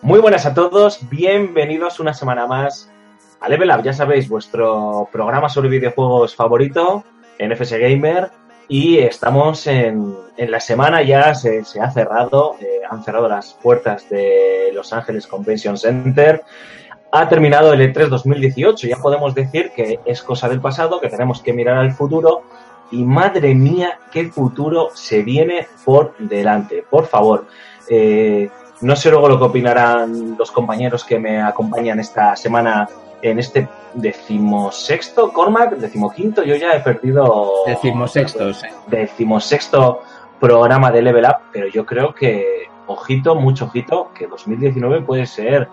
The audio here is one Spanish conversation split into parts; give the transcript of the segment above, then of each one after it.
Muy buenas a todos, bienvenidos una semana más a Level Up. Ya sabéis, vuestro programa sobre videojuegos favorito en FS Gamer. Y estamos en, en la semana, ya se, se ha cerrado, eh, han cerrado las puertas de Los Ángeles Convention Center. Ha terminado el E3 2018, ya podemos decir que es cosa del pasado, que tenemos que mirar al futuro. Y madre mía, qué futuro se viene por delante. Por favor, eh, no sé luego lo que opinarán los compañeros que me acompañan esta semana en este decimosexto, Cormac, decimoquinto, yo ya he perdido... Decimosexto, sí. Decimosexto programa de Level Up, pero yo creo que, ojito, mucho ojito, que 2019 puede ser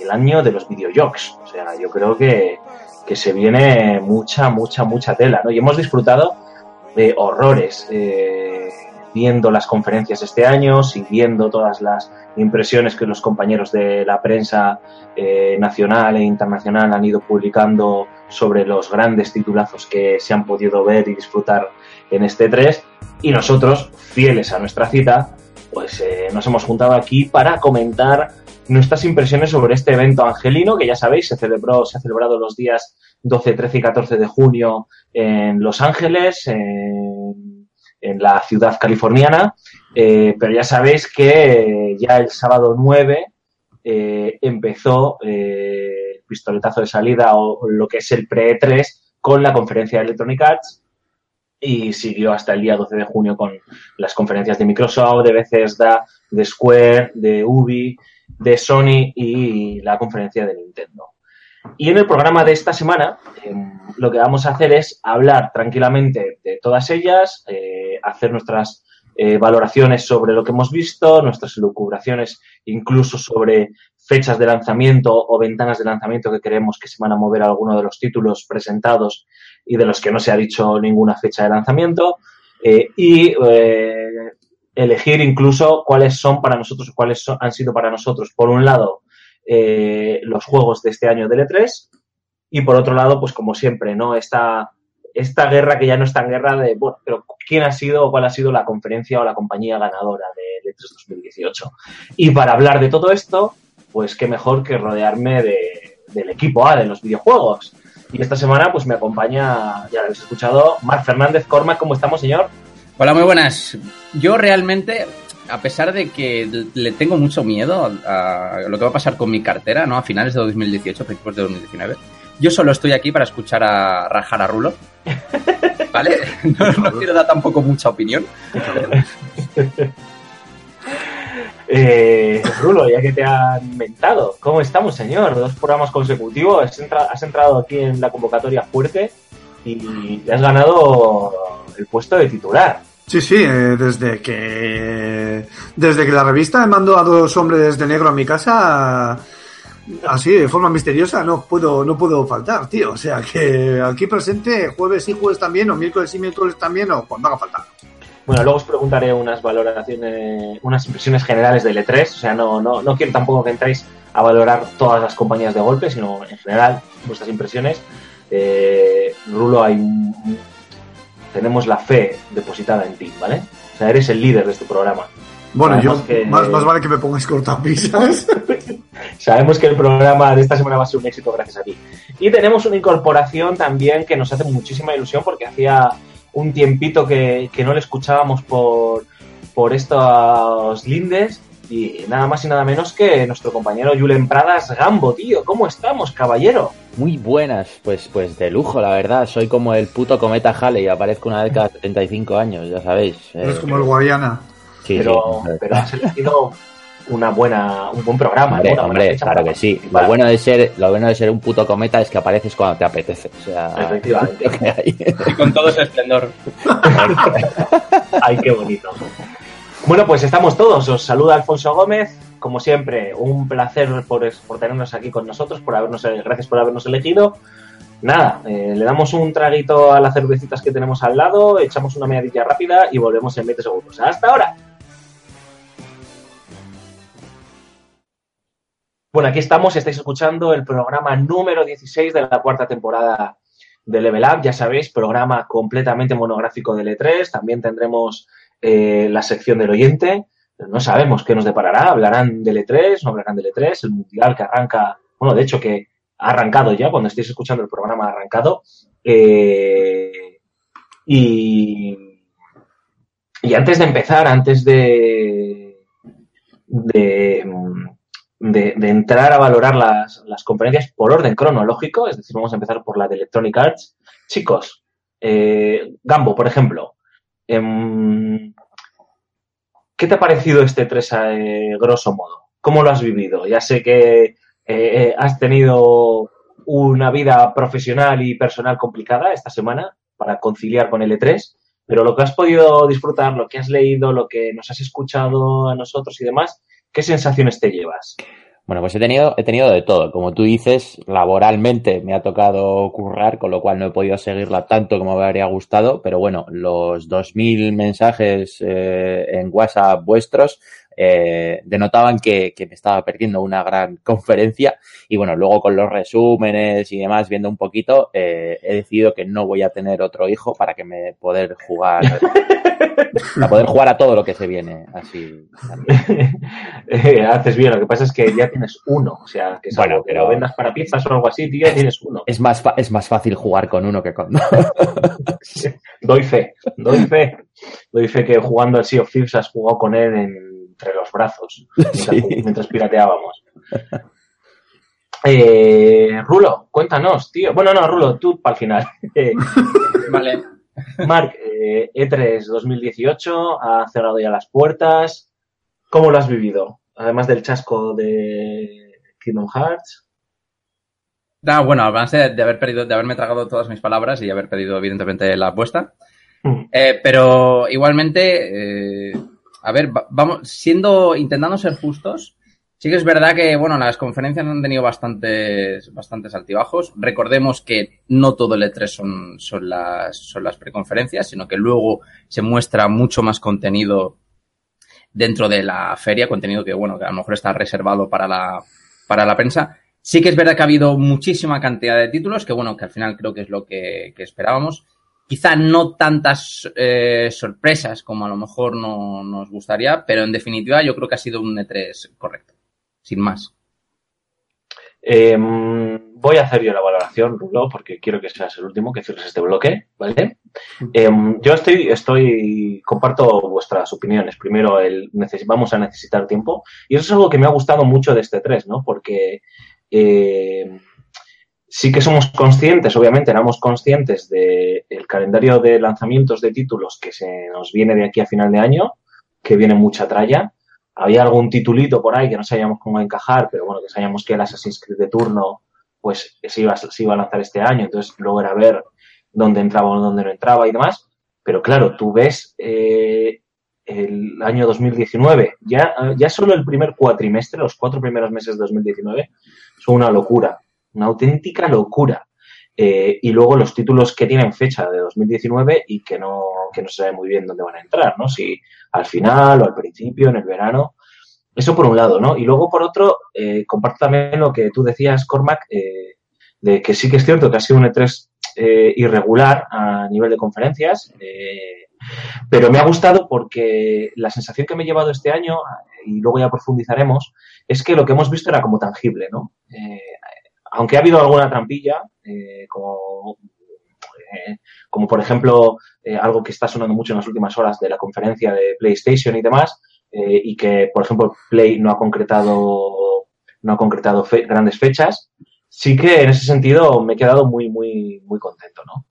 el año de los videojuegos. O sea, yo creo que, que se viene mucha, mucha, mucha tela, ¿no? Y hemos disfrutado de horrores eh, viendo las conferencias este año, siguiendo todas las impresiones que los compañeros de la prensa eh, nacional e internacional han ido publicando sobre los grandes titulazos que se han podido ver y disfrutar en este 3 y nosotros, fieles a nuestra cita, pues eh, nos hemos juntado aquí para comentar nuestras impresiones sobre este evento angelino que ya sabéis se celebró se ha celebrado los días 12, 13 y 14 de junio en Los Ángeles, en, la ciudad californiana, eh, pero ya sabéis que ya el sábado 9 eh, empezó eh, el pistoletazo de salida o lo que es el pre-3 con la conferencia de Electronic Arts y siguió hasta el día 12 de junio con las conferencias de Microsoft, de Bethesda, de Square, de Ubi, de Sony y la conferencia de Nintendo. Y en el programa de esta semana eh, lo que vamos a hacer es hablar tranquilamente de todas ellas, eh, hacer nuestras eh, valoraciones sobre lo que hemos visto, nuestras elucubraciones incluso sobre fechas de lanzamiento o ventanas de lanzamiento que creemos que se van a mover a alguno de los títulos presentados y de los que no se ha dicho ninguna fecha de lanzamiento. y elegir incluso cuáles son para nosotros, cuáles son- han sido para nosotros, por un lado, eh, los juegos de este año del E3 y por otro lado, pues como siempre, ¿no? Esta, esta guerra que ya no es tan guerra de, bueno, pero quién ha sido o cuál ha sido la conferencia o la compañía ganadora del E3 2018. Y para hablar de todo esto, pues qué mejor que rodearme de- del equipo A de los videojuegos. Y esta semana, pues me acompaña, ya lo habéis escuchado, Marc Fernández Cormac. ¿Cómo estamos, señor? Hola, muy buenas. Yo realmente, a pesar de que le tengo mucho miedo a lo que va a pasar con mi cartera, ¿no? A finales de 2018, principios de 2019, yo solo estoy aquí para escuchar a rajar a Rulo. ¿Vale? No, no quiero dar tampoco mucha opinión. Eh, Rulo, ya que te han inventado, ¿cómo estamos, señor? Dos programas consecutivos, has, entra- has entrado aquí en la convocatoria fuerte y has ganado el puesto de titular. Sí, sí, eh, desde que desde que la revista me mandó a dos hombres de negro a mi casa, así de forma misteriosa, no puedo no puedo faltar, tío. O sea que aquí presente jueves y jueves también, o miércoles y miércoles también, o cuando haga falta. Bueno, luego os preguntaré unas valoraciones, unas impresiones generales del E3, o sea, no, no, no quiero tampoco que entréis a valorar todas las compañías de golpe, sino en general vuestras impresiones. Eh, Rulo, hay tenemos la fe depositada en ti, ¿vale? O sea, eres el líder de este programa. Bueno, yo Sabemos que- más, más vale que me pongáis cortapisas. Sabemos que el programa de esta semana va a ser un éxito gracias a ti. Y tenemos una incorporación también que nos hace muchísima ilusión porque hacía un tiempito que, que no le escuchábamos por, por estos lindes y nada más y nada menos que nuestro compañero Julen Pradas Gambo, tío. ¿Cómo estamos, caballero? Muy buenas, pues pues de lujo, la verdad. Soy como el puto cometa Halley, aparezco una vez cada 75 años, ya sabéis. Eres Eh, como el Guadiana. sí, pero, sí. pero has elegido una buena, un buen programa, Hombre, ¿no? Hombre, claro para que sí. Lo bueno de ser, lo bueno de ser un puto cometa es que apareces cuando te apetece. O sea, Efectivamente. lo que hay. Y con todo ese esplendor. Ay, qué bonito. Bueno, pues estamos todos. Os saluda Alfonso Gómez. Como siempre, un placer por, por tenernos aquí con nosotros, por habernos, gracias por habernos elegido. Nada, eh, le damos un traguito a las cervecitas que tenemos al lado, echamos una mediadilla rápida y volvemos en 20 segundos. ¡Hasta ahora! Bueno, aquí estamos, estáis escuchando el programa número 16 de la cuarta temporada de Level Up. Ya sabéis, programa completamente monográfico del E3. También tendremos eh, la sección del oyente. No sabemos qué nos deparará. Hablarán del E3, no hablarán del E3, el mundial que arranca, bueno, de hecho que ha arrancado ya, cuando estéis escuchando el programa ha arrancado. Eh, y, y antes de empezar, antes de, de, entrar a valorar las, las, conferencias por orden cronológico, es decir, vamos a empezar por la de Electronic Arts. Chicos, eh, Gambo, por ejemplo, eh, ¿qué te ha parecido este 3 a eh, grosso modo? ¿Cómo lo has vivido? Ya sé que eh, has tenido una vida profesional y personal complicada esta semana para conciliar con el E3, pero lo que has podido disfrutar, lo que has leído, lo que nos has escuchado a nosotros y demás, ¿qué sensaciones te llevas? Bueno, pues he tenido, he tenido de todo. Como tú dices, laboralmente me ha tocado currar, con lo cual no he podido seguirla tanto como me habría gustado, pero bueno, los 2.000 mensajes eh, en WhatsApp vuestros eh, denotaban que, que, me estaba perdiendo una gran conferencia y bueno, luego con los resúmenes y demás, viendo un poquito, eh, he decidido que no voy a tener otro hijo para que me poder jugar para poder jugar a todo lo que se viene así. eh, haces bien, lo que pasa es que ya tienes uno, o sea, que bueno, que lo vendas para piezas o algo así, tío, ya tienes uno. Es más, es más fácil jugar con uno que con dos. doy fe, doy fe, doy fe que jugando al Sea of Thieves has jugado con él en entre los brazos mientras, sí. mientras pirateábamos. Eh, Rulo, cuéntanos, tío. Bueno, no, Rulo, tú para el final. vale. Mark, eh, E3 2018 ha cerrado ya las puertas. ¿Cómo lo has vivido? Además del chasco de Kingdom Hearts. Ah, bueno, además de, de, haber perdido, de haberme tragado todas mis palabras y haber pedido, evidentemente, la apuesta. Mm. Eh, pero igualmente, eh, a ver, vamos, siendo, intentando ser justos, sí que es verdad que, bueno, las conferencias han tenido bastantes, bastantes altibajos. Recordemos que no todo el E3 son, son las, son las preconferencias, sino que luego se muestra mucho más contenido dentro de la feria, contenido que, bueno, que a lo mejor está reservado para la, para la prensa. Sí que es verdad que ha habido muchísima cantidad de títulos, que bueno, que al final creo que es lo que, que esperábamos. Quizá no tantas eh, sorpresas como a lo mejor no, nos gustaría, pero en definitiva yo creo que ha sido un E3 correcto, sin más. Eh, voy a hacer yo la valoración, Rulo, porque quiero que seas el último que cierres este bloque, ¿vale? Eh, yo estoy, estoy, comparto vuestras opiniones. Primero, el, vamos a necesitar tiempo. Y eso es algo que me ha gustado mucho de este 3, ¿no? Porque eh, sí que somos conscientes, obviamente éramos conscientes del de calendario de lanzamientos de títulos que se nos viene de aquí a final de año, que viene mucha tralla. Había algún titulito por ahí que no sabíamos cómo encajar, pero bueno, que sabíamos que el Assassin's Creed de turno pues se iba, se iba a lanzar este año, entonces luego era ver dónde entraba o dónde no entraba y demás. Pero claro, tú ves eh, el año 2019, ya, ya solo el primer cuatrimestre, los cuatro primeros meses de 2019, son una locura, una auténtica locura. Eh, y luego los títulos que tienen fecha de 2019 y que no, que no se sabe muy bien dónde van a entrar, ¿no? Si al final o al principio, en el verano. Eso por un lado, ¿no? Y luego por otro, eh, comparto también lo que tú decías, Cormac, eh, de que sí que es cierto que ha sido un E3 eh, irregular a nivel de conferencias, eh, pero me ha gustado porque la sensación que me he llevado este año, y luego ya profundizaremos, es que lo que hemos visto era como tangible, ¿no? Aunque ha habido alguna trampilla, eh, como, eh, como por ejemplo algo que está sonando mucho en las últimas horas de la conferencia de PlayStation y demás, eh, y que, por ejemplo, Play no ha concretado, no ha concretado grandes fechas, sí que en ese sentido me he quedado muy, muy, muy contento, ¿no?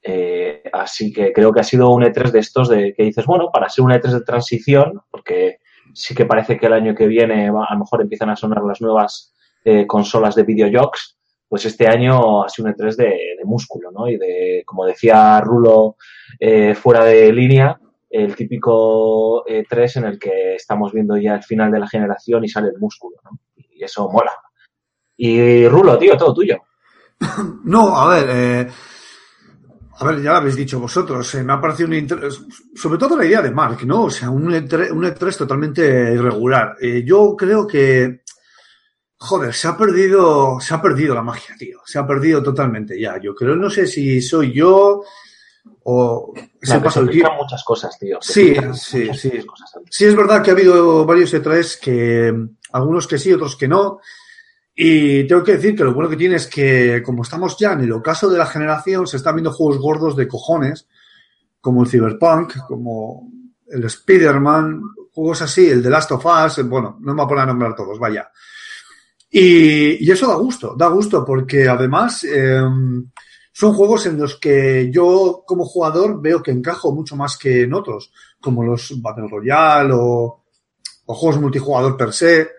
Eh, así que creo que ha sido un E3 de estos de que dices, bueno, para ser un E3 de transición, porque sí que parece que el año que viene a lo mejor empiezan a sonar las nuevas eh, consolas de videojuegos, pues este año ha sido un E3 de, músculo, ¿no? Y de, como decía Rulo, eh, fuera de línea, el típico E3 en el que estamos viendo ya el final de la generación y sale el músculo, ¿no? Y eso mola. Y Rulo, tío, todo tuyo. No, a ver, eh, a ver, ya lo habéis dicho vosotros, eh, me ha parecido un inter- sobre todo la idea de Mark, ¿no? O sea, un E3, un E3 totalmente irregular. Yo creo que, joder, se ha perdido, se ha perdido la magia, tío. Se ha perdido totalmente ya. Yo creo, no sé si soy yo o se pasa el tiempo. muchas cosas, tío. Se Sí, sí, muchas, sí. muchas cosas. Sí, es verdad que ha habido varios E3 que, algunos que sí, otros que no. Y tengo que decir que lo bueno que tiene es que, como estamos ya en el ocaso de la generación, se están viendo juegos gordos de cojones, como el Cyberpunk, como el Spider-Man, juegos así, el The Last of Us, bueno, no me voy a poner a nombrar todos, vaya. Y, eso da gusto, da gusto, porque además eh, son juegos en los que yo, como jugador, veo que encajo mucho más que en otros como los Battle Royale o, o juegos multijugador per se.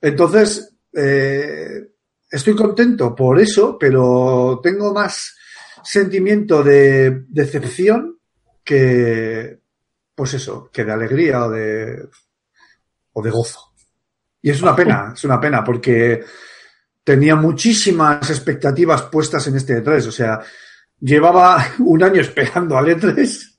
Entonces, eh, estoy contento por eso, pero tengo más sentimiento de decepción que, pues eso, que de alegría o de, o de gozo. Y es una pena, es una pena, porque tenía muchísimas expectativas puestas en este E3. O sea, llevaba un año esperando al E3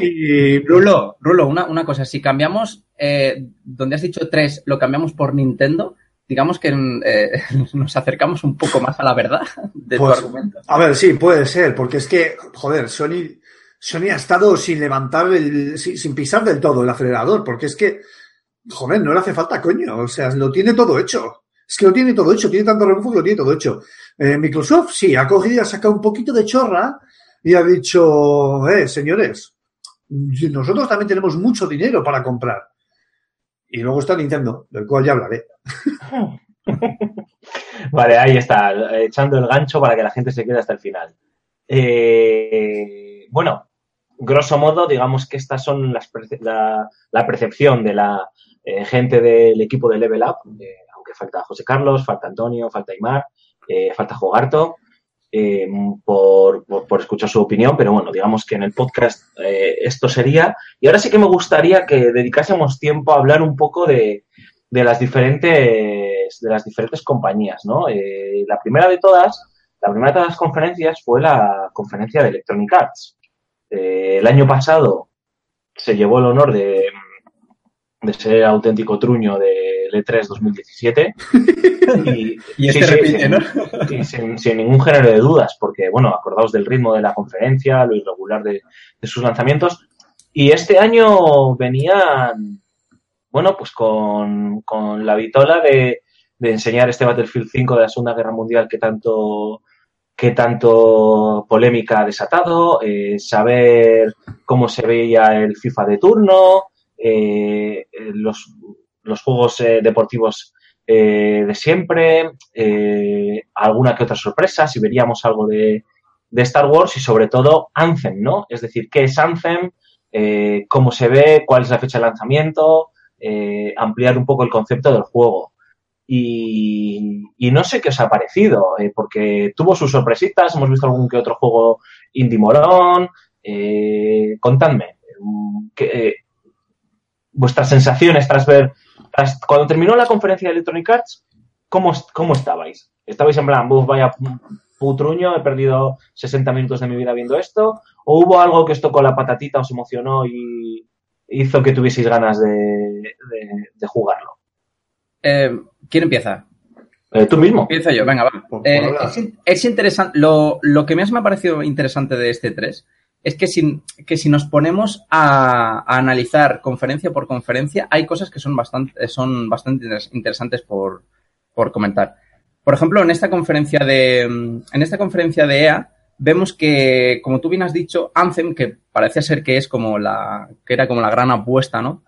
y Rulo, Rulo, una, una cosa, si cambiamos, eh, donde has dicho 3, lo cambiamos por Nintendo, digamos que eh, nos acercamos un poco más a la verdad de Pues, tu argumento. A ver, sí, puede ser, porque es que, joder, Sony, Sony ha estado sin levantar, el, sin, sin pisar del todo el acelerador, porque es que, joder, no le hace falta coño, o sea, lo tiene todo hecho. Es que lo tiene todo hecho, tiene tanto rebufo que lo tiene todo hecho. Eh, Microsoft, sí, ha cogido y ha sacado un poquito de chorra y ha dicho, eh, señores, nosotros también tenemos mucho dinero para comprar. Y luego está Nintendo, del cual ya hablaré. Vale, ahí está, echando el gancho para que la gente se quede hasta el final. Eh, bueno, grosso modo, digamos que estas son las la, la percepción de la eh, gente del equipo de Level Up, aunque falta José Carlos, falta Antonio, falta Aymar, eh, falta Jogarto, eh, por, escuchar su opinión, pero bueno, digamos que en el podcast esto sería. Y ahora sí que me gustaría que dedicásemos tiempo a hablar un poco de, de las diferentes de las diferentes compañías, ¿no? La primera de todas, la primera de todas las conferencias fue la conferencia de Electronic Arts. El año pasado se llevó el honor de, de ser auténtico truño del E3 2017 y, Y este sí, repite, sin, ¿no? sin, sin ningún género de dudas, porque, bueno, acordaos del ritmo de la conferencia, lo irregular de, de sus lanzamientos. Y este año venían, bueno, pues con, con la vitola de, de enseñar este Battlefield 5 de la Segunda Guerra Mundial que tanto, que tanto polémica ha desatado, eh, saber cómo se veía el FIFA de turno, eh, los, juegos eh, deportivos eh, de siempre, alguna que otra sorpresa, si veríamos algo de, Star Wars y sobre todo Anthem, ¿no? Es decir, ¿qué es Anthem? ¿Cómo se ve? ¿Cuál es la fecha de lanzamiento? Ampliar un poco el concepto del juego. Y, no sé qué os ha parecido, porque tuvo sus sorpresitas, hemos visto algún que otro juego indie morón. Contadme, que, vuestras sensaciones tras ver, tras, cuando terminó la conferencia de Electronic Arts, ¿cómo, cómo estabais? ¿Estabais en plan, Buf, vaya putruño, he perdido 60 minutos de mi vida viendo esto? ¿O hubo algo que os tocó la patatita, os emocionó y hizo que tuvieseis ganas de, de, de jugarlo? Eh, ¿Quién empieza? Eh, tú mismo. Empiezo yo, venga, va. Por, por eh, es, es, interesante. Lo, lo, que más me ha parecido interesante de este 3 es que si, que si nos ponemos a, analizar conferencia por conferencia, hay cosas que son bastante, son bastante interesantes por, por comentar. Por ejemplo, en esta conferencia de, en esta conferencia de EA, vemos que, como tú bien has dicho, Anthem, que parece ser que es como la, que era como la gran apuesta, ¿no?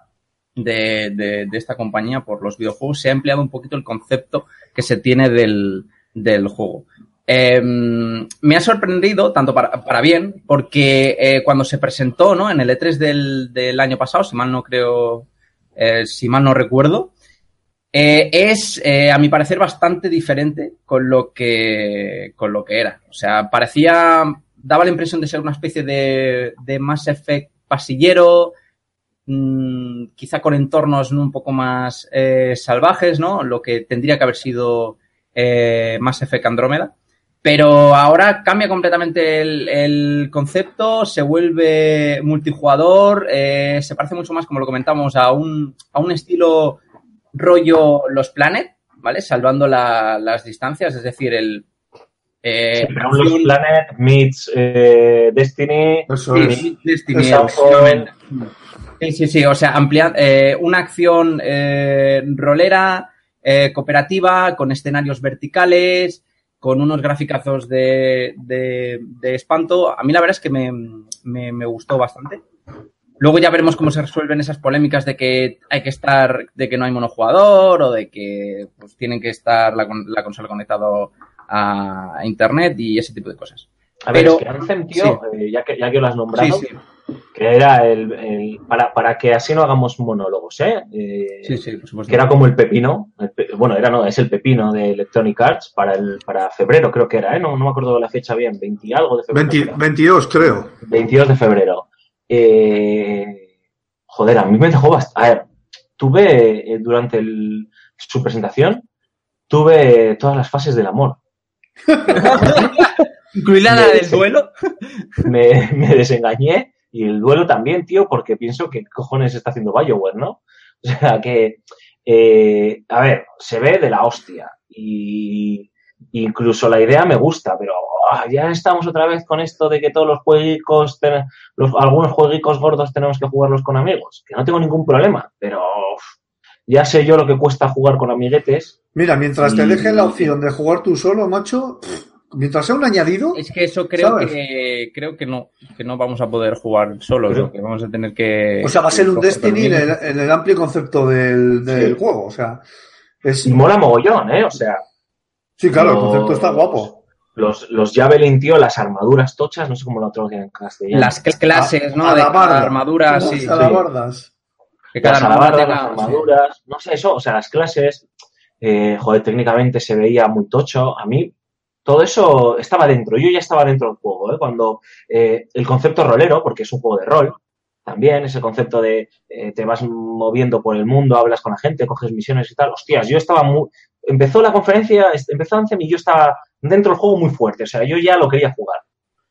de, de- de esta compañía por los videojuegos, se ha empleado un poquito el concepto que se tiene del, del juego. Eh, me ha sorprendido, tanto para, bien, porque eh, cuando se presentó ¿no? en el E3 del, año pasado, si mal no creo, eh, si mal no recuerdo, eh, es, a mi parecer, bastante diferente con lo que, con lo que era. O sea, parecía, daba la impresión de ser una especie de, de Mass Effect pasillero, mm, quizá con entornos ¿no? un poco más salvajes, ¿no? Lo que tendría que haber sido Mass Effect Andrómeda. Pero ahora cambia completamente el, el concepto, se vuelve multijugador, eh, se parece mucho más, como lo comentamos, a un, a un estilo rollo Los Planet, ¿vale? Salvando la- las distancias, es decir, el... eh, Pero un Lost Planet meets eh, Destiny. Eso Sí, es. sí, Destiny. Sí, sí, sí, o sea, ampliar eh, una acción eh, rolera, eh, cooperativa, con escenarios verticales, con unos graficazos de, de, de espanto. A mí la verdad es que me, me, me gustó bastante. Luego ya veremos cómo se resuelven esas polémicas de que hay que estar, de que no hay monojugador o de que pues, tienen que estar la, la consola conectado a, a internet y ese tipo de cosas. A ver, Pero- es que Anthem, tío, eh, ya, que, ya que lo has nombrado, Sí, sí, que era el, el- para, para que así no hagamos monólogos, ¿eh? Eh, sí, sí, por supuesto. Que era como el pepino, el pe- bueno, era no, es el pepino de Electronic Arts para el para febrero, creo que era, ¿eh? No, no me acuerdo de la fecha bien, 20 y algo de febrero. 20 creo. 22, creo. 22 de febrero. Eh, joder, a mí me dejó bastante. A ver, tuve eh, durante el- su presentación, tuve todas las fases del amor. Incluida la Me- del duelo. Me, me desengañé y el duelo también, tío, porque pienso que cojones está haciendo Bioware, ¿no? O sea que, eh, a ver, se ve de la hostia y incluso la idea me gusta, pero ah, ya estamos otra vez con esto de que todos los jueguicos, ten- los, algunos jueguicos gordos tenemos que jugarlos con amigos, que no tengo ningún problema, pero uf, ya sé yo lo que cuesta jugar con amiguetes. Mira, mientras te dejen la opción de jugar tú solo, macho, pff, mientras sea un añadido, Es que eso creo ¿Sabes? que creo que no, que no vamos a poder jugar solos, Pero- o que vamos a tener que. o sea, va a ser un Destiny en el, en el amplio concepto del, del Sí. juego. O sea, es, Y mola mogollón, ¿eh? O sea, sí, claro, el concepto está guapo. Los, los Javelin, tío, las armaduras tochas, no sé cómo lo traducen en castellano. Las cl- clases, ¿no? A- de alabarda. cada armadura, Las sí. alabardas. Que cada las armadura alabardas, tenga- las armaduras, no sé, eso, o sea, las clases, eh, joder, técnicamente se veía muy tocho. A mí, todo eso estaba dentro, yo ya estaba dentro del juego, ¿eh? Cuando eh, el concepto rolero, porque es un juego de rol, también ese concepto de eh, te vas moviendo por el mundo, hablas con la gente, coges misiones y tal. Hostias, yo estaba muy. Empezó la conferencia, empezó Anthem y yo estaba dentro del juego muy fuerte, o sea, yo ya lo quería jugar.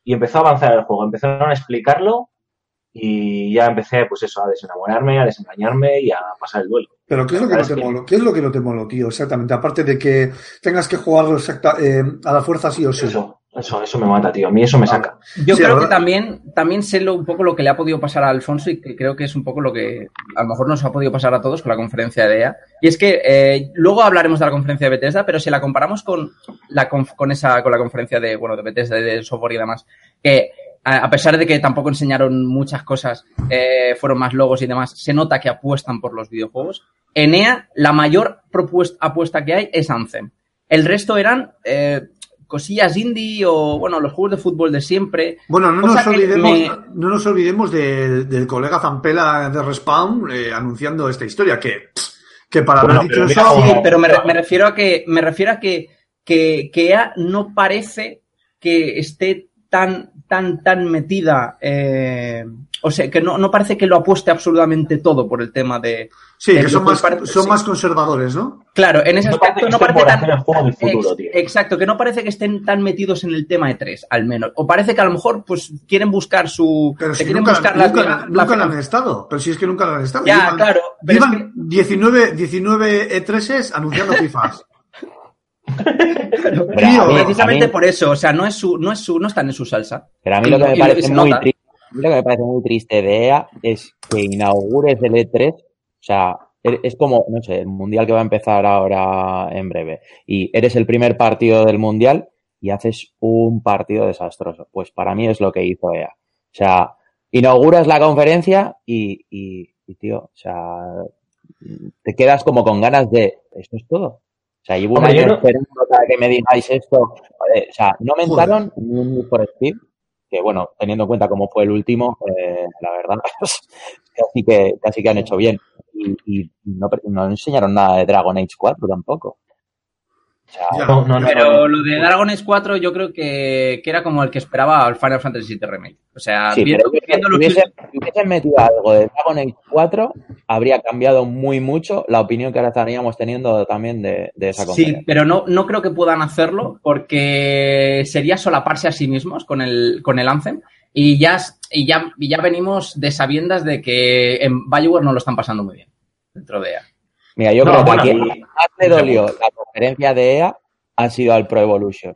Y empezó a avanzar el juego, empezaron a explicarlo y ya empecé, pues eso, a desenamorarme, a desengañarme y a pasar el duelo. Pero ¿qué es lo que no te que- moló? ¿Qué es lo que no te moló, tío? Exactamente. Aparte de que tengas que jugarlo exacta, eh, a la fuerza sí o sí. Eso, eso, eso me mata, tío. A mí eso me saca. Yo Sí, creo que también, también sé lo, un poco lo que le ha podido pasar a Alfonso y que creo que es un poco lo que a lo mejor nos ha podido pasar a todos con la conferencia de EA. Y es que eh, luego hablaremos de la conferencia de Bethesda, pero si la comparamos con la conf- con esa con la conferencia de bueno de Bethesda de software y demás, que a pesar de que tampoco enseñaron muchas cosas, eh, fueron más logos y demás, se nota que apuestan por los videojuegos. En EA, la mayor propuesta, apuesta que hay es Anthem. El resto eran eh, cosillas indie o, bueno, los juegos de fútbol de siempre. Bueno, no nos olvidemos, me- no nos olvidemos de- del colega Zampela de Respawn eh, anunciando esta historia, que, que para Bueno, haber pero dicho mira eso... Sí, pero me refiero a que me refiero a que, que, que EA no parece que esté tan, tan, tan metida, eh, o sea, que no, no parece que lo apueste absolutamente todo por el tema de... Sí, que son, más, parece- son sí. más conservadores, ¿no? Claro, en ese No aspecto parece que no parece tan... el juego del futuro, Ex- tío. Exacto, que no parece que estén tan metidos en el tema E3, al menos. O parece que a lo mejor pues quieren buscar su... Pero si quieren nunca, buscar nunca, la- nunca la- lo han estado. Pero si es que nunca lo han estado. Ya, Llevan- claro, pero es Llevan 19, 19 E3s anunciando FIFAs. Tío, mí- Precisamente por eso, o sea, no es su, no es su, no están en su salsa. Pero a mí lo que me que parece muy triste, lo que me parece muy triste de EA es que inaugures el E3, o sea, er- es como, no sé, el mundial que va a empezar ahora en breve, y eres el primer partido del mundial y haces un partido desastroso. Pues para mí es lo que hizo EA. O sea, inauguras la conferencia y, y- Y tío, o sea, te quedas como con ganas de, ¿esto es todo? O sea, llevo un año yo no- esperando para que me digáis esto. Joder, o sea, no aumentaron ni un Need for Speed, que bueno, teniendo en cuenta cómo fue el último, eh, la verdad, casi que, casi que han hecho bien. Y, y no, no enseñaron nada de Dragon Age 4 tampoco. Ya. No, no, no, Pero no. lo de Dragon Age 4 yo creo que, que era como el que esperaba al Final Fantasy VII Remake. O sea, Sí, viendo, pero viendo si los hubiesen, si hubiesen metido algo de Dragon Age 4, habría cambiado muy mucho la opinión que ahora estaríamos teniendo también de, de esa Sí, conferencia. pero no, no creo que puedan hacerlo porque sería solaparse a sí mismos con el, con el Anthem y ya, y, ya, y ya venimos de sabiendas de que en Bioware no lo están pasando muy bien dentro de EA. Mira, yo No, creo bueno, que y- aquí más le dolió la conferencia de EA ha sido al Pro Evolution.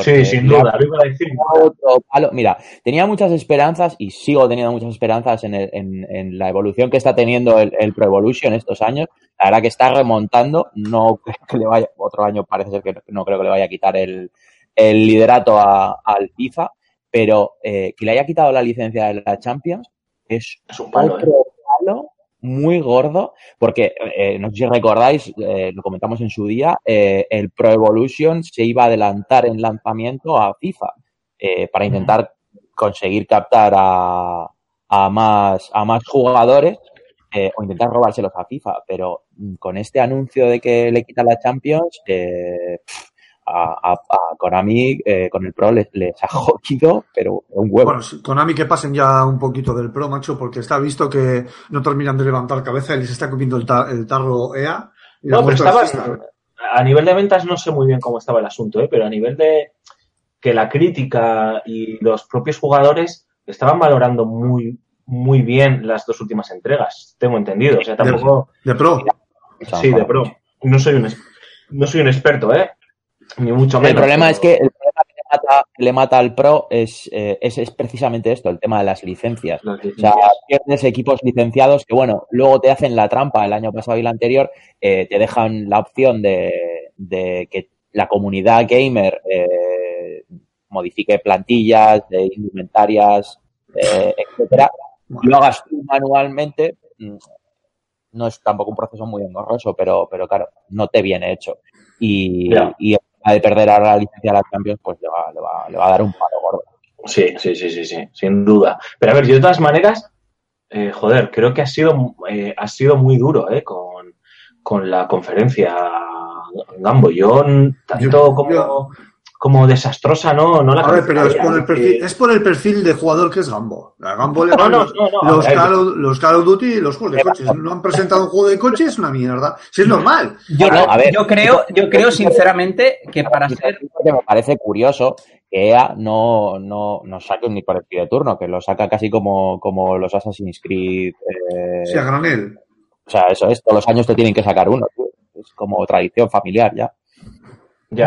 Sí, sin duda, decir. otro. Mira, tenía muchas esperanzas y sigo teniendo muchas esperanzas en, el- en- en la evolución que está teniendo el, el Pro Evolution estos años. La verdad que está remontando. No creo que le vaya, otro año parece ser que no creo que le vaya a quitar el, el liderato a- al FIFA, pero eh, que le haya quitado la licencia de la Champions es Es un palo, ¿eh? otro palo muy gordo, porque eh, no sé si recordáis, eh, lo comentamos en su día, eh, el Pro Evolution se iba a adelantar en lanzamiento a FIFA para intentar conseguir captar a, a más, a más jugadores o intentar robárselos a FIFA, pero mm, con este anuncio de que le quita la Champions, eh, pff, a, a, a Konami eh, con el Pro les, les ha jodido, pero un huevo. Bueno, Konami que pasen ya un poquito del pro, macho, porque está visto que no terminan de levantar cabeza y les está comiendo el, ta- el tarro EA. Y No, pero estaba, es- a nivel de ventas no sé muy bien cómo estaba el asunto, ¿eh? pero a nivel de que la crítica y los propios jugadores estaban valorando muy muy bien las dos últimas entregas, tengo entendido. O sea, tampoco... de pro. Sí, de pro. No soy un, no soy un experto, ¿eh? Ni mucho menos. El problema es que el problema que le mata, le mata al Pro es, eh, es, es precisamente esto, el tema de las licencias. Las O sea, pierdes equipos licenciados que, bueno, luego te hacen la trampa el año pasado y el anterior, eh, te dejan la opción de, de que la comunidad gamer eh, modifique plantillas, de indumentarias, eh, etcétera, lo hagas tú manualmente. mm, No es tampoco un proceso muy engorroso, pero, pero claro, no te viene hecho. Y de perder ahora la licencia de la Champions, pues le va, le va, le va a dar un palo gordo. Sí, sí, sí, sí, sí, sin duda. Pero a ver, yo de todas maneras, eh, joder, creo que ha sido, eh, ha sido muy duro, ¿eh? Con, con la conferencia Gambo. Yo, tanto Yo- como, yo- como desastrosa, no, no la A ver, pero es por, el perfil, es por el perfil de jugador que es Gambo. A Gambo le No, van no, los, no, no, los a ver. Call of, los Call of Duty y los juegos de coches. No han presentado un juego de coches, es una mierda. Si es normal. Yo, No, a ver. yo creo, yo creo sinceramente que para ser me parece curioso que EA no, no, no saque un Speed de turno, que lo saca casi como, como los Assassin's Creed. eh, Sí, a granel. o sea, eso es, todos los años te tienen que sacar uno. tío. Es como tradición familiar ya.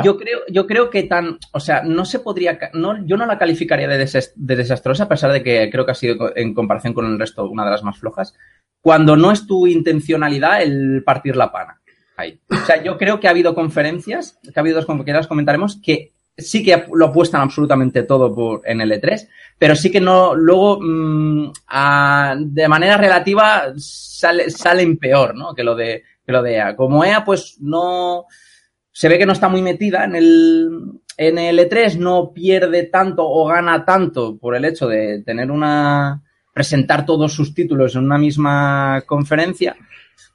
Yo creo, yo creo que tan, o sea, no se podría, no, yo no la calificaría de, desas- de desastrosa, a pesar de que creo que ha sido en comparación con el resto una de las más flojas, cuando no es tu intencionalidad el partir la pana. Ahí. O sea, yo creo que ha habido conferencias, que ha habido dos que las comentaremos, que sí que lo apuestan absolutamente todo por, en el E3, pero sí que no, luego, mm, de manera relativa, sale, salen peor, ¿no? Que lo de, que lo de EA. Como EA, pues no, se ve que no está muy metida en el, en el E3, no pierde tanto o gana tanto por el hecho de tener una, presentar todos sus títulos en una misma conferencia,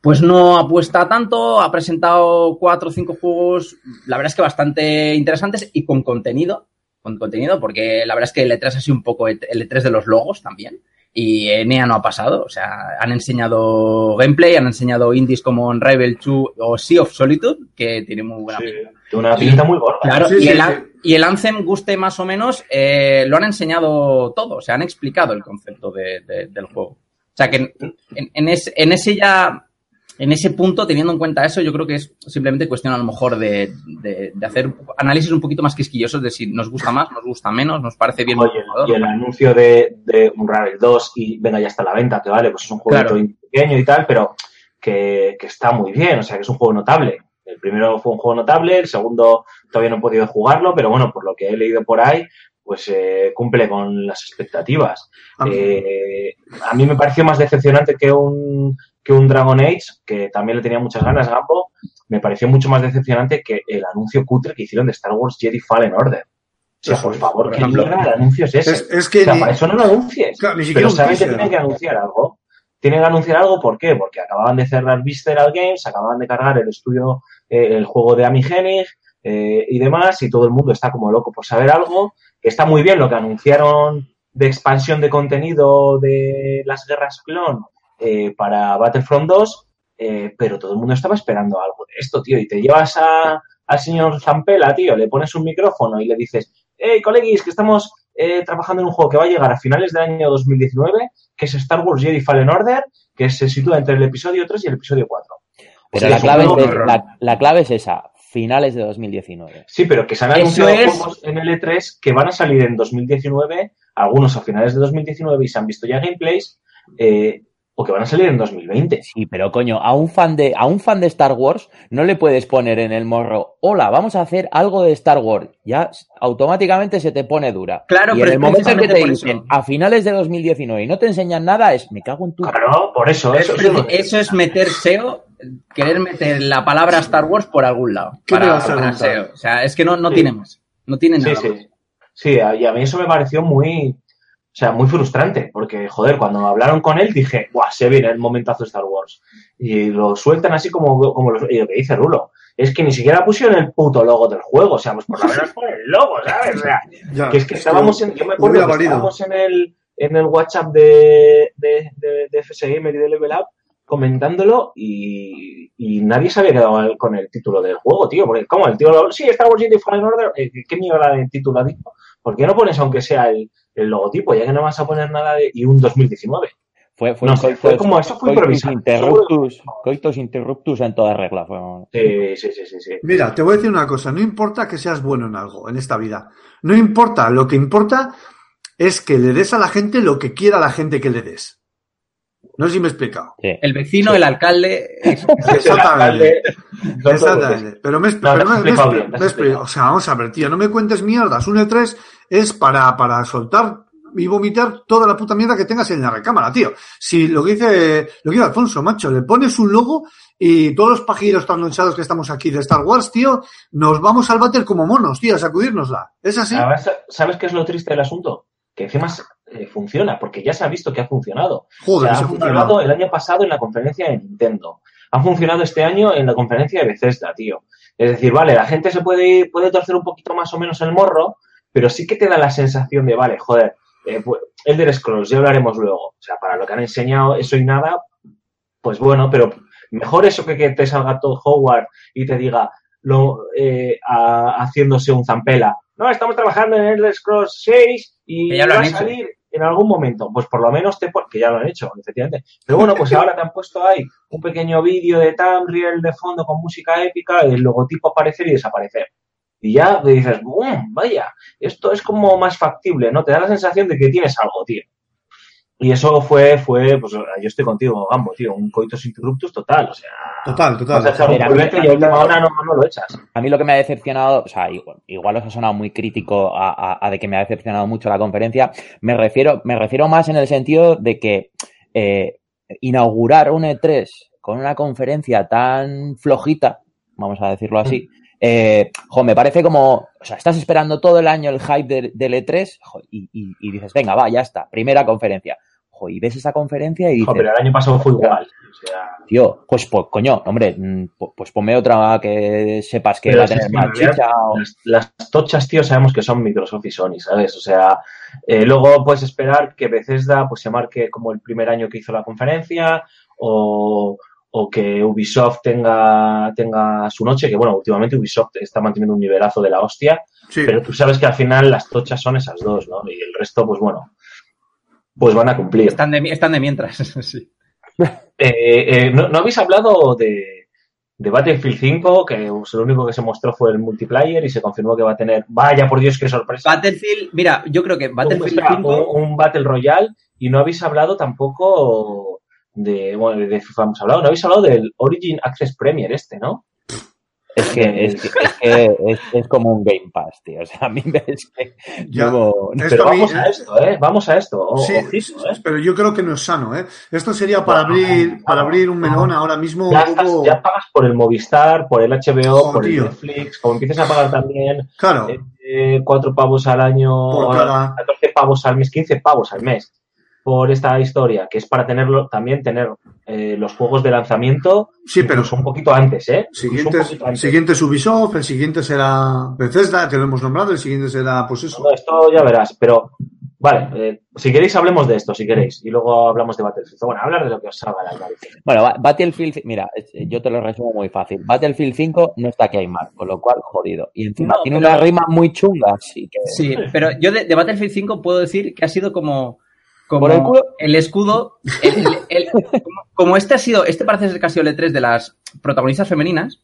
pues no apuesta tanto, ha presentado cuatro o cinco juegos, la verdad es que bastante interesantes y con contenido, con contenido, porque la verdad es que el E3 ha sido un poco el E3 de los logos también. Y en EA no ha pasado, o sea, han enseñado gameplay, han enseñado indies como Unravel 2 o Sea of Solitude, que tiene muy buena Sí, pinta. tiene una pinta muy gorda. Claro, Sí, y, sí, el, sí. y el Anthem, guste más o menos, eh, lo han enseñado todo, o sea, han explicado el concepto de- de- del juego. O sea, que en, en- en ese, en ese ya, en ese punto, teniendo en cuenta eso, yo creo que es simplemente cuestión a lo mejor de, de- de hacer análisis un poquito más quisquillosos de si nos gusta más, nos gusta menos, nos parece bien. Oye, y el anuncio de, de Unravel 2 y venga, ya está a la venta, que vale, pues es un juego Claro. pequeño y tal, pero que, que está muy bien, o sea, que es un juego notable. El primero fue un juego notable, el segundo todavía no he podido jugarlo, pero bueno, por lo que he leído por ahí, pues eh, cumple con las expectativas. Eh, a mí me pareció más decepcionante que un, que un Dragon Age, que también le tenía muchas ganas, Gambo. Me pareció mucho más decepcionante que el anuncio cutre que hicieron de Star Wars Jedi Fallen Order. O sea, por favor, ¿qué mierda de anuncio es ese? Es, es que o sea, ni- para eso no lo anuncies. claro, ni siquiera Pero un saben que tienen que anunciar algo. Tienen que anunciar algo, ¿por qué? Porque acababan de cerrar Visceral Games, acababan de cargar el estudio, eh, el juego de Amy Hennig eh, y demás, y todo el mundo está como loco por saber algo. Está muy bien lo que anunciaron de expansión de contenido de las guerras clon eh, para Battlefront 2, eh, pero todo el mundo estaba esperando algo de esto, tío. Y te llevas a, al señor Zampela, tío, le pones un micrófono y le dices, hey, coleguis, que estamos eh, trabajando en un juego que va a llegar a finales del año 2019, que es Star Wars Jedi Fallen Order, que se sitúa entre el episodio 3 y el episodio 4. Pero la clave, es, horror. la, la clave es esa, finales de 2019. Sí, pero que se han anunciado es- juegos en el E3 que van a salir en 2019, algunos a finales de 2019 y se han visto ya gameplays, eh, o que van a salir en 2020. Sí, pero coño, a un fan de, a un fan de Star Wars no le puedes poner en el morro, hola, vamos a hacer algo de Star Wars. Ya automáticamente se te pone dura. Claro, y pero en el es momento en que te dicen eso. a finales de 2019 y no te enseñan nada, es me cago en tu. Claro, por eso. Es Eso, preci- eso es meter SEO, querer meter la palabra Star Wars por algún lado. ¿Qué me Para, vas a para? SEO. O sea, es que no, no Sí. tiene más. No tiene Sí, nada más. sí. Sí, a- y a mí eso me pareció muy, o sea, muy frustrante, porque, joder, cuando hablaron con él dije, ¡buah, se viene el momentazo de Star Wars! Y lo sueltan así como, como lo, y lo que dice Rulo. Es que ni siquiera pusieron el puto logo del juego, o sea, pues por lo menos pon el logo, ¿sabes? O sea, Ya, que es que estábamos en, yo me acuerdo que estábamos en el, en el WhatsApp de, de, de, de FS Gamer y de Level Up comentándolo y, y nadie se había quedado con el título del juego, tío. Porque, ¿cómo? El tío, sí, Star Wars Jedi Fallen Order, eh, ¿qué mierda de título ha dicho? ¿Por qué no pones aunque sea el, el logotipo? Ya que no vas a poner nada de... y un 2019. Fue, fue, No fue como eso fue improvisado. interruptus, coitus interruptus en toda regla. Fue, Sí, sí, sí, sí. sí. Mira, te voy a decir una cosa, no importa que seas bueno en algo en esta vida. No importa, lo que importa es que le des a la gente lo que quiera la gente que le des. No sé si me he explicado. sí. El vecino, el alcalde. Exactamente. Exactamente. Exactamente. Pero me, No, pero me- me-. O sea, vamos a ver, tío, no me cuentes mierdas. Un E3 es para, para soltar y vomitar toda la puta mierda que tengas en la recámara, tío. Si lo que dice, lo que dice Alfonso, macho, le pones un logo y todos los pajiros trasnochados que estamos aquí de Star Wars, tío, nos vamos al váter como monos, tío, a sacudírnosla. ¿Es así? ¿sabes qué es lo triste del asunto? Que encima eh, funciona, porque ya se ha visto que ha funcionado. Joder, O sea, ha funcionado el año pasado en la conferencia de Nintendo. Ha funcionado este año en la conferencia de Bethesda, tío. Es decir, vale, la gente se puede, ir- puede torcer un poquito más o menos el morro, pero sí que te da la sensación de, vale, joder, eh, pues, Elder Scrolls, ya hablaremos luego. O sea, para lo que han enseñado eso y nada, pues bueno, pero mejor eso que que te salga todo Howard y te diga lo, eh, a- haciéndose un zampela. No, estamos trabajando en Elder Scrolls 6 y Que ya lo va a salir en algún momento. Pues por lo menos te que ya lo han hecho, efectivamente. Pero bueno, pues ahora te han puesto ahí un pequeño vídeo de Tamriel de fondo con música épica, el logotipo aparecer y desaparecer. Y ya te dices, ¡bum! Vaya, esto es como más factible, ¿no? Te da la sensación de que tienes algo, tío. Y eso fue, fue, pues yo estoy contigo, Gambo, tío, un coitus interruptus total, o sea, Total, vas a echar total. un y a última hora no, no lo echas. A mí lo que me ha decepcionado, o sea, igual, igual os ha sonado muy crítico a, a- a de que me ha decepcionado mucho la conferencia, me refiero, me refiero más en el sentido de que eh, inaugurar un E3 con una conferencia tan flojita, vamos a decirlo así, eh, jo, me parece como, o sea, estás esperando todo el año el hype del, del E3 jo, y, y- y dices, venga, va, ya está, primera conferencia. Jo, y ves esa conferencia y dices, Jo, pero el año pasado fue igual. O sea, tío, pues, pues coño, hombre, mm, pu- pues ponme otra que sepas que Pero va a tener más chicha o... las, las tochas, tío, sabemos que son Microsoft y Sony, ¿sabes? O sea, eh, luego puedes esperar que Bethesda pues, se marque como el primer año que hizo la conferencia o, o que Ubisoft tenga, tenga su noche, que bueno, últimamente Ubisoft está manteniendo un nivelazo de la hostia, Sí. pero tú sabes que al final las tochas son esas dos, ¿no? Y el resto, pues bueno, pues van a cumplir. Están de, están de mientras. sí. Eh, eh, ¿no, no habéis hablado de, de Battlefield 5? Que pues, lo único que se mostró fue el multiplayer y se confirmó que va a tener. Vaya por Dios, qué sorpresa. Battlefield, mira, yo creo que Battlefield Espera, 5. un, un Battle Royale y no habéis hablado tampoco de. Bueno, de FIFA hemos hablado, no habéis hablado del Origin Access Premier este, ¿no? Es que Es que, es, que es, es como un Game Pass, tío. O sea, a mí me es que Ya. Pero vamos a esto, ¿eh? Vamos a esto. O- Sí, ojito, ¿eh? pero yo creo que no es sano, ¿eh? Esto sería para abrir, para abrir un melón ahora mismo Ya, un estás- poco... ya pagas por el Movistar, por el HBO, Oh, por tío. el Netflix. Como empiezas a pagar también Claro, eh, cuatro pavos al año, Por cada- 14 pavos al mes, 15 pavos al mes por esta historia, que es para tenerlo también tener eh, los juegos de lanzamiento sí, pero un poquito antes, ¿eh? Siguiente, poquito antes. siguiente es Ubisoft, el siguiente será Bethesda, que lo hemos nombrado, el siguiente será, pues eso. No, esto ya verás, pero vale, eh, si queréis hablemos de esto, si queréis, y luego hablamos de Battlefield. Bueno, hablar de lo que os salga la. Bueno, Ba- Battlefield, mira, es- yo te lo resumo muy fácil. Battlefield 5 no está Keymar, con lo cual, jodido. Y encima No, tiene pero- una rima muy chunga, así que... Sí, pero yo de, de Battlefield 5 puedo decir que ha sido como, como ¿Por el culo? el escudo. el- el- el- como, como este ha sido, este parece ser que ha sido el E3 de las protagonistas femeninas,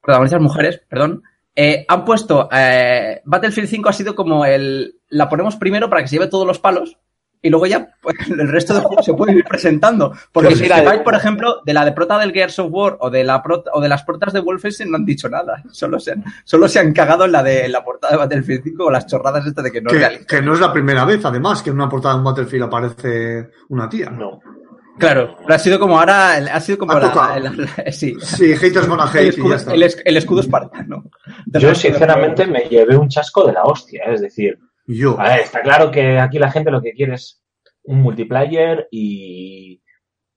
protagonistas mujeres, perdón. eh, han puesto eh, Battlefield 5 ha sido como el la ponemos primero para que se lleve todos los palos y luego ya pues, el resto del juego se puede ir presentando porque si os de- fijáis, por ejemplo de la de prota del Gears of War o de la prota- o de las protas de Wolfenstein no han dicho nada solo se han, solo se han cagado en la de en la portada de Battlefield 5 con las chorradas estas de que no es que, realista. que no es la primera vez, además, que en una portada de un Battlefield aparece una tía. No. Claro, pero ha sido como ahora, ha sido como la- sí. Sí, haters gonna El hate y ya escudo, está. el, es- el escudo espartano. Yo, de sinceramente, me llevé un chasco de la hostia, ¿eh? es decir, yo. Ver, está claro que aquí la gente lo que quiere es un multiplayer y,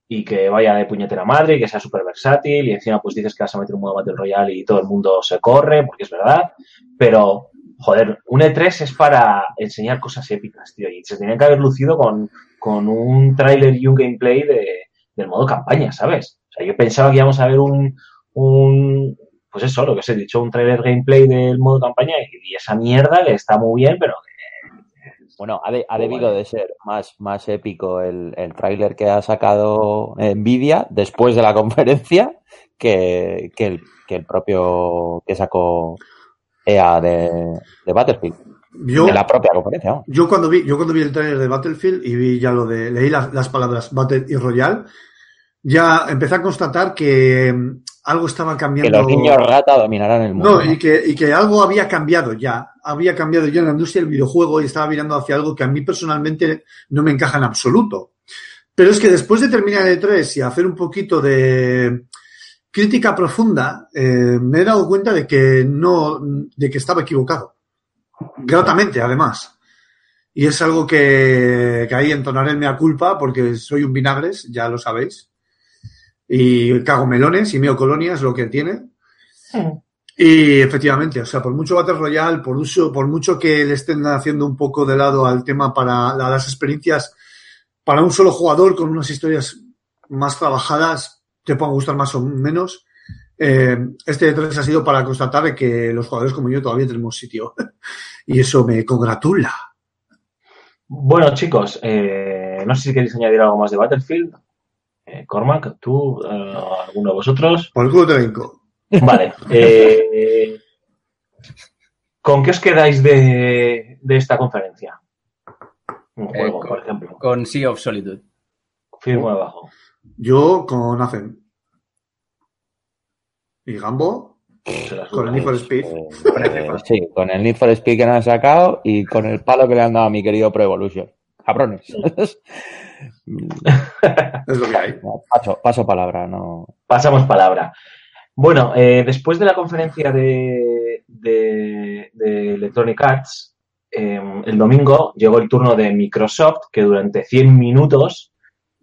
y que vaya de puñetera madre y que sea súper versátil y encima pues dices que vas a meter un modo Battle Royale y todo el mundo se corre, porque es verdad, pero joder, un E3 es para enseñar cosas épicas, tío, y se tenían que haber lucido con, con un tráiler y un gameplay de, del modo campaña, ¿sabes? O sea, yo pensaba que íbamos a ver un, un pues eso, lo que os he dicho, un trailer gameplay del modo campaña y, y esa mierda que está muy bien, pero Bueno, ha, de- ha Muy debido de ser más, más épico el, el tráiler que ha sacado Nvidia después de la conferencia que, que, el, que el propio que sacó EA de, de Battlefield. Yo, De la propia conferencia, yo cuando vi, yo cuando vi el trailer de Battlefield y vi ya lo de, leí las, las palabras Battle y Royale, ya empecé a constatar que algo estaba Que cambiando. los niños rata dominarán el mundo. No, y que, y que algo había cambiado ya. Había cambiado ya en la industria del videojuego y estaba mirando hacia algo que a mí personalmente no me encaja en absoluto. Pero es que después de terminar el 3 y hacer un poquito de crítica profunda, eh, me he dado cuenta de que no, de que estaba equivocado. Gratamente, además. Y es algo que, que ahí entonaré el mea culpa porque soy un vinagres, ya lo sabéis. Y cago melones y meo colonia es lo que tiene. Y efectivamente, o sea, por mucho Battle Royale, por, uso, por mucho que le estén haciendo un poco de lado al tema para la- las experiencias para un solo jugador con unas historias más trabajadas, te puedan gustar más o menos. eh, este 3 ha sido para constatar de que los jugadores como yo todavía tenemos sitio. y eso me congratula. Bueno, chicos, eh, no sé si queréis añadir algo más de Battlefield. Eh, Cormac, tú, eh, alguno de vosotros. Por el culo te vengo. Vale. eh, ¿Con qué os quedáis de, de esta conferencia? Un Eh, juego, con- por ejemplo. Con Sea of Solitude. Firmo abajo. Yo con Azen. ¿Y Gambo? Con el Need for Speed. Eh, sí, con el Need for Speed que nos han sacado y con el palo que le han dado a mi querido Pro Evolution. Cabrones. Es lo que hay. No, paso, paso palabra, no. Pasamos palabra. Bueno, eh, después de la conferencia de, de, de Electronic Arts, eh, el domingo llegó el turno de Microsoft, que durante 100 minutos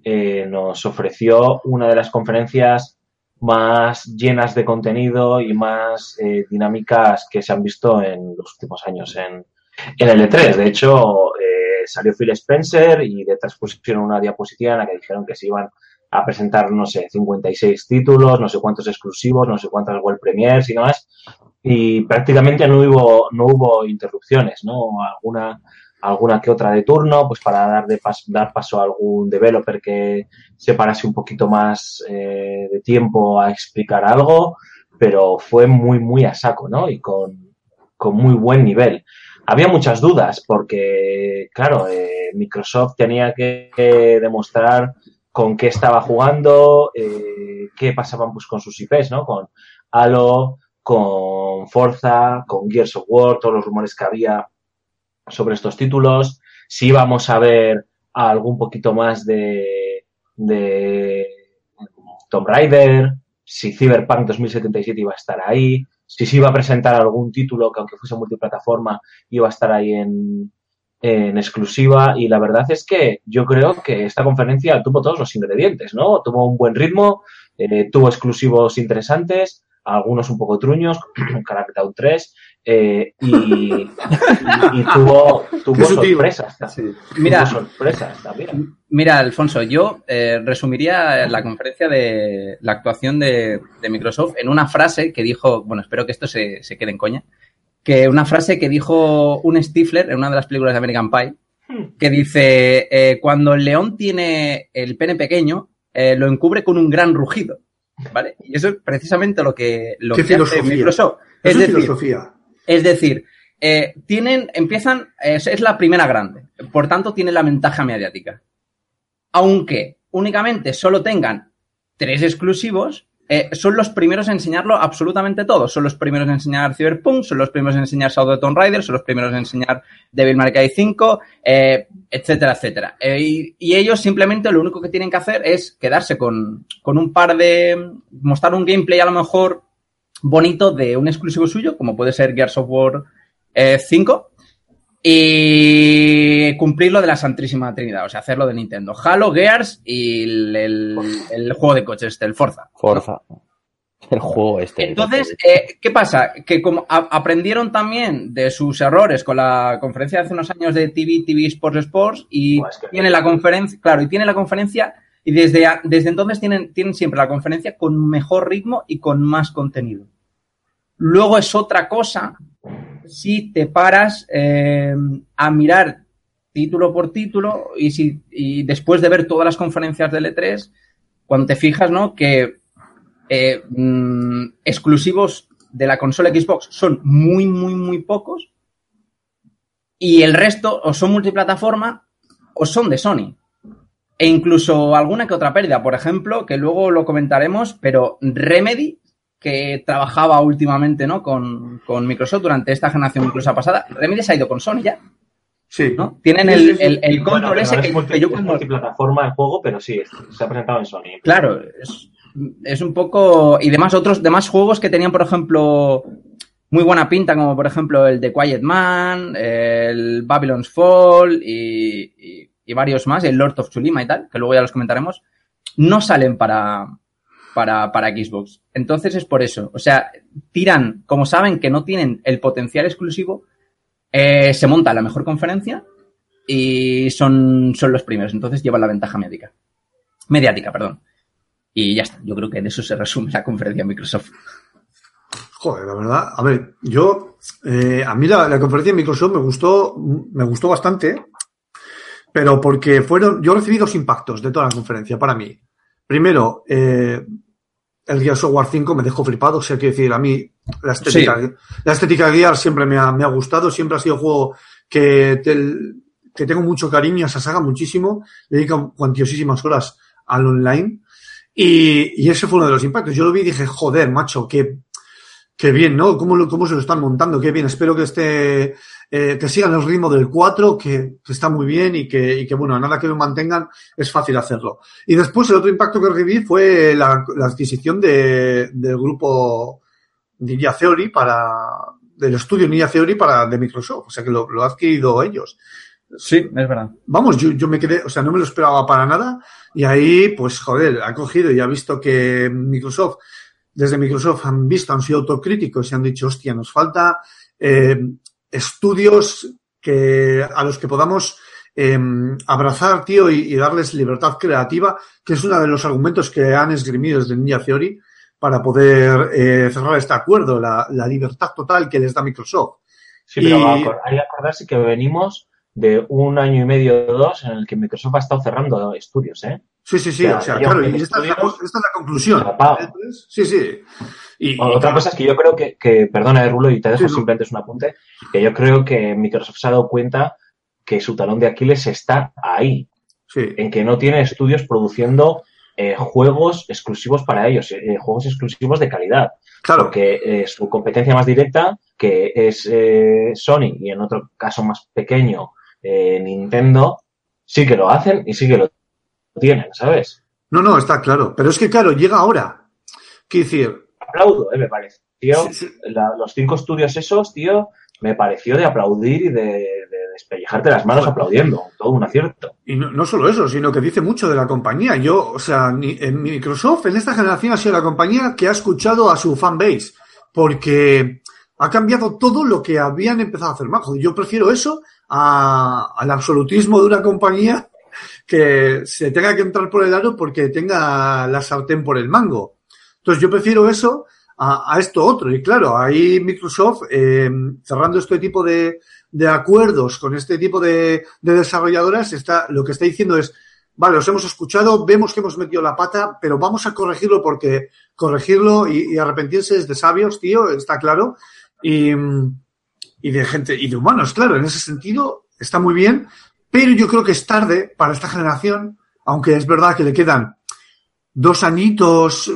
eh, nos ofreció una de las conferencias más llenas de contenido y más eh, dinámicas que se han visto en los últimos años en, en el E3. De hecho, salió Phil Spencer y detrás pusieron una diapositiva en la que dijeron que se iban a presentar, no sé, 56 títulos, no sé cuántos exclusivos, no sé cuántas World Premiers y demás. Y prácticamente no hubo, no hubo interrupciones, ¿no? Alguna, alguna que otra de turno, pues para dar, de pas- dar paso a algún developer que se parase un poquito más eh, de tiempo a explicar algo, pero fue muy, muy a saco, ¿no? Y con, con muy buen nivel. Había muchas dudas porque, claro, eh, Microsoft tenía que, demostrar con qué estaba jugando, eh, qué pasaban pues con sus IPs, ¿no? Con Halo, con Forza, con Gears of War, todos los rumores que había sobre estos títulos, si íbamos a ver algún poquito más de, de Tomb Raider, si Cyberpunk 2077 iba a estar ahí, si se iba a presentar algún título que aunque fuese multiplataforma iba a estar ahí en, en exclusiva y la verdad es que yo creo que esta conferencia tuvo todos los ingredientes, ¿no? Tuvo un buen ritmo, eh, tuvo exclusivos interesantes, algunos un poco truños, Crackdown 3, eh, y, y- y tuvo, tuvo sorpresas, ta- Mira. tuvo sorpresas también. Mira, Alfonso, yo eh, resumiría la conferencia de la actuación de, de Microsoft en una frase que dijo, bueno, espero que esto se, se quede en coña, que una frase que dijo un Stifler en una de las películas de American Pie, que dice, eh, cuando el león tiene el pene pequeño, eh, lo encubre con un gran rugido, ¿vale? Y eso es precisamente lo que, lo Qué que hace. Microsoft. Es decir, filosofía. Es decir, eh, tienen, empiezan, es, la primera grande, por tanto tiene la ventaja mediática. Aunque únicamente solo tengan tres exclusivos, eh, son los primeros en enseñarlo absolutamente todo. Son los primeros en enseñar Cyberpunk, son los primeros en enseñar Shadow Tomb Raider, son los primeros en enseñar Devil May Cry 5, eh, etcétera, etcétera. Eh, y, y ellos simplemente lo único que tienen que hacer es quedarse con, con un par de... mostrar un gameplay a lo mejor bonito de un exclusivo suyo, como puede ser Gears of War eh, 5, y cumplir lo de la Santísima Trinidad, o sea, hacerlo de Nintendo. Halo, Gears y el, el- el juego de coches, este, el Forza. Forza. El juego este. Entonces, eh, ¿qué pasa? Que como aprendieron también de sus errores con la conferencia de hace unos años de TV, TV Sports Sports y que- tiene la conferencia, claro, y tiene la conferencia y desde, desde entonces tienen, tienen siempre la conferencia con mejor ritmo y con más contenido. Luego es otra cosa si te paras eh, a mirar título por título y, si, después de ver todas las conferencias del E3, cuando te fijas, ¿no? Que eh, mm, exclusivos de la consola Xbox son muy, muy, muy pocos y el resto o son multiplataforma o son de Sony. E incluso alguna que otra pérdida, por ejemplo, que luego lo comentaremos, pero Remedy, que trabajaba últimamente ¿no? con, con Microsoft durante esta generación incluso pasada, Remedy se ha ido con Sony ya, Sí. ¿no? Tienen Sí, el, sí, sí. el- el control Bueno, ese que, es, multi- que yo es cuando- multiplataforma el juego, pero sí, es- se ha presentado en Sony. Claro, es, es un poco. Y demás, otros demás juegos que tenían, por ejemplo, muy buena pinta, como por ejemplo el de Quiet Man, el Babylon's Fall y, y- y varios más, el Lord of Chulima y tal, que luego ya los comentaremos, no salen para, para, para Xbox. Entonces es por eso. O sea, tiran, como saben que no tienen el potencial exclusivo, eh, se monta la mejor conferencia y son, son los primeros. Entonces llevan la ventaja médica. Mediática, perdón. Y ya está. Yo creo que en eso se resume la conferencia de Microsoft. Joder, la verdad. A ver, yo, eh, a mí la, la conferencia de Microsoft me gustó, me gustó bastante, pero porque fueron, yo recibí dos impactos de toda la conferencia para mí. Primero, eh, el Gears of War 5 me dejó flipado, o sea, quiero decir, a mí la estética, la estética de Gears siempre me ha, me ha gustado, siempre ha sido un juego que, te- que tengo mucho cariño a esa saga, muchísimo, le dedico cuantiosísimas horas al online. Y, y ese fue uno de los impactos. Yo lo vi y dije, joder, macho, qué, qué bien, ¿no? ¿Cómo, lo- cómo se lo están montando? Qué bien. Espero que esté, eh, que sigan el ritmo del 4, que, que está muy bien y que, y que, bueno, nada que lo mantengan, es fácil hacerlo. Y después el otro impacto que recibí fue la, la adquisición de, del grupo Ninja Theory para, del estudio Ninja Theory para, de Microsoft. O sea que lo, lo ha adquirido ellos. Sí, es verdad. Vamos, yo, yo me quedé, o sea, no me lo esperaba para nada. Y ahí, pues, joder, ha cogido y ha visto que Microsoft, desde Microsoft han visto, han sido autocríticos y han dicho, hostia, nos falta eh, estudios que, a los que podamos eh, abrazar, tío, y, y darles libertad creativa, que es uno de los argumentos que han esgrimido desde Ninja Theory para poder eh, cerrar este acuerdo, la, la libertad total que les da Microsoft. Sí, pero Y- hay que acordarse que venimos de un año y medio o dos en el que Microsoft ha estado cerrando estudios, ¿eh? Sí, sí, sí, o sea, claro, y esta es, la, esta es la conclusión. Sí, sí. Y, Otra cosa es que yo creo que, que perdona, eh, Rulo, y te dejo Sí, simplemente es un apunte, que yo creo que Microsoft se ha dado cuenta que su talón de Aquiles está ahí, sí, en que no tiene estudios produciendo eh, juegos exclusivos para ellos, eh, juegos exclusivos de calidad. Claro. Porque eh, su competencia más directa, que es Sony y en otro caso más pequeño, Nintendo, sí que lo hacen y sí que lo tienen, ¿sabes? No, no, está claro. Pero es que, claro, llega ahora. Quiero decir, Aplaudo, eh, me parece. Tío, Sí, sí. la- los cinco estudios esos, tío, me pareció de aplaudir y de, de despellejarte las manos aplaudiendo. Todo un acierto. Y no, no solo eso, sino que dice mucho de la compañía. Yo, o sea, ni- en Microsoft en esta generación ha sido la compañía que ha escuchado a su fanbase, porque ha cambiado todo lo que habían empezado a hacer. Joder, Yo prefiero eso a- al absolutismo de una compañía que se tenga que entrar por el aro porque tenga la sartén por el mango. Entonces yo prefiero eso a, esto otro. Y claro, ahí Microsoft, eh, cerrando este tipo de, acuerdos con este tipo de, de desarrolladoras, está, lo que está diciendo es, vale, os hemos escuchado, vemos que hemos metido la pata, pero vamos a corregirlo porque corregirlo y, y arrepentirse es de sabios, tío, está claro. Y, y de gente, y de humanos, claro, en ese sentido está muy bien, pero yo creo que es tarde para esta generación, aunque es verdad que le quedan dos añitos,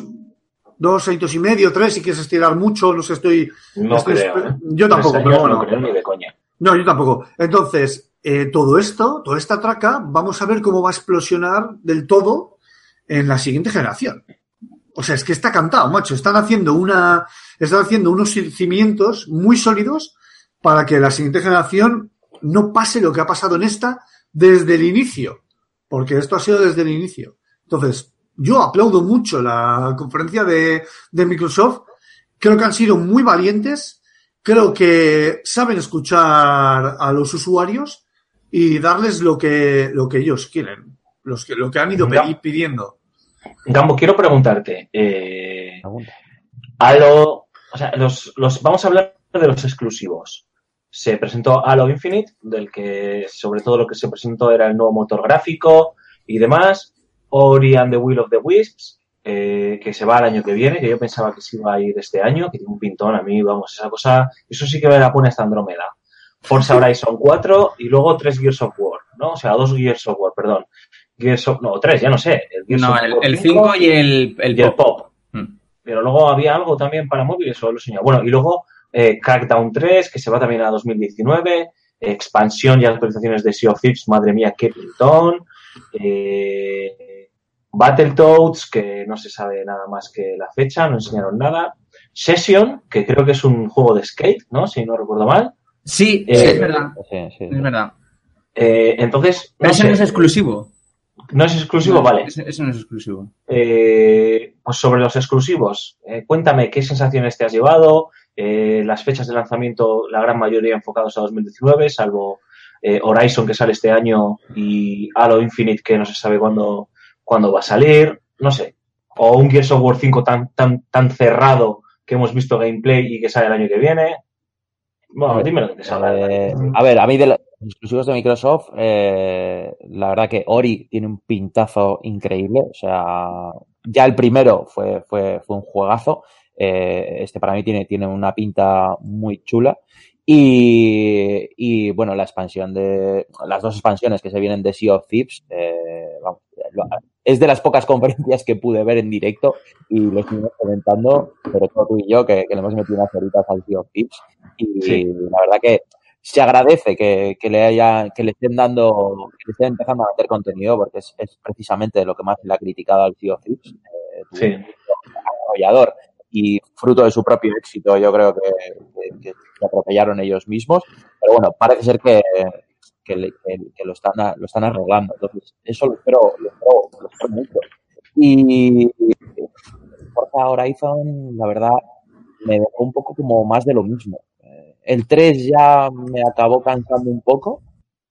dos añitos y medio, tres, si quieres estirar mucho, no sé, estoy... No estoy- creo. ¿eh? Yo tampoco, pero bueno. No creo ni de coña. No, yo tampoco. Entonces, eh, todo esto, toda esta traca, vamos a ver cómo va a explosionar del todo en la siguiente generación. O sea, es que está cantado, macho. Están haciendo una, están haciendo unos cimientos muy sólidos para que la siguiente generación no pase lo que ha pasado en esta desde el inicio. Porque esto ha sido desde el inicio. Entonces, yo aplaudo mucho la conferencia de, de Microsoft. Creo que han sido muy valientes. Creo que saben escuchar a los usuarios y darles lo que, lo que ellos quieren. Los que, lo que han ido pidiendo. Gambo, quiero preguntarte. Eh. Halo, o sea, los, los, vamos a hablar de los exclusivos. Se presentó Halo Infinite, del que sobre todo lo que se presentó era el nuevo motor gráfico y demás. Ori and the Will of the Wisps, eh, que se va el año que viene, que yo pensaba que se iba a ir este año, que tiene un pintón a mí, vamos, esa cosa, eso sí que me la pone esta Andrómeda. Forza Horizon 4 y luego tres Gears of War, ¿no? O sea, dos Gears of War, perdón. Gears of, no, tres, ya no sé. El Gears No, of el, War el 5 5 y el, el y el pop. Mm. Pero luego había algo también para móviles o lo señor. Bueno, y luego eh, Crackdown 3, que se va también a 2019, expansión y actualizaciones de Sea of Thieves, madre mía, qué pintón. Eh, Battletoads, que no se sabe nada más que la fecha, no enseñaron nada. Session, que creo que es un juego de skate, ¿no? Si no recuerdo mal. Sí, Eh, sí, es verdad. Sí, sí. Es verdad. Eh, entonces, Pero no, ese sé, no es exclusivo. no es exclusivo, No, vale. Ese no es exclusivo. Eh, pues sobre los exclusivos, eh, cuéntame qué sensaciones te has llevado, eh, las fechas de lanzamiento, la gran mayoría enfocados a 2019, salvo eh, Horizon que sale este año y Halo Infinite que no se sabe cuándo, cuándo va a salir, no sé, o un Gears of War 5 tan, tan, tan cerrado que hemos visto gameplay y que sale el año que viene. Bueno, dime lo que te salga. Eh, a ver, a mí de los exclusivos de Microsoft, eh, la verdad que Ori tiene un pintazo increíble. O sea, ya el primero fue, fue, fue un juegazo. Eh, este para mí tiene, tiene una pinta muy chula. Y, y bueno, la expansión de las dos expansiones que se vienen de Sea of Thieves, eh, vamos, lo- es de las pocas conferencias que pude ver en directo y lo estuvimos comentando, todo tú y yo, que, que le hemos metido unas horitas al of Thieves. Y Sí. la verdad que se agradece que, que le haya, que le estén dando, que le estén empezando a meter contenido, porque es, es precisamente lo que más le ha criticado al of Thieves. Eh, Sí. y fruto de su propio éxito, yo creo que, que- que se atropellaron ellos mismos. Pero bueno, parece ser que, que, le- que- lo, están, lo están arreglando. Entonces, eso lo espero, lo espero, lo espero mucho. Y Forza Horizon, la verdad, me dejó un poco como más de lo mismo. Eh, El 3 ya me acabó cansando un poco.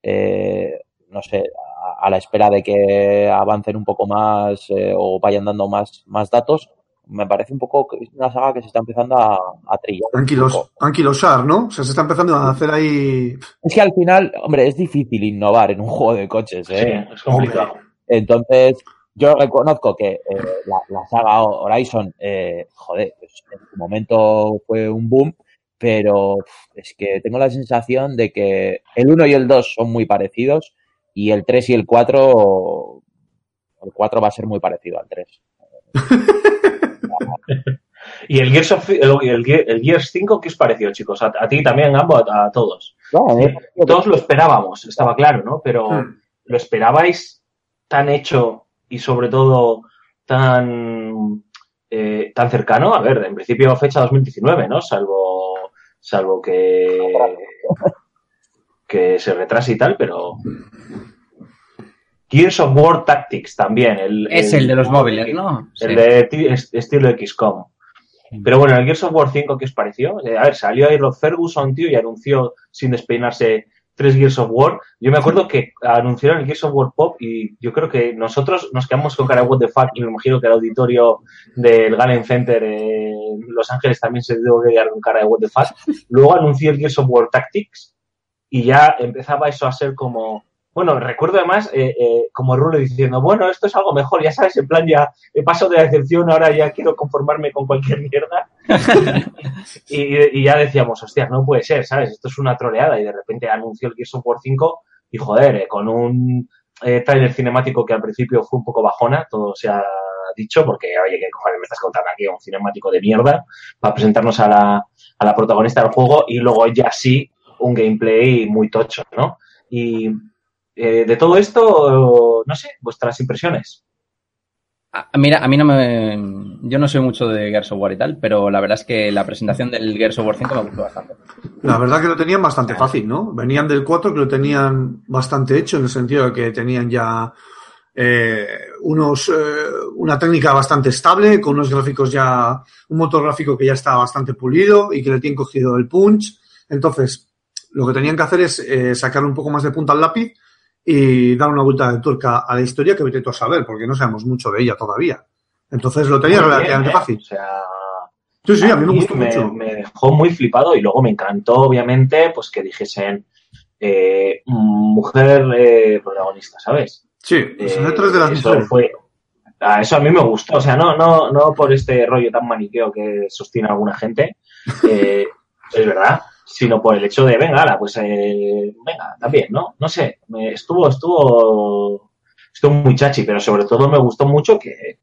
Eh, no sé, a, a la espera de que avancen un poco más eh, o vayan dando más, más datos, me parece un poco que es una saga que se está empezando a, a trillar. Anquilos, anquilosar, ¿no? O sea, se está empezando a hacer ahí. Es que al final, hombre, es difícil innovar en un juego de coches, Sí, ¿eh? es complicado. Entonces, yo reconozco que eh, la, la saga Horizon, eh, joder, pues en su momento fue un boom, pero es que tengo la sensación de que el 1 y el 2 son muy parecidos y el 3 y el 4, el 4 va a ser muy parecido al 3. ¿Y el Gears, of- el, el el Gears 5 qué os pareció, chicos? A, a ti también, Gambo, a, a todos. No, mí- Todos lo esperábamos, estaba claro, ¿no? Pero Hmm. ¿lo esperabais tan hecho y sobre todo tan, eh, tan cercano? A ver, en principio fecha 2019, ¿no? Salvo, salvo que, que se retrase y tal, pero... Gears of War Tactics también. El, Es el de los móviles, ¿no? El Sí. de ti- est- estilo XCOM. Pero bueno, el Gears of War 5, ¿qué os pareció? Eh, a ver, salió ahí Rod Ferguson, tío, y anunció sin despeinarse tres Gears of War. Yo me acuerdo que anunciaron el Gears of War Pop y yo creo que nosotros nos quedamos con cara de what the fuck y me imagino que el auditorio del Galen Center en Los Ángeles también se dio que quedar con cara de what the fuck. Luego anunció el Gears of War Tactics y ya empezaba eso a ser como... Bueno, recuerdo además eh, eh, como Rulo diciendo, bueno, esto es algo mejor, ya sabes, en plan ya he pasado de la decepción, ahora ya quiero conformarme con cualquier mierda. y, y ya decíamos, hostia, no puede ser, ¿sabes? Esto es una troleada y de repente anunció el Gears of War 5 y joder, eh, con un eh, trailer cinemático que al principio fue un poco bajona, todo se ha dicho, porque oye, ¿qué cojones me estás contando aquí? Un cinemático de mierda para presentarnos a la, a la protagonista del juego y luego ya sí un gameplay muy tocho, ¿no? Y eh, de todo esto, no sé, vuestras impresiones. Ah, Mira, a mí no me. Yo no soy mucho de Gears of War y tal, pero la verdad es que la presentación del Gears of War 5 me gustó bastante. La verdad que lo tenían bastante fácil, ¿no? Venían del 4 que lo tenían bastante hecho en el sentido de que tenían ya eh, unos eh, una técnica bastante estable, con unos gráficos ya, un motor gráfico que ya está bastante pulido y que le tienen cogido el punch. Entonces, lo que tenían que hacer es eh, sacar un poco más de punta al lápiz y dar una vuelta de tuerca a la historia que vete tú a saber, porque no sabemos mucho de ella todavía. Entonces lo Muy bien, relativamente ¿eh? fácil. O sea, Sí, sí, a mí me gustó me, mucho. me dejó muy flipado y luego me encantó, obviamente, pues que dijesen eh, mujer eh, protagonista, ¿sabes? Sí, pues Eh, de las eso mujeres. fue a eso a mí me gustó, o sea, no, no, no por este rollo tan maniqueo que sostiene alguna gente, eh, es verdad, sino por el hecho de, venga, ala, pues eh, venga, también, ¿no? No sé, me, estuvo, estuvo, estuvo muy chachi, pero sobre todo me gustó mucho que,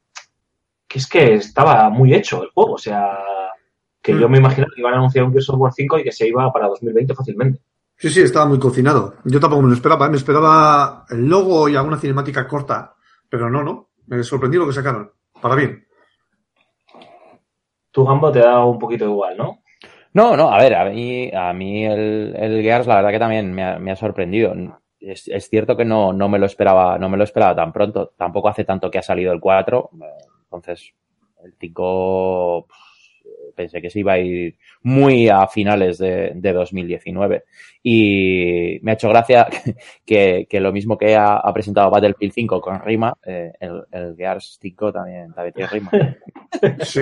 que es que estaba muy hecho el juego, o sea, que Mm. yo me imagino que iban a anunciar un Gears of War 5 y que se iba para 2020 fácilmente. Sí, sí, estaba muy cocinado. Yo tampoco me lo esperaba. Me esperaba el logo y alguna cinemática corta. Pero no, no. Me sorprendió lo que sacaron. Para bien. Tu Gambo te da un poquito igual, ¿no? No, no, a ver, a mí, a mí el, el Gears la verdad que también me ha, me ha sorprendido. Es, es cierto que no, no me lo esperaba, no me lo esperaba tan pronto. Tampoco hace tanto que ha salido el 4. eh, Entonces, el 5 pues, pensé que se iba a ir muy a finales de, de 2019. Y me ha hecho gracia que, que lo mismo que ha, ha presentado Battlefield 5 con rima, eh, el, el Gears 5 también, también tiene rima. Sí.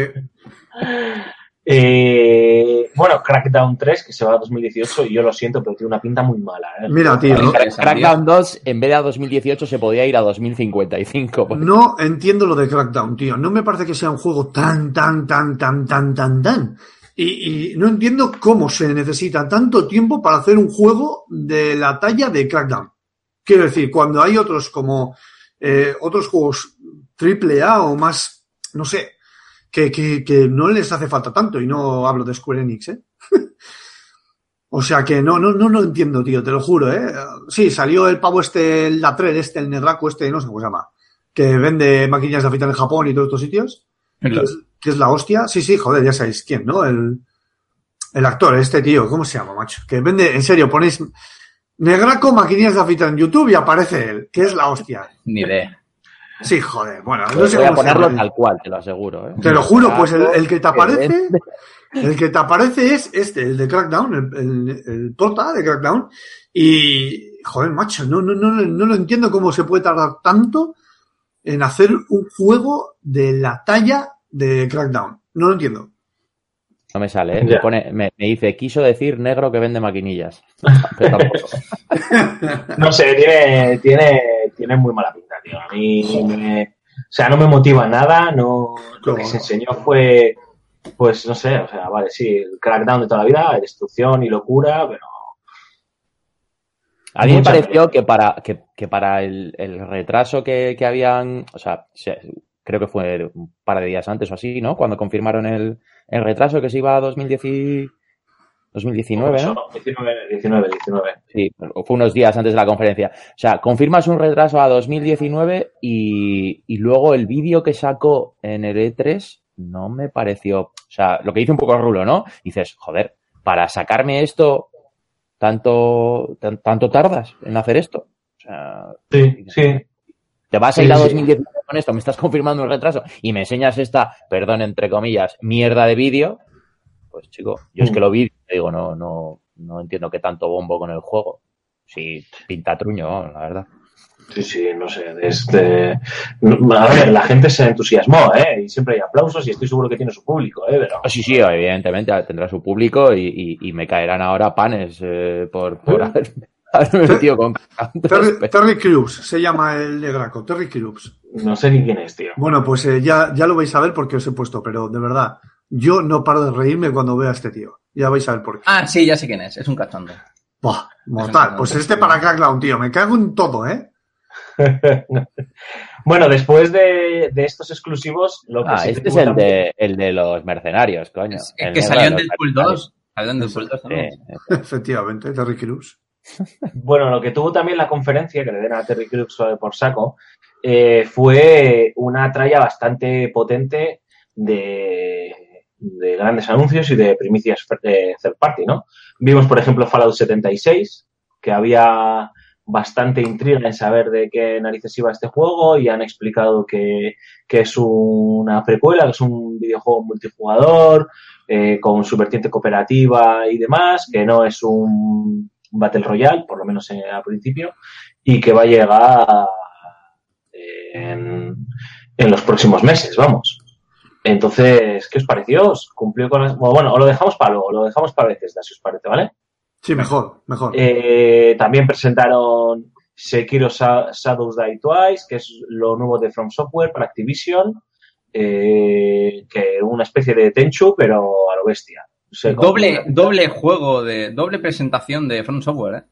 Eh, bueno, Crackdown 3, que se va a 2018, y yo lo siento, pero tiene una pinta muy mala. ¿eh? Mira, tío. No. Crackdown 2, en vez de a 2018, se podía ir a 2055. porque- no entiendo lo de Crackdown, tío. No me parece que sea un juego tan, tan, tan, tan, tan, tan, tan. Y, y no entiendo cómo se necesita tanto tiempo para hacer un juego de la talla de Crackdown. Quiero decir, cuando hay otros como eh, otros juegos triple A o más, no sé, que, que, que no les hace falta tanto, y no hablo de Square Enix, ¿eh? o sea que no, no, no lo entiendo, tío, te lo juro, ¿eh? Sí, salió el pavo este, el Latrell este, el Nedraco este, no sé cómo se llama, que vende maquinillas de afeitar en Japón y todos estos sitios, que es, que es la hostia. Sí, sí, joder, ya sabéis quién, ¿no? El, el actor, este tío, ¿cómo se llama, macho? Que vende, en serio, ponéis Negraco maquinillas de afeitar en YouTube y aparece él, que es la hostia. Ni idea. Sí, joder, bueno, no sé Voy a se ponerlo tal cual, te lo aseguro. ¿eh? Te lo juro, pues el, el que te Que aparece, el que te aparece es este, el de Crackdown, el, el, el prota de Crackdown. Y, joder, macho, no, no, no, no lo entiendo cómo se puede tardar tanto en hacer un juego de la talla de Crackdown. No lo entiendo. No me sale, ¿eh? Me, pone, me, me dice, quiso decir negro que vende maquinillas. Pero tampoco. No sé, tiene, tiene, tiene muy mala pinta, tío. A mí, me- o sea, no me motiva nada, no, lo que se enseñó fue, pues, no sé, o sea, vale, sí, el crackdown de toda la vida, destrucción y locura, pero A mí me pareció que para, que, que para el, el retraso que, que habían, o sea, se- creo que fue un par de días antes o así, ¿no? Cuando confirmaron el, el retraso que se iba a 2010 y- 2019, ¿no? 19, 19, 19. Sí, fue unos días antes de la conferencia. O sea, confirmas un retraso a 2019 y, y luego el vídeo que sacó en el E3 no me pareció. O sea, lo que dice un poco Rulo, ¿no? Dices, joder, para sacarme esto, tanto, tan- tanto tardas en hacer esto. O sea, Sí, sí. te vas a Sí, ir a sí. 2019 con esto, me estás confirmando un retraso y me enseñas esta, perdón, entre comillas, mierda de vídeo. Pues chico, yo es que Mm. lo vi y digo, no, no, no entiendo qué tanto bombo con el juego. Sí, pinta truño, la verdad. Sí, sí, no sé. Este... A ver, la gente se entusiasmó, ¿eh? Y siempre hay aplausos y estoy seguro que tiene su público, ¿eh? Pero... Sí, sí, evidentemente tendrá su público y, y- y me caerán ahora panes eh, por, por haber- haberme metido con Terry, Terry Crews se llama el negraco, Terry Crews. No sé ni quién es, tío. Bueno, pues eh, ya, ya lo vais a ver porque os he puesto, pero de verdad, yo no paro de reírme cuando veo a este tío. Ya vais a ver por qué. Ah, sí, ya sé quién es. Es un cachondo. Buah, mortal. Pues este para Crackdown, tío. Me cago en todo, ¿eh? Bueno, después de, de estos exclusivos, lo que Ah, sí este es el también- de, el de los mercenarios, coño. Es El que salió en Deadpool mercenarios. 2. Salió en Deadpool 2 Sí, también. Efectivamente, Terry Crews. Bueno, lo que tuvo también la conferencia, que le den a Terry Crews por saco, eh, fue una tralla bastante potente de, de grandes anuncios y de primicias eh, third party, ¿no? Vimos, por ejemplo, Fallout 76, que había bastante intriga en saber de qué narices iba este juego y han explicado que, que es una precuela, que es un videojuego multijugador, eh, con su vertiente cooperativa y demás, que no es un Battle Royale, por lo menos al principio, y que va a llegar en, en los próximos meses, vamos. Entonces, ¿qué os pareció? ¿Os cumplió con las... Bueno, o lo dejamos para luego, lo dejamos para veces, si os parece, ¿vale? Sí, mejor, mejor. Eh, también presentaron Sekiro Shadows Die Twice, que es lo nuevo de From Software para Activision, eh, que una especie de Tenchu, pero a lo bestia. Doble, doble juego de. Doble presentación de Front Software, ¿eh?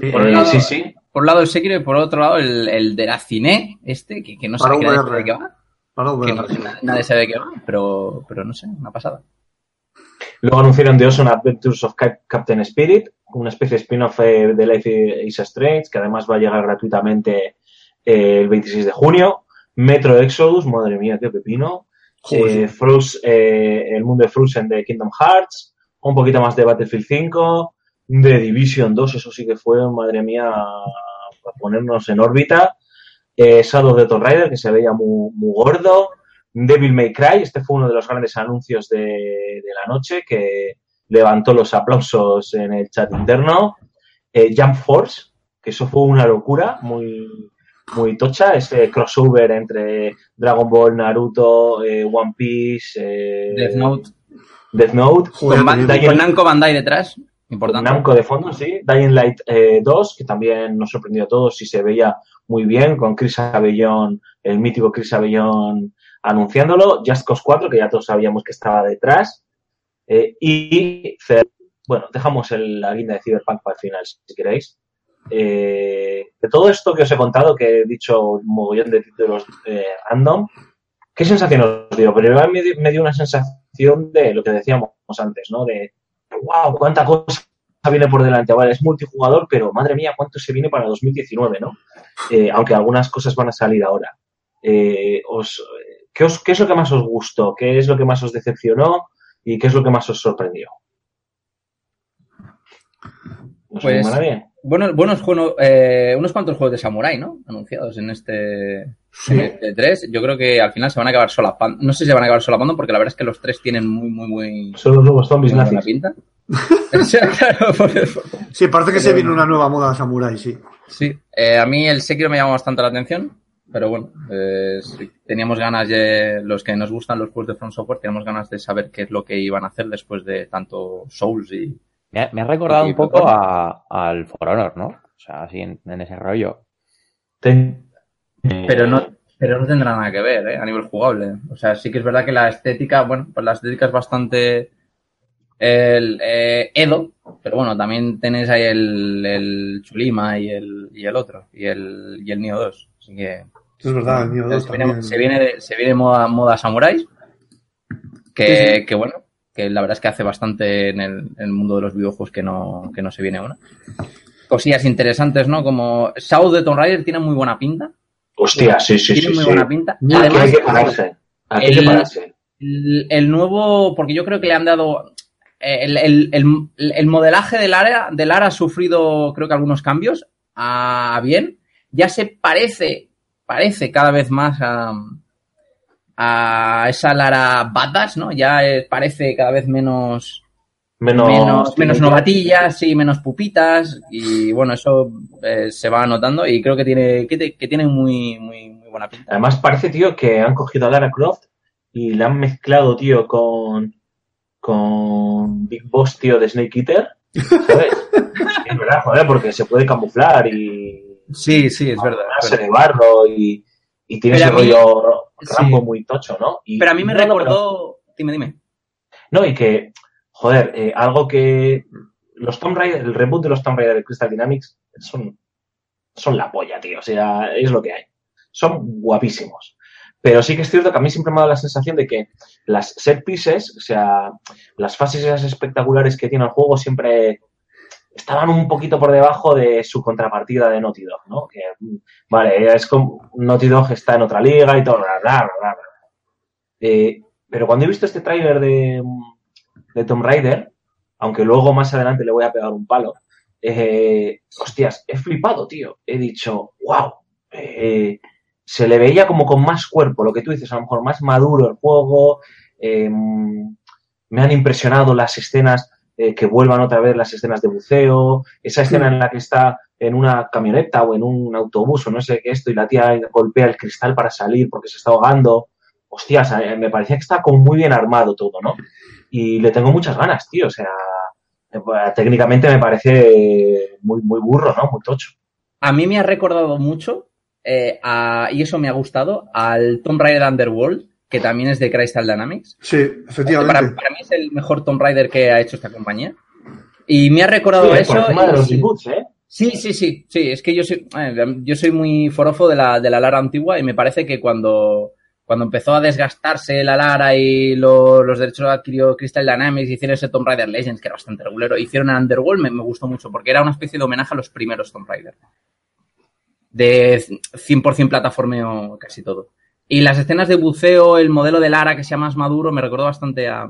Eh, sí, sí. Por un lado el Sekiro y por otro lado el, el de la Cine, este, que, que no sabe qué, de qué va. para Que VR. no- nadie sabe de qué va, pero, pero no sé, una pasada. Luego anunciaron The Awesome Adventures of Cap- Captain Spirit, una especie de spin-off eh, de Life is Strange, que además va a llegar gratuitamente eh, el 26 de junio. Metro Exodus, madre mía, qué pepino. Eh, eh, el mundo de Frozen de Kingdom Hearts, un poquito más de Battlefield 5, de Division 2, eso sí que fue, madre mía, para ponernos en órbita. Eh, Shadow the Tomb Raider, que se veía muy, muy gordo. Devil May Cry, este fue uno de los grandes anuncios de, de la noche que levantó los aplausos en el chat interno. Eh, Jump Force, que eso fue una locura, muy, muy tocha, ese crossover entre Dragon Ball, Naruto, eh, One Piece, eh, Death Note. Death Note, Con, Ba- tío. Dying- con Namco Bandai detrás. Namco de fondo, sí. Dying Light eh, 2, que también nos sorprendió a todos y se veía muy bien, con Chris Abellón, el mítico Chris Abellón anunciándolo. Just Cause 4, que ya todos sabíamos que estaba detrás. Eh, y, bueno, dejamos la guinda de Cyberpunk para el final, si queréis. Eh, de todo esto que os he contado, que he dicho un mogollón de títulos eh, random, ¿qué sensación os dio? Pero me dio una sensación de lo que decíamos antes, ¿no? De, wow, cuánta cosa viene por delante. Vale, es multijugador, pero madre mía, cuánto se viene para 2019, ¿no? Eh, aunque algunas cosas van a salir ahora. Eh, os, ¿qué, os- ¿Qué es lo que más os gustó? ¿Qué es lo que más os decepcionó? ¿Y qué es lo que más os sorprendió? ¿No se Pues- nadie? Bueno, buenos juegos, eh, unos cuantos juegos de Samurai, ¿no? Anunciados en este, en este 3. Yo creo que al final se van a acabar solapando. No sé si se van a acabar solapando porque la verdad es que los tres tienen muy, muy, muy, Son los nuevos zombies nazis. pinta. Sí, parece que se viene una nueva moda samurai, sí. Sí, eh, a mí el Sekiro me llamó bastante la atención, pero bueno, eh, teníamos ganas de, los que nos gustan los juegos de From Software, teníamos ganas de saber qué es lo que iban a hacer después de tanto Souls y... Me ha, me ha recordado Sí, un poco a- al For Honor, ¿no? O sea, así en, en ese rollo. Ten- Pero no, pero no tendrá nada que ver, ¿eh? A nivel jugable. O sea, sí que es verdad que la estética, bueno, pues la estética es bastante el eh, Edo, pero bueno, también tenéis ahí el, el Chulima y el, y el otro, y el, y el Neo 2. Así que Es verdad, el mío dos se viene, se viene, de- se viene moda, moda samuráis. Que, que bueno, que la verdad es que hace bastante en el, en el mundo de los videojuegos que no, que no se viene una. Cosillas interesantes, ¿no? Como Shadow de Tomb Raider tiene muy buena pinta. Hostia, sí, sí, tiene sí. muy sí. buena pinta. Además, hay que pararse. Hay que pararse. el, el nuevo, porque yo creo que le han dado. eh, El, el- el- el modelaje del área, del ARA ha sufrido, creo que algunos cambios a bien. Ya se parece, parece cada vez más a, a esa Lara Badass, ¿no? Ya eh, parece cada vez menos, Menos, menos, menos novatillas, sí, menos pupitas. Y bueno, eso eh, se va notando y creo que tiene, que, te- que tiene muy, muy, muy buena pinta. Además, parece, tío, que han cogido a Lara Croft y la han mezclado, tío, con, con Big Boss, tío, de Snake Eater. ¿Sabes? es verdad, joder, porque se puede camuflar y Sí, sí, es verdad. de barro y, y tiene Pero ese mí- rollo Rambo sí. muy tocho, ¿no? Y- Pero a mí me no, no, pero- recordó. Dime, dime. No, y que, joder, eh, algo que los Tomb Raider, el reboot de los Tomb Raider de Crystal Dynamics son, son la polla, tío. O sea, es lo que hay. Son guapísimos. Pero sí que es cierto que a mí siempre me ha dado la sensación de que las set pieces, o sea, las fases esas espectaculares que tiene el juego siempre estaban un poquito por debajo de su contrapartida de Naughty Dog, ¿no? Que, vale, es como Naughty Dog está en otra liga y todo, bla, bla, bla, bla. Eh, pero cuando he visto este tráiler de, de Tomb Raider, aunque luego más adelante le voy a pegar un palo, eh, hostias, he flipado, tío. He dicho, wow, eh, se le veía como con más cuerpo, lo que tú dices, a lo mejor más maduro el juego. eh, me han impresionado las escenas eh, que vuelvan otra vez las escenas de buceo, esa escena en la que está en una camioneta o en un autobús o no sé qué esto y la tía golpea el cristal para salir porque se está ahogando. Hostias, eh, me parecía que está como muy bien armado todo, ¿no? Y le tengo muchas ganas, tío. O sea, eh, técnicamente me parece muy, muy burro, ¿no? Muy tocho. A mí me ha recordado mucho, eh, a- y eso me ha gustado, al Tomb Raider Underworld, que también es de Crystal Dynamics. Sí, Para, efectivamente. para mí es el mejor Tomb Raider que ha hecho esta compañía. Y me ha recordado Sí, eso. por encima de y los sí. reboots, ¿eh? Sí, sí, sí, sí, es que yo soy, eh, yo soy muy forofo de la, de la Lara antigua y me parece que cuando, cuando empezó a desgastarse la Lara y lo- los derechos adquirió Crystal Dynamics, hicieron ese Tomb Raider Legends, que era bastante regulero, hicieron el Underworld, me, me gustó mucho, porque era una especie de homenaje a los primeros Tomb Raider. De 100% plataformeo casi todo. Y las escenas de buceo, el modelo de Lara que sea más maduro, me recordó bastante a,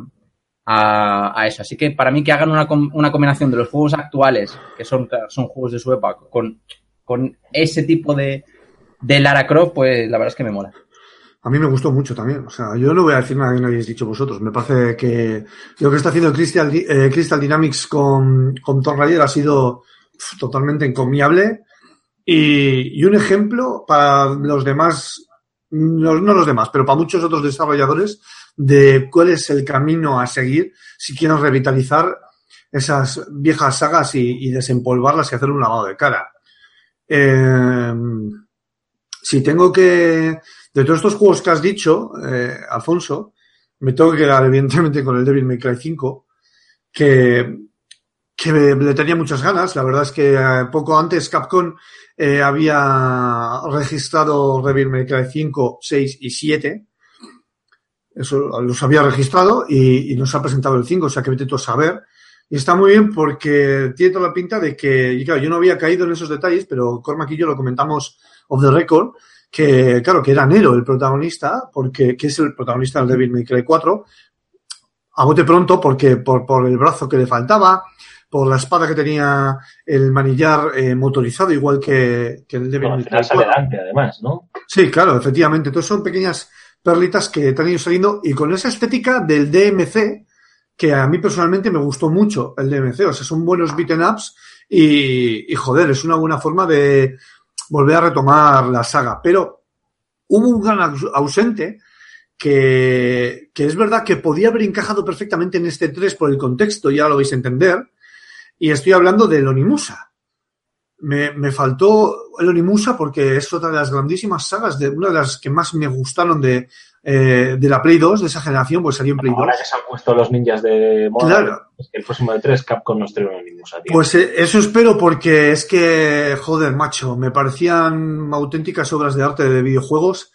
a, a eso. Así que para mí que hagan una, una combinación de los juegos actuales, que son, son juegos de su época, con, con ese tipo de, de Lara Croft, pues la verdad es que me mola. A mí me gustó mucho también. O sea, yo no voy a decir nada que no hayáis dicho vosotros. Me parece que lo que está haciendo Crystal, eh, Crystal Dynamics con, con Tomb Raider ha sido pf, totalmente encomiable. Y, y un ejemplo para los demás, no, no los demás, pero para muchos otros desarrolladores de cuál es el camino a seguir si quieren revitalizar esas viejas sagas y, desempolvarlas y hacer un lavado de cara. Eh, si tengo que, de todos estos juegos que has dicho, eh, Alfonso, me tengo que quedar evidentemente con el Devil May Cry 5, que, que le tenía muchas ganas. La verdad es que eh, poco antes Capcom eh, había registrado Devil May Cry 5, 6 y 7. Eso los había registrado y, nos ha presentado el 5, o sea que vete tú a saber. Y está muy bien porque tiene toda la pinta de que, y claro, yo no había caído en esos detalles, pero Cormac y yo lo comentamos off the record, que claro, que era Nero el protagonista, porque que es el protagonista del Devil May Cry 4, a bote pronto porque por, por el brazo que le faltaba, por la espada que tenía el manillar eh, motorizado, igual que, que el Devil Bueno, al May final Cry sale 4. Dante, además, ¿no? Sí, claro, efectivamente. Entonces son pequeñas perlitas que te han ido saliendo y con esa estética del DMC, que a mí personalmente me gustó mucho el DMC. O sea, son buenos beaten ups y, y joder, es una buena forma de volver a retomar la saga. Pero hubo un gran aus- ausente que, que es verdad que podía haber encajado perfectamente en este 3 por el contexto, ya lo vais a entender. Y estoy hablando del Onimusa. Me, me faltó el Onimusa porque es otra de las grandísimas sagas, de una de las que más me gustaron de, eh, de la Play 2, de esa generación, pues salió en Play 2. Ahora que se han puesto los ninjas de moda, Claro. es que el próximo de 3 Capcom nos trae una Nimusa, tío. Pues eh, eso espero porque es que, joder, macho, me parecían auténticas obras de arte de videojuegos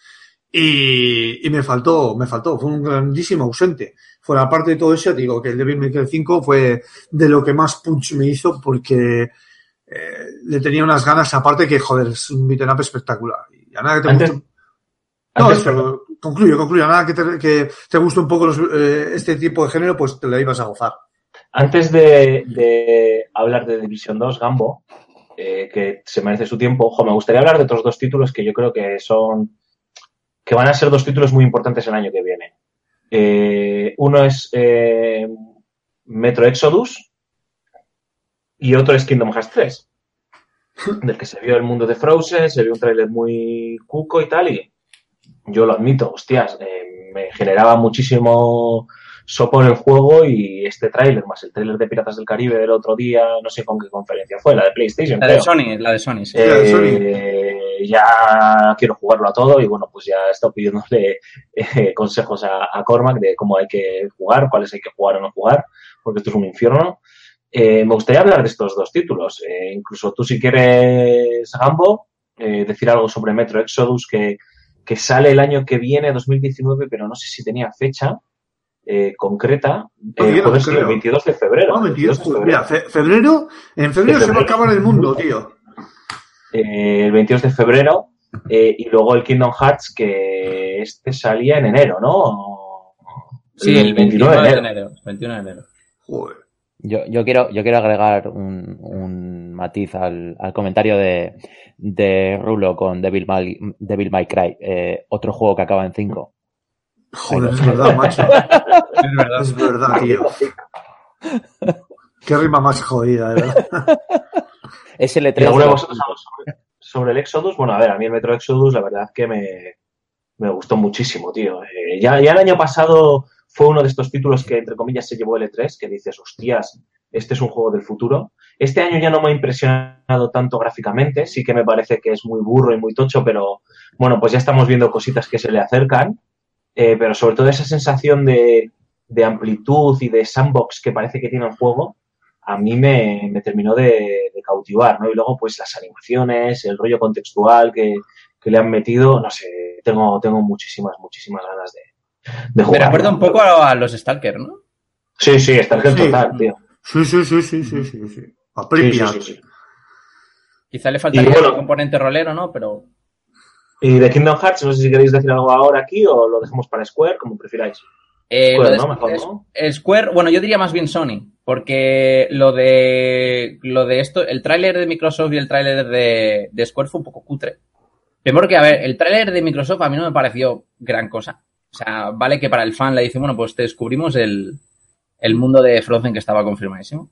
y, y me faltó, me faltó, fue un grandísimo ausente. Fuera parte de todo eso, digo que el Devil May Cry 5 fue de lo que más punch me hizo porque eh, le tenía unas ganas, aparte que, joder, es un beat'em up espectacular. Y a nada que te Antes- guste- No, antes- eso, concluyo, concluyo. A nada que te, que te guste un poco los, eh, este tipo de género, pues te la ibas a gozar. Antes de, de hablar de Division 2, Gambo, eh, que se merece su tiempo, ojo, me gustaría hablar de otros dos títulos que yo creo que son. que van a ser dos títulos muy importantes el año que viene. Eh, uno es eh, Metro Exodus y otro es Kingdom Hearts 3, del que se vio el mundo de Frozen, se vio un tráiler muy cuco y tal, y yo lo admito, hostias, eh, me generaba muchísimo sopor el juego y este tráiler, más el tráiler de Piratas del Caribe del otro día, no sé con qué conferencia fue, la de PlayStation, La de. Sony, la de Sony, sí. la de Eh, ya quiero jugarlo a todo y bueno, pues ya he estado pidiéndole eh, consejos a, a Cormac de cómo hay que jugar, cuáles hay que jugar o no jugar, porque esto es un infierno. Eh, me gustaría hablar de estos dos títulos. Eh, incluso tú, si quieres, Gambo, eh, decir algo sobre Metro Exodus que, que sale el año que viene, 2019, pero no sé si tenía fecha eh, concreta. Eh, ser el creo. 22 de febrero. Ah, 22, 22 de joder, febrero. mira, fe- febrero, en febrero se va a acabar el mundo, tío. eh, el 22 de febrero eh, y luego el Kingdom Hearts que este salía en enero, ¿no? Sí, el 29 de enero. 21 de enero. Joder. Yo, yo quiero, yo quiero agregar un, un matiz al, al comentario de, de Rulo con Devil May, Devil May Cry, eh, otro juego que acaba en 5. Joder, es verdad, macho. Es verdad. Es verdad, tío. Qué rima más jodida, de verdad. Es el ¿Y E3 alguno de vosotros sobre, sobre el Exodus? Bueno, a ver, a mí el Metro Exodus la verdad que me, me gustó muchísimo, tío. Eh, ya, ya el año pasado fue uno de estos títulos que, entre comillas, se llevó el E3, que dices, hostias, este es un juego del futuro. Este año ya no me ha impresionado tanto gráficamente, sí que me parece que es muy burro y muy tocho, pero bueno, pues ya estamos viendo cositas que se le acercan. Eh, pero sobre todo esa sensación de, de amplitud y de sandbox que parece que tiene el juego, a mí me, me terminó de, de cautivar, ¿no? Y luego, pues las animaciones, el rollo contextual que, que le han metido, no sé, tengo, tengo muchísimas, muchísimas ganas de, de Me jugar. recuerda un poco a, a los Stalker, ¿no? Sí, sí, el Sí. total, tío. Sí, sí, sí, sí, sí, sí, sí. A Sí, sí, Pripyat. sí, sí. Quizá le faltaría Y bueno- un componente rolero, ¿no? Pero Y de Kingdom Hearts, no sé si queréis decir algo ahora aquí o lo dejamos para Square, como prefiráis. Eh, Square, ¿no? Mejor, ¿no? Square, bueno, yo diría más bien Sony, porque lo de lo de esto, el tráiler de Microsoft y el tráiler de, de Square fue un poco cutre. Primero que, a ver, el tráiler de Microsoft a mí no me pareció gran cosa. O sea, vale que para el fan le dice, bueno, pues te descubrimos el, el mundo de Frozen que estaba confirmadísimo.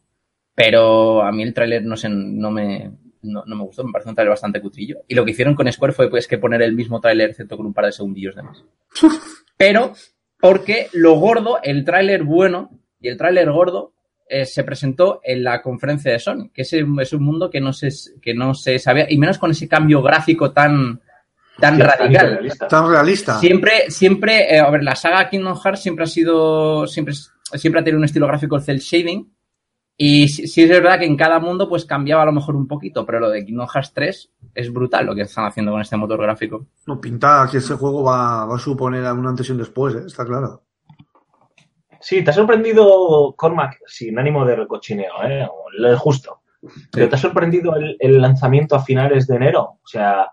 Pero a mí el tráiler no sé, no me, no, no me gustó, me parece un tráiler bastante cutrillo. Y lo que hicieron con Square fue pues que poner el mismo tráiler, excepto con un par de segundillos de más. Pero, porque lo gordo, el tráiler bueno y el tráiler gordo eh, se presentó en la conferencia de Sony, que es, un- es un mundo que no se, que no se sabía, y menos con ese cambio gráfico tan, tan Sí, radical. realista. Tan realista. Siempre, siempre, eh, a ver, la saga Kingdom Hearts siempre ha sido, siempre, siempre ha tenido un estilo gráfico cel shading. Y sí, sí es verdad que en cada mundo pues cambiaba a lo mejor un poquito, pero lo de Kingdom Hearts 3 es brutal lo que están haciendo con este motor gráfico. No, pinta que ese juego va, va a suponer un antes y un después, ¿eh? está claro. Sí, te ha sorprendido, Cormac, sin ánimo de recochineo, ¿eh? Lo justo. Pero te ha sorprendido el, el lanzamiento a finales de enero. O sea,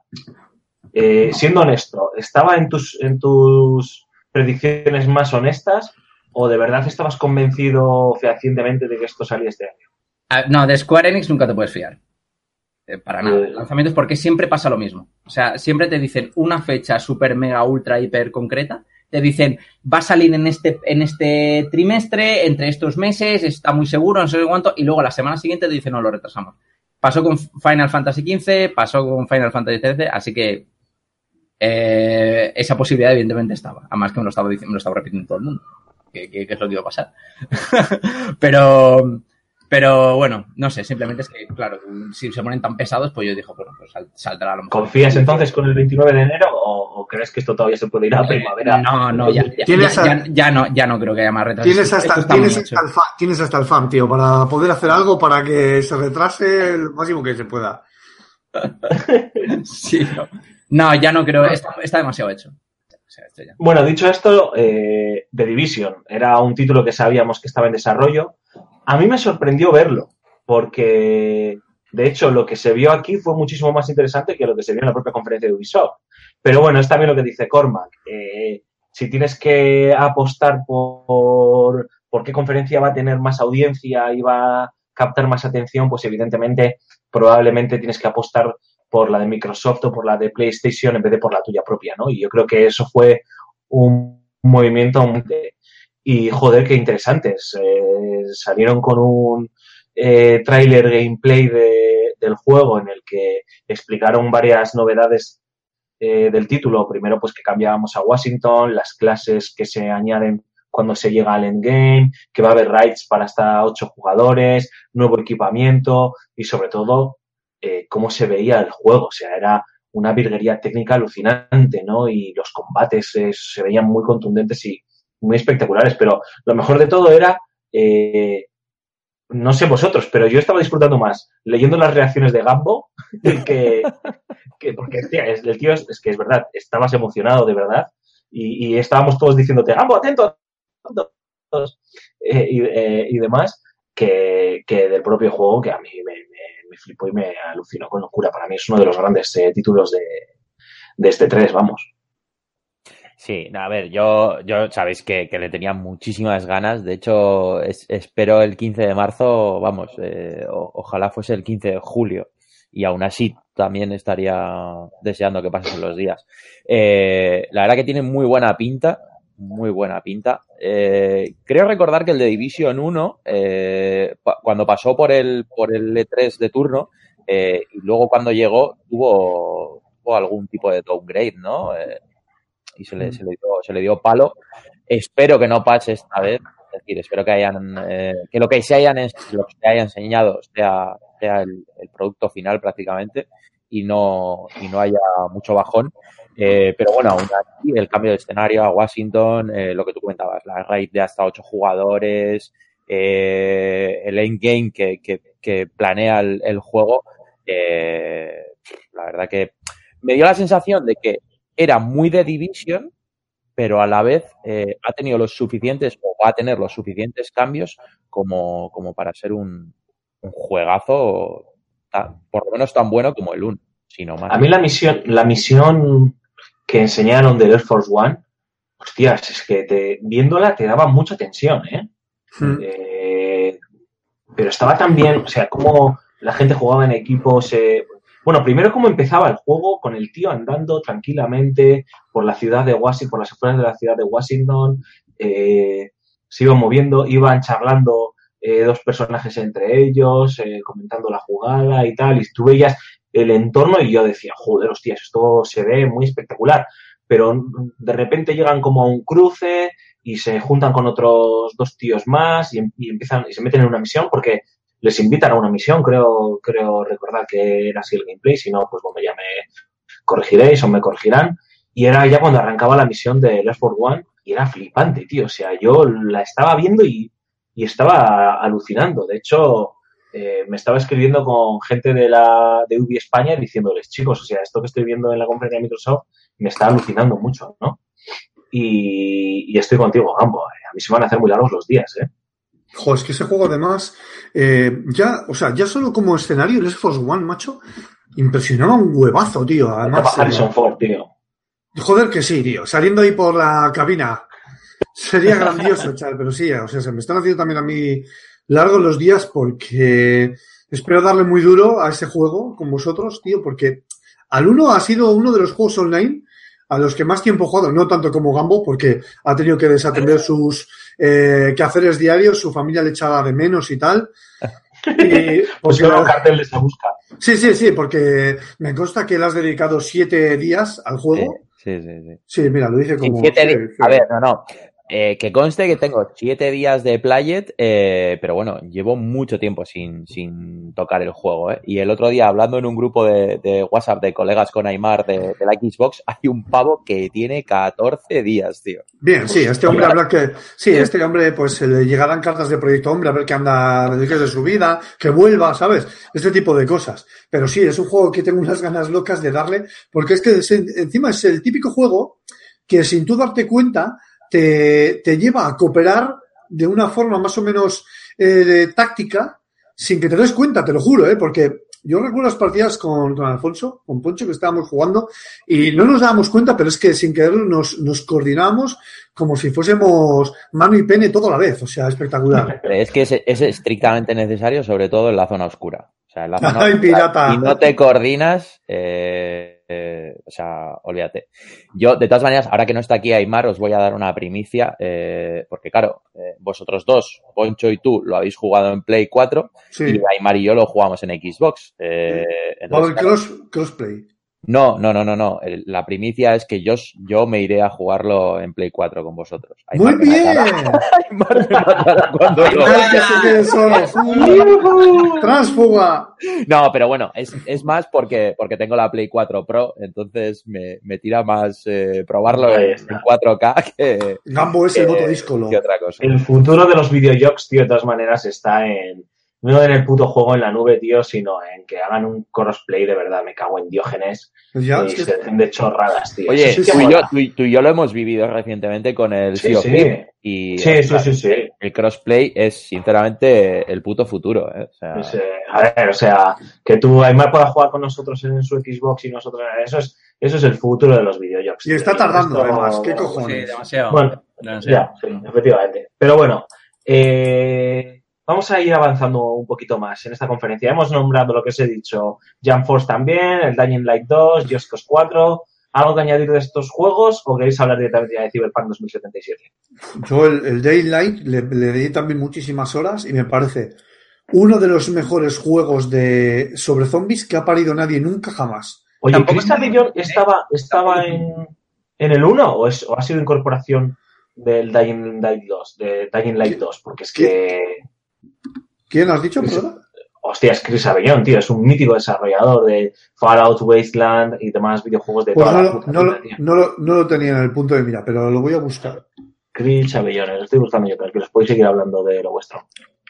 eh, siendo honesto, ¿estaba en tus, en tus predicciones más honestas o de verdad estabas convencido fehacientemente de que esto salía este año? Ah, No, de Square Enix nunca te puedes fiar. Eh, para nada. Eh. Lanzamientos porque siempre pasa lo mismo. O sea, siempre te dicen una fecha super mega ultra hiper concreta. Te dicen, va a salir en este, en este trimestre, entre estos meses, está muy seguro, no sé cuánto, y luego la semana siguiente te dicen, no, lo retrasamos. Pasó con Final Fantasy XV, pasó con Final Fantasy XIII, así que eh, esa posibilidad evidentemente estaba. Además que me lo estaba diciendo, me lo estaba repitiendo todo el mundo. Que es lo que iba a pasar. pero, pero bueno, no sé, simplemente es que, claro, si se ponen tan pesados, pues yo dije, bueno, pues sal- saldrá a lo mejor. ¿Confías entonces con el 29 de enero o, o crees que esto todavía se puede ir a primavera? Eh, No, no, ya, ya, Tienes ya- a- ya- ya no, ya no creo que haya más retrasos. Tienes hasta, tienes, hasta el fan, tienes hasta el fan, tío, para poder hacer algo para que se retrase el máximo que se pueda. Sí, no. No, ya no creo, está, está demasiado hecho. Bueno, dicho esto, eh, The Division era un título que sabíamos que estaba en desarrollo. A mí me sorprendió verlo, porque de hecho lo que se vio aquí fue muchísimo más interesante que lo que se vio en la propia conferencia de Ubisoft. Pero bueno, es también lo que dice Cormac. eh, si tienes que apostar por, por qué conferencia va a tener más audiencia y va a captar más atención, pues evidentemente probablemente tienes que apostar por la de Microsoft o por la de PlayStation en vez de por la tuya propia, ¿no? Y yo creo que eso fue un movimiento y joder, qué interesantes. Eh, salieron con un eh, tráiler gameplay de- del juego en el que explicaron varias novedades eh, del título. Primero, pues que cambiábamos a Washington, las clases que se añaden cuando se llega al endgame, que va a haber raids para hasta ocho jugadores, nuevo equipamiento y sobre todo eh, cómo se veía el juego. O sea, era una virguería técnica alucinante, ¿no? Y los combates eh, se veían muy contundentes y muy espectaculares. Pero lo mejor de todo era, eh, no sé vosotros, pero yo estaba disfrutando más leyendo las reacciones de Gambo que, que porque el tío es, que es verdad, estabas emocionado de verdad y, estábamos todos diciéndote, Gambo, atento, atento", y demás, que, que del propio juego que a mí me, me, flipó y me alucinó con locura. Para mí es uno de los grandes eh, títulos de, de este 3, vamos. Sí, a ver, yo, yo sabéis que, que le tenía muchísimas ganas. De hecho, es- espero el 15 de marzo, vamos, eh, ojalá fuese el 15 de julio. Y aún así también estaría deseando que pasen los días. Eh, la verdad que tiene muy buena pinta, muy buena pinta. Eh, creo recordar que el de Division 1, eh, cuando pasó por el, por el E3 de turno, eh, y luego cuando llegó, tuvo, tuvo algún tipo de downgrade, ¿no? Eh, y se le, se, le dio, se le dio palo. Espero que no pase esta vez. Es decir, espero que hayan eh, que lo que se hayan lo que se haya enseñado sea, sea el, el producto final prácticamente y no, y no haya mucho bajón. Eh, pero bueno, así, el cambio de escenario a Washington, eh, lo que tú comentabas, la raid de hasta ocho jugadores, eh, el endgame que, que, que planea el, juego, eh, la verdad que me dio la sensación de que era muy de Division, pero a la vez ha tenido los suficientes o va a tener los suficientes cambios como, como para ser un, un juegazo por lo menos tan bueno como el 1, sino más. A mí la misión, la misión que enseñaron del Air Force One, hostias, es que te, viéndola te daba mucha tensión, ¿eh? Mm. Eh, pero estaba tan bien, o sea, cómo la gente jugaba en equipos. eh, bueno, primero cómo empezaba el juego con el tío andando tranquilamente por la ciudad de Washington, por las afueras de la ciudad de Washington, eh, se iban moviendo, iban charlando eh, dos personajes entre ellos, comentando la jugada y tal, y tú veías el entorno y yo decía, joder, hostias, esto se ve muy espectacular. Pero de repente llegan como a un cruce y se juntan con otros dos tíos más y, em- y empiezan y se meten en una misión porque les invitan a una misión, creo, creo recordar que era así el gameplay, si no, pues bueno, ya me corregiréis o me corregirán. Y era ya cuando arrancaba la misión de Left 4 One y era flipante, tío. O sea, yo la estaba viendo y, y estaba alucinando. De hecho, eh, me estaba escribiendo con gente de la de Ubi España diciéndoles, chicos, o sea, esto que estoy viendo en la conferencia de Microsoft me está alucinando mucho, ¿no? Y, y estoy contigo, Gambo. A mí se van a hacer muy largos los días, ¿eh? Jo, es que ese juego además, eh, ya, o sea, ya solo como escenario, el Force One, macho, impresionaba un huevazo, tío. Además, Harrison Ford, tío. Joder que sí, tío. Saliendo ahí por la cabina. Sería grandioso, chaval, pero sí, o sea, se me están haciendo también a mí largos los días porque espero darle muy duro a ese juego con vosotros, tío, porque al uno ha sido uno de los juegos online a los que más tiempo he jugado, no tanto como Gambo, porque ha tenido que desatender sus eh, quehaceres diarios, su familia le echaba de menos y tal. Y Pues porque- cartel de esa busca. sí, sí, sí, porque me consta que le has dedicado siete días al juego. sí, sí. sí. Sí, mira, lo dice Sí, como. siete sí, di- sí. A ver, no, no. Eh, que conste que tengo siete días de Playet, eh, pero bueno, llevo mucho tiempo sin, sin tocar el juego. ¿eh? Y el otro día, hablando en un grupo de, de WhatsApp de colegas con Aymar de, de la Xbox, hay un pavo que tiene 14 días, tío. Bien, sí, este hombre habrá que. Sí, este hombre, pues le llegarán cartas de proyecto hombre a ver qué anda de qué es de su vida, que vuelva, ¿sabes? Este tipo de cosas. Pero sí, es un juego que tengo unas ganas locas de darle, porque es que es- encima es el típico juego que sin tú darte cuenta te, te lleva a cooperar de una forma más o menos eh, táctica sin que te des cuenta, te lo juro, ¿eh? porque yo recuerdo las partidas con, con Alfonso, con Poncho, que estábamos jugando y no nos dábamos cuenta, pero es que sin querer nos, nos coordinamos como si fuésemos mano y pene todo a la vez, o sea, espectacular. Es que es, es estrictamente necesario, sobre todo en la zona oscura. O sea, en la zona Ay, oscura, pirata. si no te coordinas, eh, eh, o sea, olvídate. Yo, de todas maneras, ahora que no está aquí Aymar, os voy a dar una primicia, eh, porque claro, eh, vosotros dos, Poncho y tú, lo habéis jugado en Play 4 Sí. y Aymar y yo lo jugamos en Xbox. Eh, entonces, claro, cross, crossplay. No, no, no, no, no. La primicia es que yo, yo me iré a jugarlo en Play 4 con vosotros. Muy Aymar bien. matará- Aymar me matará cuando lo Ay, que se quede solo. Transfuga. No, pero bueno, es, es más porque, porque tengo la Play 4 Pro, entonces me, me tira más eh, probarlo en, está. en 4K que, Gambo es el voto díscolo. que otra cosa. El futuro de los videojuegos, tío, de todas maneras, está en. No en el puto juego en la nube, tío, sino en que hagan un crossplay de verdad. Me cago en Diógenes. Ya, y se hacen de chorradas, tío. Oye, sí tú, y yo, mola. tú, y- tú y yo lo hemos vivido recientemente con el Sí, y Sí, sí, sí, sí. el crossplay es sinceramente el puto futuro. ¿eh? O sea, Pues, eh, a ver, o sea, que tú, Aymar, pueda jugar con nosotros en su Xbox y nosotros en eso es, eso es el futuro de los videojuegos. Y está tardando, Esto- además. ¿Qué Sí, cojones? demasiado. Bueno, demasiado. Ya, sí, efectivamente. Pero bueno, eh, vamos a ir avanzando un poquito más en esta conferencia. Hemos nombrado lo que os he dicho, Jump Force también, el Dying Light 2, Just Cause 4. ¿Algo que añadir de estos juegos o queréis hablar directamente ya de Cyberpunk 2077? Yo el, el Daylight le, le di también muchísimas horas y me parece uno de los mejores juegos de sobre zombies que ha parido nadie nunca jamás. Oye, Tampoco ¿Crystal es- Vision estaba, estaba en, en el 1 o, es, o ha sido incorporación del Dying Light 2? De Dying Light 2, porque es que... ¿Quién has dicho? Perdona? Hostia, es Chris Avellón, tío, es un mítico desarrollador de Fallout, Wasteland y demás videojuegos de Pues toda no, la lo- puta no, lo- vida, no lo- no lo tenía en el punto de mira, pero lo voy a buscar. Chris Avellón, lo estoy buscando yo, tranquilos, podéis seguir hablando de lo vuestro.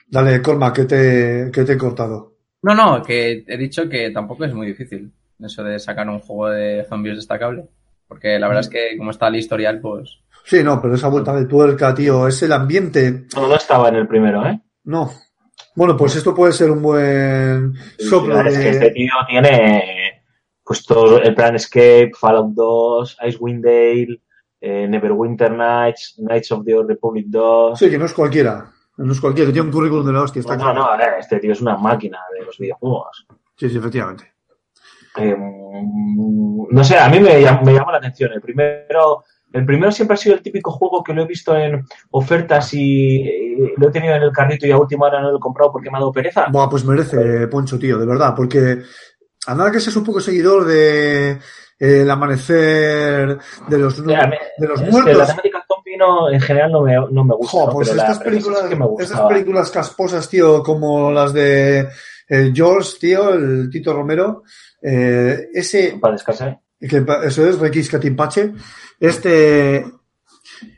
Dale, Colma, que te, que te he cortado. No, no, que he dicho que tampoco es muy difícil eso de sacar un juego de zombies destacable. Porque la verdad es que como está el historial, pues... Sí, no, pero esa vuelta de tuerca, tío, es el ambiente. No estaba en el primero, ¿eh? No. Bueno, pues esto puede ser un buen soplo es que de... este tío tiene pues todo el plan Escape, Fallout 2, Icewind Dale, eh, Neverwinter Nights, Knights of the Old Republic 2. Sí, que no es cualquiera. No es cualquiera, tiene un currículum de la hostia, está no, claro. no, a ver, este tío es una máquina de los videojuegos. Sí, sí, efectivamente. Eh, no sé, a mí me llama la atención. El primero, el primero siempre ha sido el típico juego que lo he visto en ofertas y eh, lo he tenido en el carrito y a última hora no lo he comprado porque me ha dado pereza. Buah, pues merece, Poncho, tío, de verdad, porque a nada que seas un poco seguidor de eh, el amanecer de los, me- de los muertos. la temática zombie no, en general no me, no me gusta. Jo, pues estas películas, sí que me estas películas casposas, tío, como las de eh, George, tío, el Tito Romero, eh, ese, Para descansar. que eso es, Requis Catimpache, este,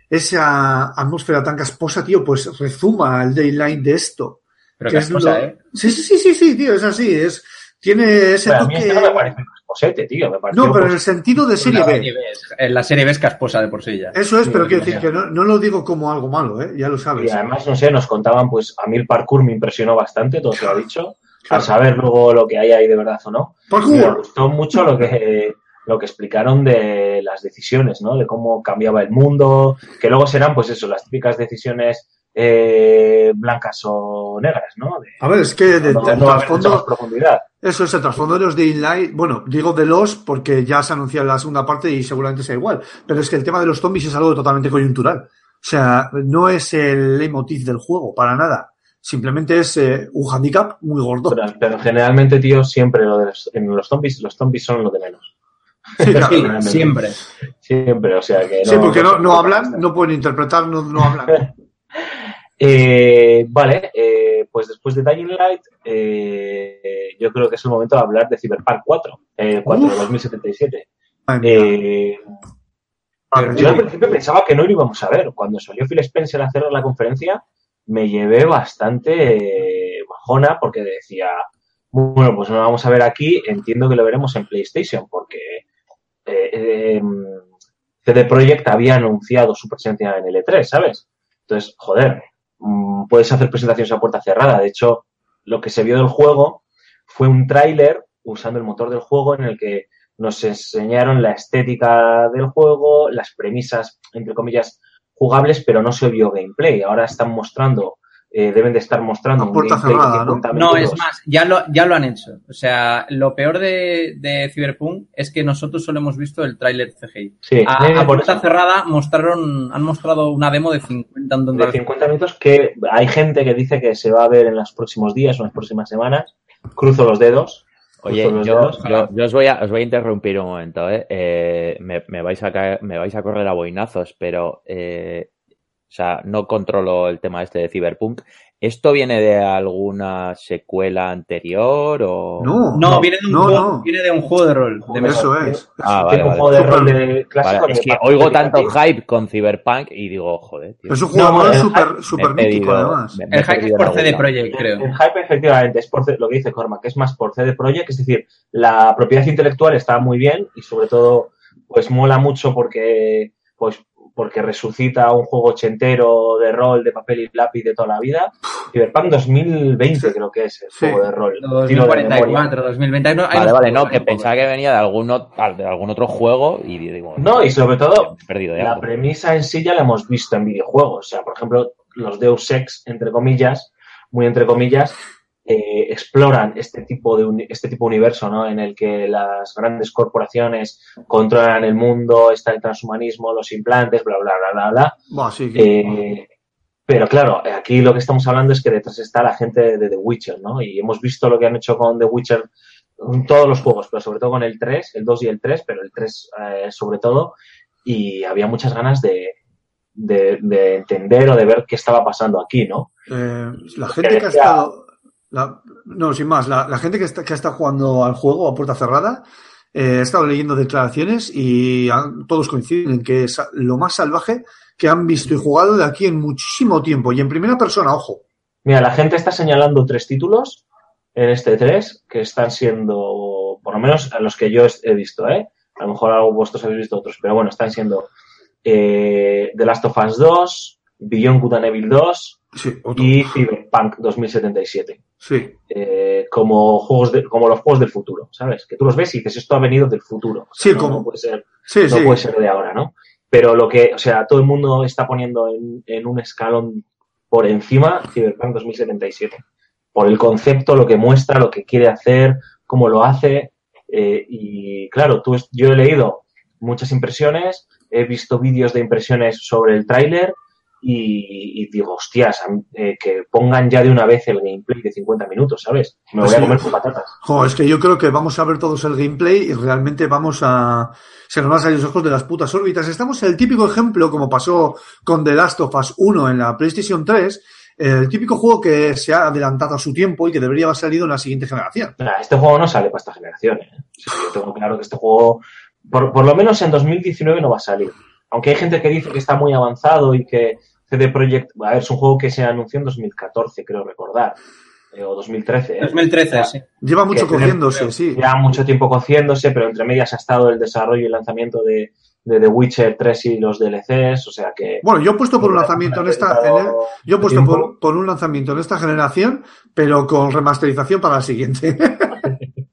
esa atmósfera tan casposa, tío, pues rezuma el daylight de esto. Pero que que es lo- ¿eh? Sí, sí, sí, sí, sí, tío, es así, es, tiene ese Pero a mí toque... este no me parece casposete, tío. Me No, pero en el pues, sentido de serie B. en la serie B es casposa de por sí ya. Eso es, Sí, pero quiero decir que no, no lo digo como algo malo, ¿eh? Ya lo sabes. y además, no sé, nos contaban, pues a mí el parkour me impresionó bastante, todo se lo ha dicho. Claro. A saber luego lo que hay ahí de verdad o no. Me ¡Parkour! gustó mucho lo que, lo que explicaron de las decisiones, ¿no? De cómo cambiaba el mundo, que luego serán, pues eso, las típicas decisiones eh, blancas o negras, ¿no? De, A ver, es que de, no, trasfondo, profundidad. eso es el trasfondo de los de Inlight. Bueno, digo de los porque ya se anuncia la segunda parte y seguramente sea igual. Pero es que el tema de los zombies es algo totalmente coyuntural. O sea, no es el leitmotiv del juego, para nada. Simplemente es eh, un handicap muy gordo. Pero, pero generalmente, tío, siempre lo de los, en los zombies, los zombies son lo de menos. Sí, claro. Siempre. Siempre, o sea que Sí, porque no, no hablan, no pueden interpretar, no, no hablan. Eh, vale, eh, pues después de Dying Light, eh, yo creo que es el momento de hablar de Cyberpunk 4, eh, 4 de Uf. 2077. Madre mía. Eh, yo al principio pensaba que no lo íbamos a ver. Cuando salió Phil Spencer a hacer la conferencia, me llevé bastante eh, bajona porque decía, bueno, pues no lo vamos a ver aquí, entiendo que lo veremos en PlayStation, porque eh, eh, CD Projekt había anunciado su presencia en el E3, ¿sabes? Entonces, joder, mm, puedes hacer presentaciones a puerta cerrada. De hecho, lo que se vio del juego fue un tráiler usando el motor del juego en el que nos enseñaron la estética del juego, las premisas, entre comillas, jugables, pero no se vio gameplay. Ahora están mostrando, eh, deben de estar mostrando A un puerta cerrada, ¿no? 50 No, es más, ya lo, ya lo han hecho. O sea, lo peor de, de Cyberpunk es que nosotros solo hemos visto el tráiler CGI. Sí, A, puerta eso. cerrada mostraron, han mostrado una demo de 50 en donde de 50 minutos que hay gente que dice que se va a ver en los próximos días o en las próximas semanas. Cruzo los dedos. Oye, yo os, voy a, os voy a interrumpir un momento, ¿eh? Eh, me, me vais a caer- me vais a correr a boinazos, pero eh, o sea, no controlo el tema este de Cyberpunk. ¿Esto viene de alguna secuela anterior o...? No, No, viene, de un no, juego, no. viene de un juego de rol. de. Eso es. Ah, vale, un vale. juego de Super- rol de clásico. Vale, de es que oigo tanto hype con Cyberpunk y digo, joder, tío. Es un juego súper he mítico, además. me- me he El hype es por CD. Projekt, creo. El hype efectivamente es por lo que dice Cormac, que es más por CD Projekt, es decir, la propiedad intelectual está muy bien y sobre todo pues mola mucho porque pues porque resucita un juego ochentero de rol de papel y lápiz de toda la vida. Cyberpunk 2020 Sí. creo que es el Sí. juego de rol. Tiro de memoria. 2044, 2021. hay Vale, vale, no, que pensaba que venía de algún, de algún otro juego y digo... No, y sobre todo, perdido La algo. premisa en sí ya la hemos visto en videojuegos. O sea, por ejemplo, los Deus Ex, entre comillas, muy entre comillas, eh, exploran este tipo de uni- este tipo de universo, ¿no? En el que las grandes corporaciones controlan el mundo, está el transhumanismo, los implantes, bla bla bla bla bla. Sí, que- Eh, pero claro, aquí lo que estamos hablando es que detrás está la gente de The Witcher, ¿no? Y hemos visto lo que han hecho con The Witcher en todos los juegos, pero sobre todo con el 3, el 2 y el 3, pero el 3 eh, sobre todo, y había muchas ganas de, de, de entender o de ver qué estaba pasando aquí, ¿no? Eh, la gente que ha decía- estado. La- no, sin más, la, gente que está, que está jugando al juego a puerta cerrada, eh, he estado leyendo declaraciones y todos coinciden en que es lo más salvaje que han visto y jugado de aquí en muchísimo tiempo. Y en primera persona, ojo. Mira, la gente está señalando tres títulos en este 3 que están siendo, por lo menos a los que yo he visto, ¿eh? A lo mejor algo vosotros habéis visto otros, pero bueno, están siendo eh, The Last of Us 2, Beyond Good and Evil 2 Sí, otro. y Cyberpunk 2077. Sí, eh, como juegos de, como los juegos del futuro, ¿sabes? Que tú los ves y dices, esto ha venido del futuro. O sea, Sí, no, como- no puede ser, sí, no sí. puede ser de ahora, ¿no? Pero lo que, o sea, todo el mundo está poniendo en, en un escalón por encima Cyberpunk 2077. Por el concepto, lo que muestra, lo que quiere hacer, cómo lo hace. eh, y claro, tú, yo he leído muchas impresiones, he visto vídeos de impresiones sobre el tráiler y, y digo, hostias, eh, que pongan ya de una vez el gameplay de 50 minutos, ¿sabes? Me voy Sí. a comer con patatas. Jo, es que yo creo que vamos a ver todos el gameplay y realmente vamos a. Se nos van a salir los ojos de las putas órbitas. Estamos en el típico ejemplo, como pasó con The Last of Us 1 en la PlayStation 3, el típico juego que se ha adelantado a su tiempo y que debería haber salido en la siguiente generación. Nah, este juego no sale para esta generación. ¿eh? O sea, yo tengo claro que este juego, por, por lo menos en 2019 no va a salir. Aunque hay gente que dice que está muy avanzado y que CD Projekt, a ver, es un juego que se anunció en 2014, creo recordar, eh, o 2013. ¿eh? 2013, sí. Lleva mucho cogiéndose, sí. Ya mucho tiempo cociéndose, pero entre medias ha estado el desarrollo y el lanzamiento de, de The Witcher 3 y los DLCs, o sea que... Bueno, yo he puesto por un lanzamiento en esta. en el- yo he puesto por, por un lanzamiento en esta generación, pero con remasterización para la siguiente.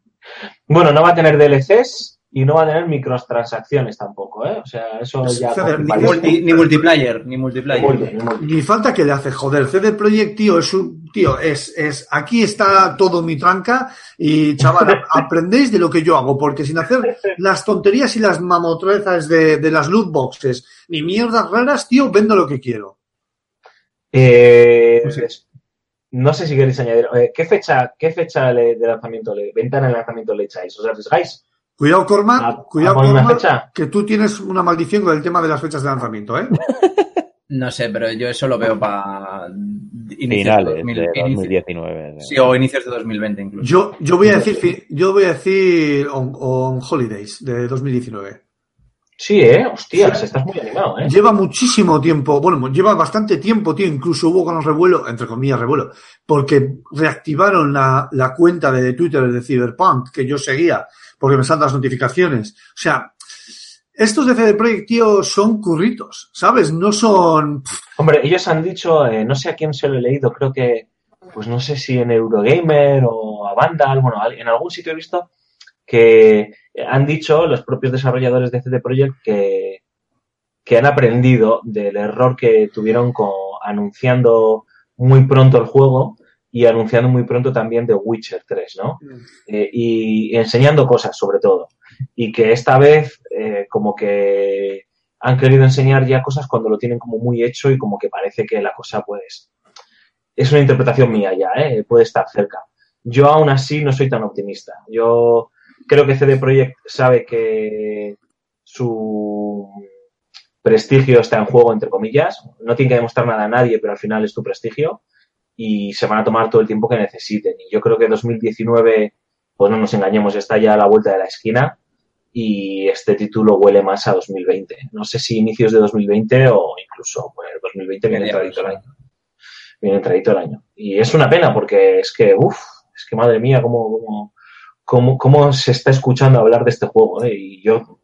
Bueno, no va a tener DLCs y no va a tener microtransacciones tampoco, ¿eh? O sea, eso Pues, ya... joder, ni Multi- ni multiplayer, ni multiplayer. Ni falta que le hace, joder. CD Projekt, tío, es un. Tío, es, es. Aquí está todo mi tranca. Y chaval, aprendéis de lo que yo hago, porque sin hacer las tonterías y las mamotrezas de, de las loot boxes, ni mierdas raras, tío, vendo lo que quiero. Eh, No sé. des- no sé si queréis añadir. eh, ¿Qué fecha, qué fecha de lanzamiento, le, ventana de lanzamiento le echáis? ¿Os arriesgáis? Cuidado, Cormac, ¿A- cuidado, a fecha? que tú tienes una maldición con el tema de las fechas de lanzamiento, ¿eh? No sé, pero yo eso lo veo para Finales de 2019. Sí, o inicios de 2020 incluso. Yo, yo voy a decir, yo voy a decir on, on Holidays de 2019. Sí, ¿eh? Hostias, estás muy animado, ¿eh? Lleva muchísimo tiempo, bueno, lleva bastante tiempo, tío. Incluso hubo con revuelo, entre comillas, revuelo, porque reactivaron la, la cuenta de Twitter de Cyberpunk que yo seguía, porque me saltan las notificaciones. O sea, estos de CD Projekt, tío, son curritos, ¿sabes? No son... Hombre, ellos han dicho, eh, no sé a quién se lo he leído, creo que, pues no sé si en Eurogamer o a Vandal, bueno, en algún sitio he visto que han dicho los propios desarrolladores de CD Projekt que, que han aprendido del error que tuvieron con, anunciando muy pronto el juego y anunciando muy pronto también The Witcher 3, ¿no? Eh, y enseñando cosas sobre todo. Y que esta vez eh, como que han querido enseñar ya cosas cuando lo tienen como muy hecho y como que parece que la cosa pues es una interpretación mía ya, ¿eh? puede estar cerca. Yo aún así no soy tan optimista. Yo creo que CD Projekt sabe que su prestigio está en juego, entre comillas. No tiene que demostrar nada a nadie, pero al final es tu prestigio y se van a tomar todo el tiempo que necesiten. Y yo creo que 2019, pues no nos engañemos, está ya a la vuelta de la esquina y este título huele más a 2020. No sé si inicios de 2020 o incluso pues, 2020 viene entradito el año. Viene entradito el año. Y es una pena porque es que, uff, es que madre mía, cómo, cómo, cómo, se está escuchando hablar de este juego. ¿eh? Y yo,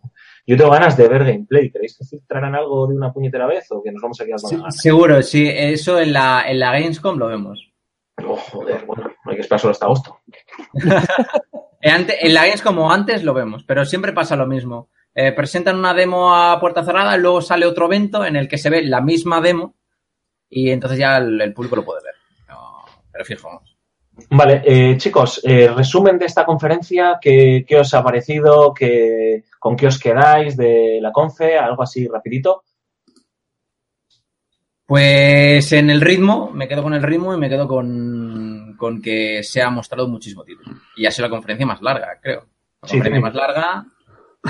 yo tengo ganas de ver gameplay. ¿Queréis que filtraran algo de una puñetera vez o que nos vamos a quedar con Sí, seguro, sí, eso en la, en la Gamescom lo vemos. Oh, joder, bueno, no hay que esperar solo hasta agosto. Eh, en la Gamescom o antes lo vemos, pero siempre pasa lo mismo. Eh, presentan una demo a puerta cerrada, luego sale otro evento en el que se ve la misma demo y entonces ya el, el público lo puede ver. No, pero fijo, vamos. Vale, eh, chicos, eh, resumen de esta conferencia, ¿qué, qué os ha parecido? ¿Qué, ¿Con qué os quedáis de la confe? Algo así rapidito. Pues en el ritmo, me quedo con el ritmo y me quedo con, con que se ha mostrado muchísimo título. Y ha sido la conferencia más larga, creo. La Sí, conferencia sí. más larga,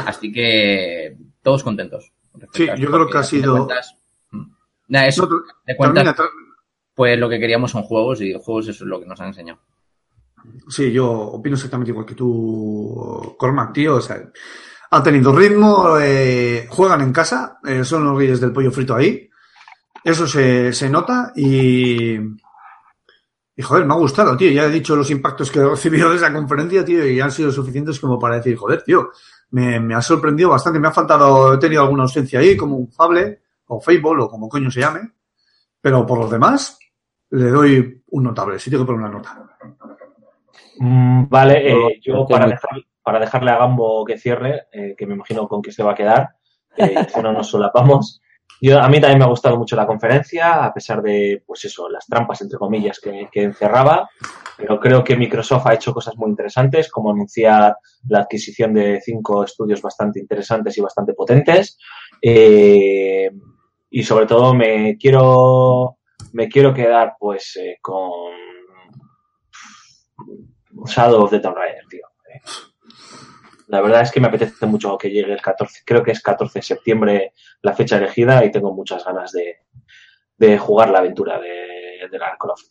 así que todos contentos. Sí, yo creo que ha de sido- cuentas, mm, eso, No, de cuentas, termina, tra- pues lo que queríamos son juegos y juegos eso es lo que nos han enseñado. Sí, yo opino exactamente igual que tú, Cormac, tío. O sea, han tenido ritmo, eh, juegan en casa, eh, son los reyes del pollo frito ahí. Eso se, se nota y, y, joder, me ha gustado, tío. Ya he dicho los impactos que he recibido de esa conferencia, tío, y han sido suficientes como para decir, joder, tío, me, me ha sorprendido bastante. Me ha faltado, he tenido alguna ausencia ahí, como un Fable o Fable o como coño se llame. Pero por los demás, le doy un notable. Sí tengo que poner una nota. Mm, vale, eh, yo no para, dejar- para dejarle a Gambo que cierre, eh, que me imagino con que se va a quedar, eh, si no nos solapamos. Yo, a mí también me ha gustado mucho la conferencia, a pesar de, pues eso, las trampas, entre comillas, que, que encerraba. Pero creo que Microsoft ha hecho cosas muy interesantes, como anunciar la adquisición de cinco estudios bastante interesantes y bastante potentes. Eh, y sobre todo me quiero, me quiero quedar, pues, eh, con Shadow of the Tomb Raider, tío. Eh, La verdad es que me apetece mucho que llegue el 14, creo que es 14 de septiembre la fecha elegida y tengo muchas ganas de, de jugar la aventura de, de. Pues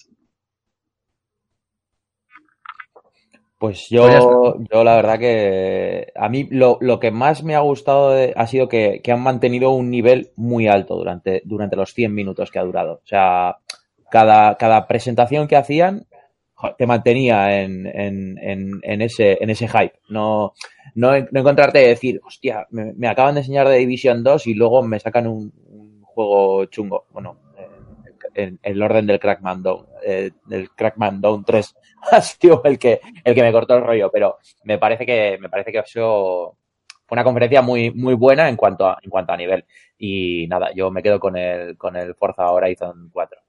Pues ya yo, yo la verdad que a mí lo, lo que más me ha gustado de- ha sido que, que han mantenido un nivel muy alto durante, durante los 100 minutos que ha durado. O sea, cada, cada presentación que hacían te mantenía en, en, en, en ese, en ese hype. No, no, no encontrarte y decir, hostia, me, me acaban de enseñar de Division 2 y luego me sacan un, un juego chungo. Bueno, en, en el orden del Crackman Down, eh, del Crackman Down 3 ha sido el que, el que me cortó el rollo, pero me parece que, me parece que ha sido una conferencia muy, muy buena en cuanto a, en cuanto a nivel. Y nada, yo me quedo con el, con el Forza Horizon 4.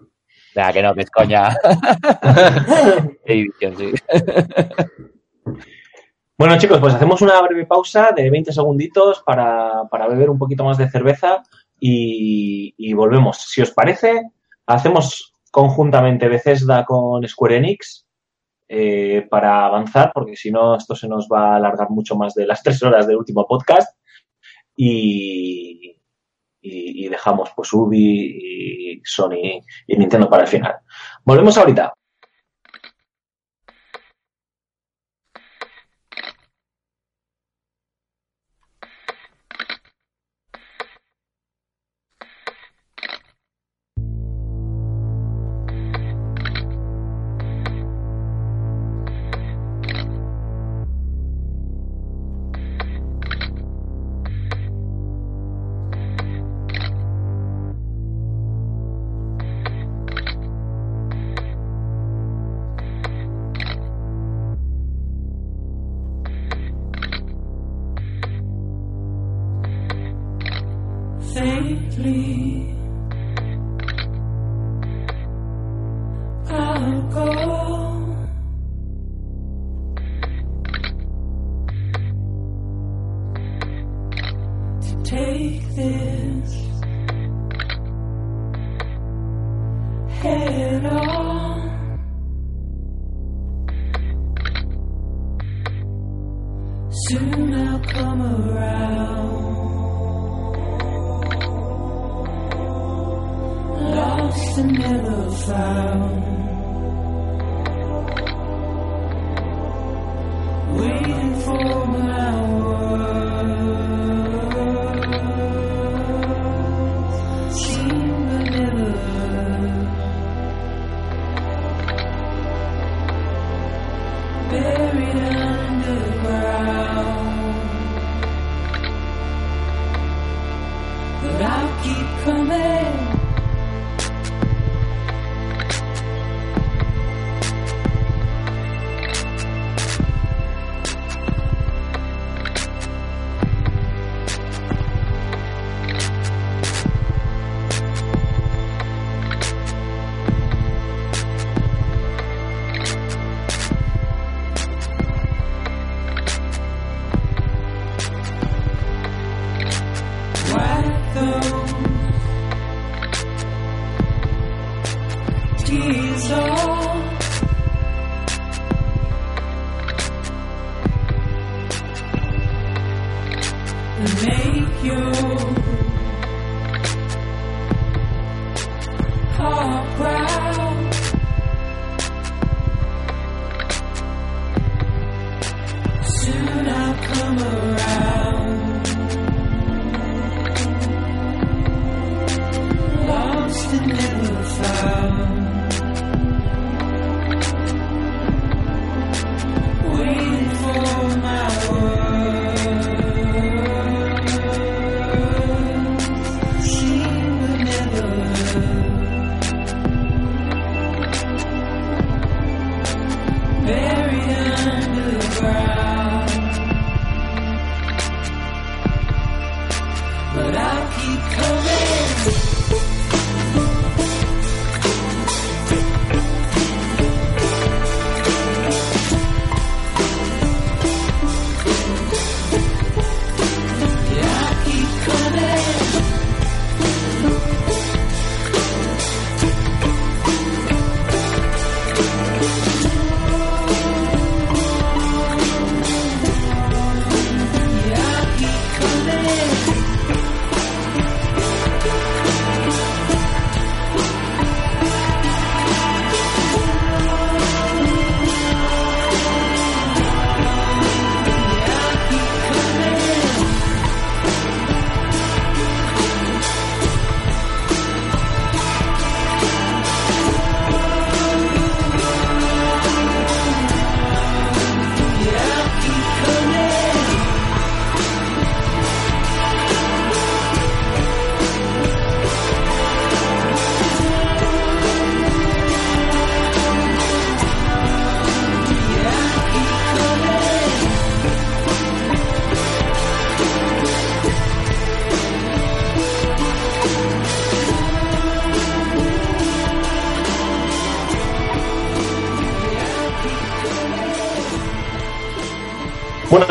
O sea, que no, que es coña. Edición, sí. Bueno, chicos, pues hacemos una breve pausa de 20 segunditos para, para beber un poquito más de cerveza y, y volvemos. Si os parece, hacemos conjuntamente Bethesda con Square Enix eh, para avanzar, porque si no, esto se nos va a alargar mucho más de las tres horas del último podcast. Y, y, y dejamos pues Ubi y Sony y Nintendo para el final. Volvemos ahorita.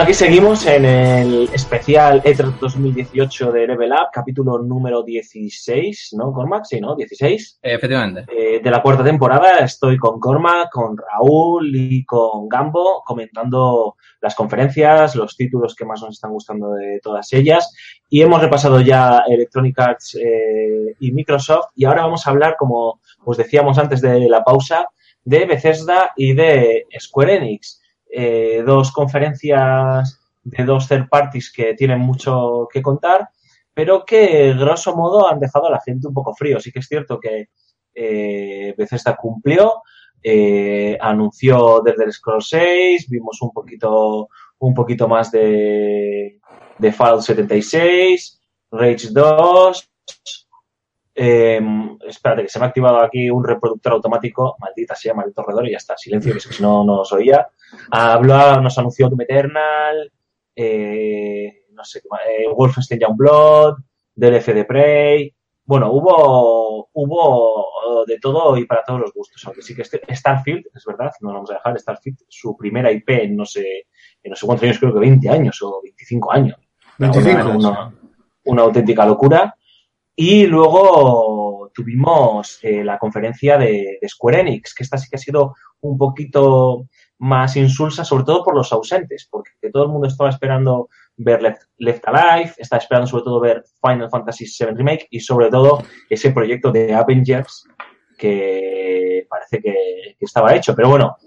Aquí seguimos en el especial E3 2018 de Level Up, capítulo número 16, ¿no, Cormac? Sí, ¿no? 16. Efectivamente. Eh, de la cuarta temporada estoy con Cormac, con Raúl y con Gambo comentando las conferencias, los títulos que más nos están gustando de todas ellas y hemos repasado ya Electronic Arts eh, y Microsoft y ahora vamos a hablar, como os decíamos antes de la pausa, de Bethesda y de Square Enix. Eh, dos conferencias de dos third parties que tienen mucho que contar, pero que grosso modo han dejado a la gente un poco frío. Sí que es cierto que eh, Bethesda cumplió, eh, anunció desde el Scroll 6, vimos un poquito, un poquito más de, de Fallout 76, Rage 2. Eh, espérate, que se me ha activado aquí un reproductor automático. Maldita sea, maldito redor, y ya está. Silencio, que si no, no os oía. Nos anunció Doom Eternal, eh, no sé qué más, eh, Wolfenstein Youngblood, DLC de Prey. Bueno, hubo, hubo de todo y para todos los gustos. Aunque sí que este, Starfield, es verdad, no lo vamos a dejar, Starfield, su primera IP en no sé, en no sé cuántos años, creo que 20 años o 25 años. 25. Una, una, una auténtica locura. Y luego tuvimos eh, la conferencia de, de, Square Enix, que esta sí que ha sido un poquito más insulsa, sobre todo por los ausentes, porque todo el mundo estaba esperando ver Left, Left Alive, estaba esperando sobre todo ver Final Fantasy VII Remake y sobre todo ese proyecto de Avengers que parece que, que estaba hecho. Pero bueno,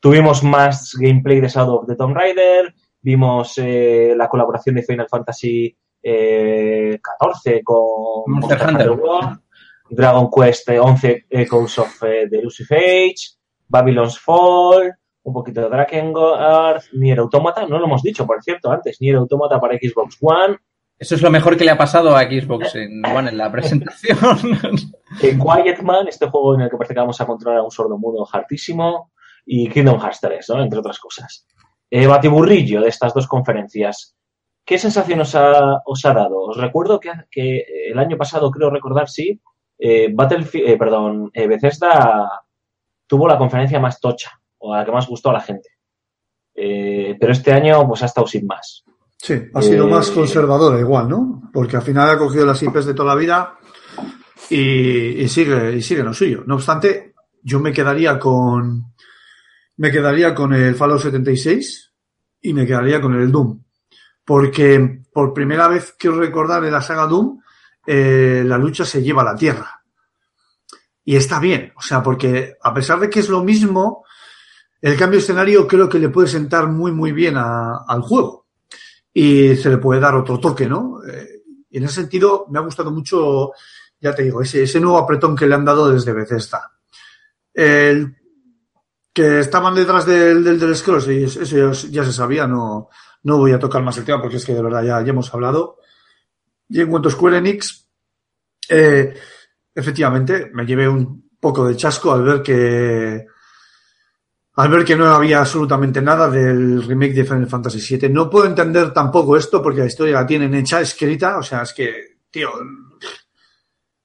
tuvimos más gameplay de Shadow of the Tomb Raider, vimos eh, la colaboración de Final Fantasy eh, 14 con Monster Hunter World, Dragon Quest 11 Echoes of eh, the Elusive Age, Babylon's Fall, un poquito de Drakengard, Nier Automata, no lo hemos dicho, por cierto, antes, Nier Automata para Xbox One. Eso es lo mejor que le ha pasado a Xbox en, One en la presentación. eh, Quiet Man, este juego en el que parece que vamos a controlar a un sordo mudo hartísimo, y Kingdom Hearts 3, ¿no? entre otras cosas. Eh, batiburrillo de estas dos conferencias. ¿Qué sensación os ha, os ha dado? Os recuerdo que, que, el año pasado, creo recordar, sí, eh, Battlefield, eh, perdón, Bethesda tuvo la conferencia más tocha, o la que más gustó a la gente. Eh, pero este año, pues ha estado sin más. Sí, ha sido más conservadora igual, ¿no? Porque al final ha cogido las IPs de toda la vida y, y sigue, y sigue lo suyo. No obstante, yo me quedaría con, me quedaría con el Fallout 76 y me quedaría con el Doom. Porque por primera vez quiero recordar en la saga Doom, eh, la lucha se lleva a la tierra. Y está bien, o sea, porque a pesar de que es lo mismo, el cambio de escenario creo que le puede sentar muy, muy bien al juego. Y se le puede dar otro toque, ¿no? Eh, y en ese sentido me ha gustado mucho, ya te digo, ese, nuevo apretón que le han dado desde Bethesda. El que estaban detrás del, del, Scrolls, eso ya, ya, se sabía, no, no voy a tocar más el tema porque es que de verdad ya, ya hemos hablado. Y en cuanto a Square Enix, eh, efectivamente me llevé un poco de chasco al ver que al ver que no había absolutamente nada del remake de Final Fantasy VII. No puedo entender tampoco esto porque la historia la tienen hecha, escrita, o sea, es que, tío,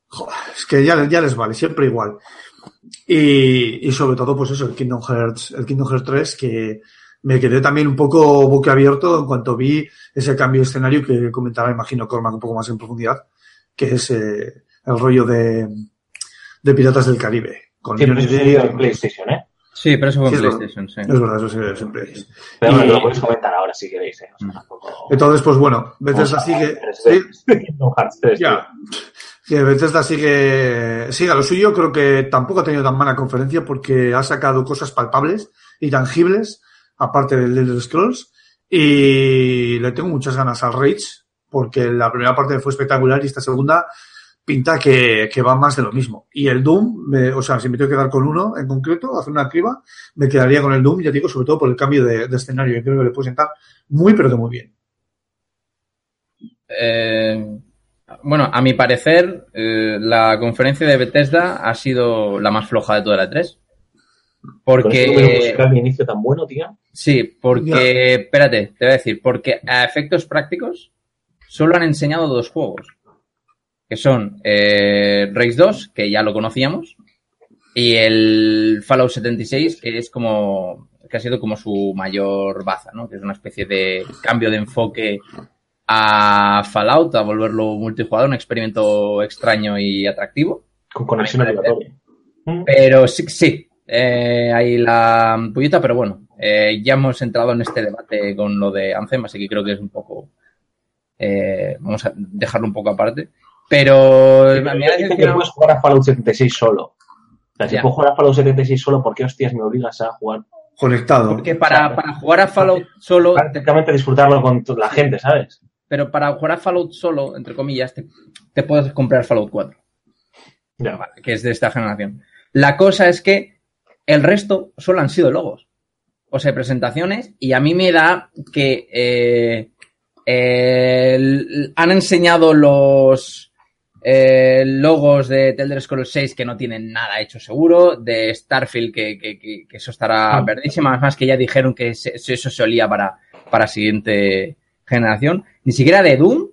joder, es que ya, ya les vale, siempre igual. Y, y, sobre todo, pues eso, el Kingdom Hearts, el Kingdom Hearts 3, que me quedé también un poco boquiabierto en cuanto vi ese cambio de escenario que comentaba, imagino, Cormac un poco más en profundidad, que es eh, el rollo de, de Piratas del Caribe. Con siempre de, en PlayStation, ¿eh? Sí, pero eso fue en sí, PlayStation, es sí. Es verdad, eso sí, siempre es. Pero bueno, lo podéis comentar ahora si queréis, ¿eh? O sea, tampoco... Entonces, pues bueno, Bethesda sigue... ¿sí? Kingdom Hearts 3, ya. Que Bethesda sigue, sigue a lo suyo. Creo que tampoco ha tenido tan mala conferencia porque ha sacado cosas palpables y tangibles, aparte del Elder Scrolls. Y le tengo muchas ganas al Rage, porque la primera parte fue espectacular y esta segunda pinta que, que va más de lo mismo. Y el Doom, me, o sea, si me tengo que quedar con uno en concreto, hacer una criba, me quedaría con el Doom, ya digo, sobre todo por el cambio de, de escenario, que creo que le puede sentar muy, pero que muy bien. Eh, bueno, a mi parecer, eh, la conferencia de Bethesda ha sido la más floja de toda la 3. Porque. ¿Con inicio tan bueno, tía? Sí, porque. Yeah. Espérate, te voy a decir. Porque a efectos prácticos solo han enseñado dos juegos. Que son eh, Race 2, que ya lo conocíamos, y el Fallout 76, que es como. que ha sido como su mayor baza, ¿no? Que es una especie de cambio de enfoque a Fallout, a volverlo multijugador, un experimento extraño y atractivo. Con conexión aleatoria. Pero sí, sí eh, hay la pullita, pero bueno, eh, ya hemos entrado en este debate con lo de Anthem, así que creo que es un poco. Eh, vamos a dejarlo un poco aparte. Pero. Sí, pero dice que no puedes jugar a Fallout 76 solo. O sea, si ya. puedo jugar a Fallout 76 solo, ¿por qué hostias me obligas a jugar? Conectado. Porque para, para jugar a Fallout solo. Prácticamente disfrutarlo con la gente, ¿sabes? pero para jugar a Fallout solo, entre comillas, te, te puedes comprar Fallout 4. Ya. Vale, que es de esta generación. La cosa es que el resto solo han sido logos. O sea, presentaciones, y a mí me da que eh, eh, han enseñado los eh, logos de Elder Scrolls 6 que no tienen nada hecho seguro, de Starfield que, que, que, que eso estará Ah. verdísimo, además que ya dijeron que se, eso se olía para, para siguiente generación, ni siquiera de Doom,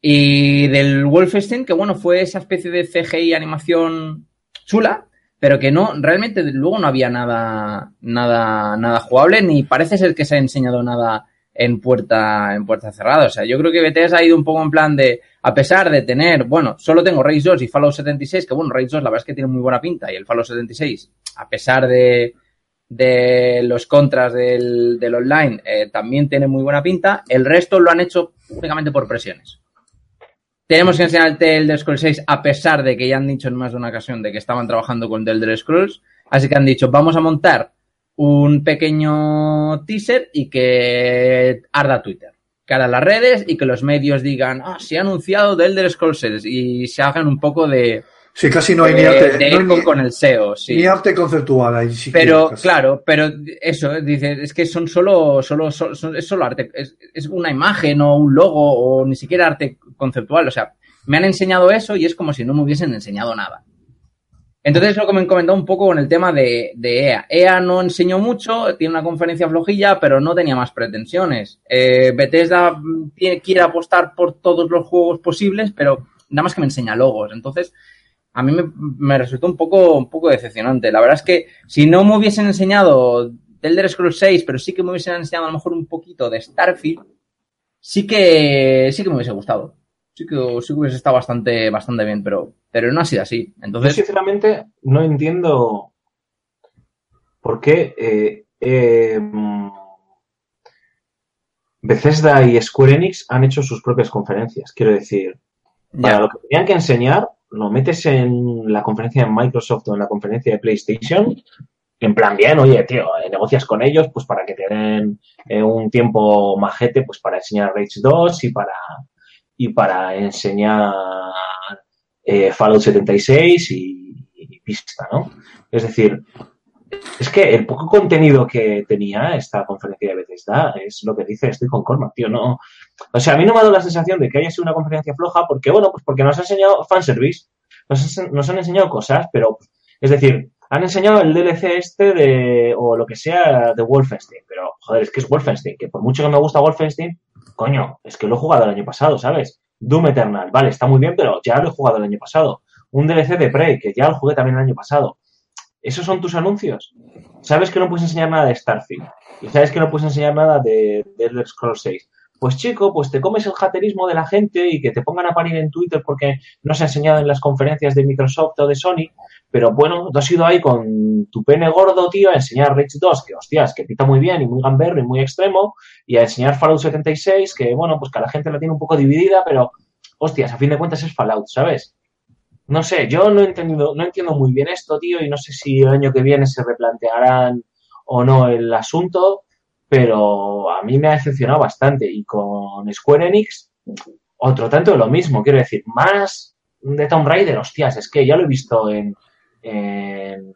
Y del Wolfenstein, que bueno, fue esa especie de CGI animación chula, pero que no, realmente luego no había nada, nada, nada jugable, ni parece ser que se ha enseñado nada en puerta, en puerta cerrada. O sea, yo creo que Bethesda ha ido un poco en plan de, a pesar de tener, bueno, solo tengo Rage 2 y Fallout 76, que bueno, Rage 2 la verdad es que tiene muy buena pinta, y el Fallout 76, a pesar de, de los contras del, online, eh, también tiene muy buena pinta. El resto lo han hecho únicamente por presiones. Tenemos que enseñarte el Elder Scrolls 6 a pesar de que ya han dicho en más de una ocasión de que estaban trabajando con The Elder Scrolls. Así que han dicho, vamos a montar un pequeño teaser y que arda Twitter. Que arda las redes y que los medios digan, ah, se ha anunciado The Elder Scrolls 6 y se hagan un poco de, Sí, casi no hay ni arte. de no hay eco ni, con el SEO, sí. ni arte conceptual ahí. siquiera, Pero, claro, pero eso, dice, es que son solo, solo, son- son- es solo arte, es, es una imagen o un logo o ni siquiera arte conceptual. O sea, me han enseñado eso y es como si no me hubiesen enseñado nada. Entonces, es lo que me comentado un poco con el tema de, EA. EA no enseñó mucho, tiene una conferencia flojilla, pero no tenía más pretensiones. Eh, Bethesda mm, quiere apostar por todos los juegos posibles, pero nada más que me enseña logos. Entonces, a mí me, me resultó un poco, un poco decepcionante. La verdad es que si no me hubiesen enseñado The Elder Scrolls 6, pero sí que me hubiesen enseñado a lo mejor un poquito de Starfield, sí que, sí que me hubiese gustado. Sí que, sí que hubiese estado bastante, bastante bien, pero, pero no ha sido así. Yo Entonces, sinceramente no entiendo por qué eh, eh, mm, Bethesda y Square Enix han hecho sus propias conferencias. Quiero decir, para ya, lo que tenían que enseñar, lo metes en la conferencia de Microsoft o en la conferencia de PlayStation, en plan bien, oye, tío, eh, negocias con ellos pues para que te den eh, un tiempo majete pues para enseñar Rage 2 y para y para enseñar eh, Fallout 76 y, y pista, ¿no? Es decir, es que el poco contenido que tenía esta conferencia de Bethesda es lo que dice, estoy con Cormac, tío, no. O sea, a mí no me ha dado la sensación de que haya sido una conferencia floja porque, bueno, pues porque nos ha enseñado fanservice, nos, han- nos han enseñado cosas, pero, es decir, han enseñado el DLC este de, o lo que sea de Wolfenstein, pero, joder, es que es Wolfenstein, que por mucho que me gusta Wolfenstein, coño, es que lo he jugado el año pasado, ¿sabes? Doom Eternal, vale, está muy bien, pero ya lo he jugado el año pasado. Un DLC de Prey, que ya lo jugué también el año pasado. ¿Esos son tus anuncios? ¿Sabes que no puedes enseñar nada de Starfield? ¿Y sabes que no puedes enseñar nada de, de Elder Scrolls 6? Pues chico, pues te comes el haterismo de la gente y que te pongan a parir en Twitter porque no se ha enseñado en las conferencias de Microsoft o de Sony, pero bueno, tú has ido ahí con tu pene gordo, tío, a enseñar Rage 2, que hostias, que pita muy bien y muy gamberro y muy extremo, y a enseñar Fallout 76, que bueno, pues que a la gente la tiene un poco dividida, pero hostias, a fin de cuentas es Fallout, ¿sabes? No sé, yo no he entendido, no entiendo muy bien esto, tío, y no sé si el año que viene se replantearán o no el asunto, pero a mí me ha decepcionado bastante. Y con Square Enix, otro tanto de lo mismo, quiero decir, más de Tomb Raider, hostias, es que ya lo he visto en, en-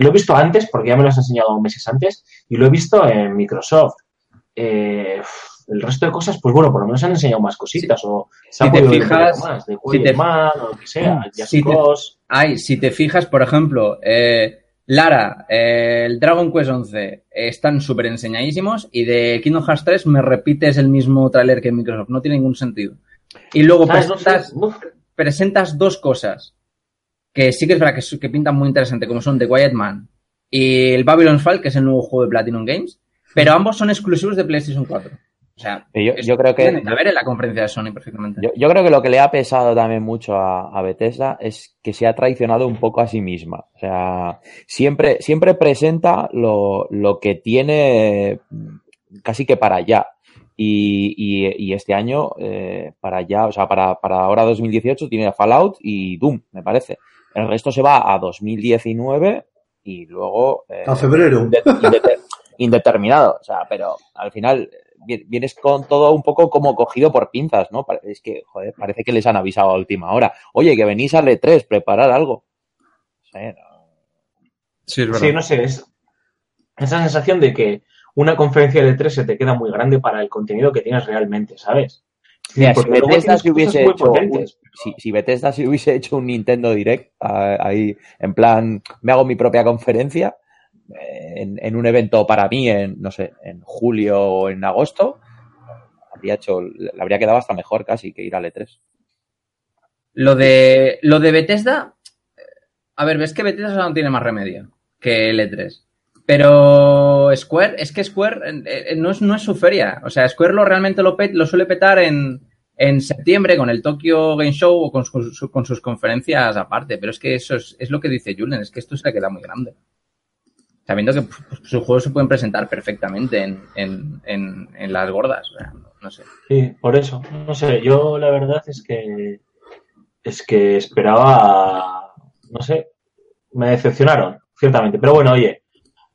lo he visto antes, porque ya me lo has enseñado meses antes, y lo he visto en Microsoft. Eh, el resto de cosas, pues bueno, por lo menos han enseñado más cositas, o se si ha te fijas- más, de si te- Man, o lo que sea, Just si te-. Ay, si te fijas, por ejemplo, eh, Lara, eh, el Dragon Quest 11 están súper enseñadísimos y de Kingdom Hearts 3 me repites el mismo tráiler que en Microsoft. No tiene ningún sentido. Y luego presentas, dos cosas que sí que es verdad que, que pintan muy interesante, como son The Quiet Man y el Babylon's Fall, que es el nuevo juego de Platinum Games, pero ambos son exclusivos de PlayStation 4. O sea, Yo, creo que que ver en la conferencia de Sony perfectamente. Yo, yo creo que lo que le ha pesado también mucho a, a Bethesda es que se ha traicionado un poco a sí misma. O sea, siempre, siempre presenta lo, lo que tiene casi que para allá. Y, y- y este año, eh, para allá, o sea, para, para ahora 2018 tiene Fallout y Doom, me parece. El resto se va a 2019 y luego... eh, A febrero. inde- indete- indeterminado. O sea, pero al final vienes con todo un poco como cogido por pinzas, ¿no? Es que, joder, parece que les han avisado a última hora. Oye, que venís al E3, preparar algo. No sé, no. Sí, es Sí, no sé, es esa sensación de que una conferencia de tres se te queda muy grande para el contenido que tienes realmente, ¿sabes? Sí, Mira, si Bethesda se hubiese hecho un, si, si Bethesda se hubiese hecho un Nintendo Direct ah, ahí en plan me hago mi propia conferencia en, un evento para mí en no sé en julio o en agosto habría hecho, le habría quedado hasta mejor casi que ir al E3. Lo de, lo de Bethesda, a ver, ves que Bethesda no tiene más remedio que el E3. Pero Square, es que Square eh, eh, no, es, no es su feria. O sea, Square lo realmente lo, lo suele petar en, en septiembre con el Tokyo Game Show o con, sus- con sus conferencias aparte. Pero es que eso es, es lo que dice Julen, es que esto se le queda muy grande. Sabiendo que sus juegos se pueden presentar perfectamente en, en, en, las gordas. No sé. Sí, por eso. No sé, yo la verdad es que es que esperaba, no sé, me decepcionaron, ciertamente. Pero bueno, oye,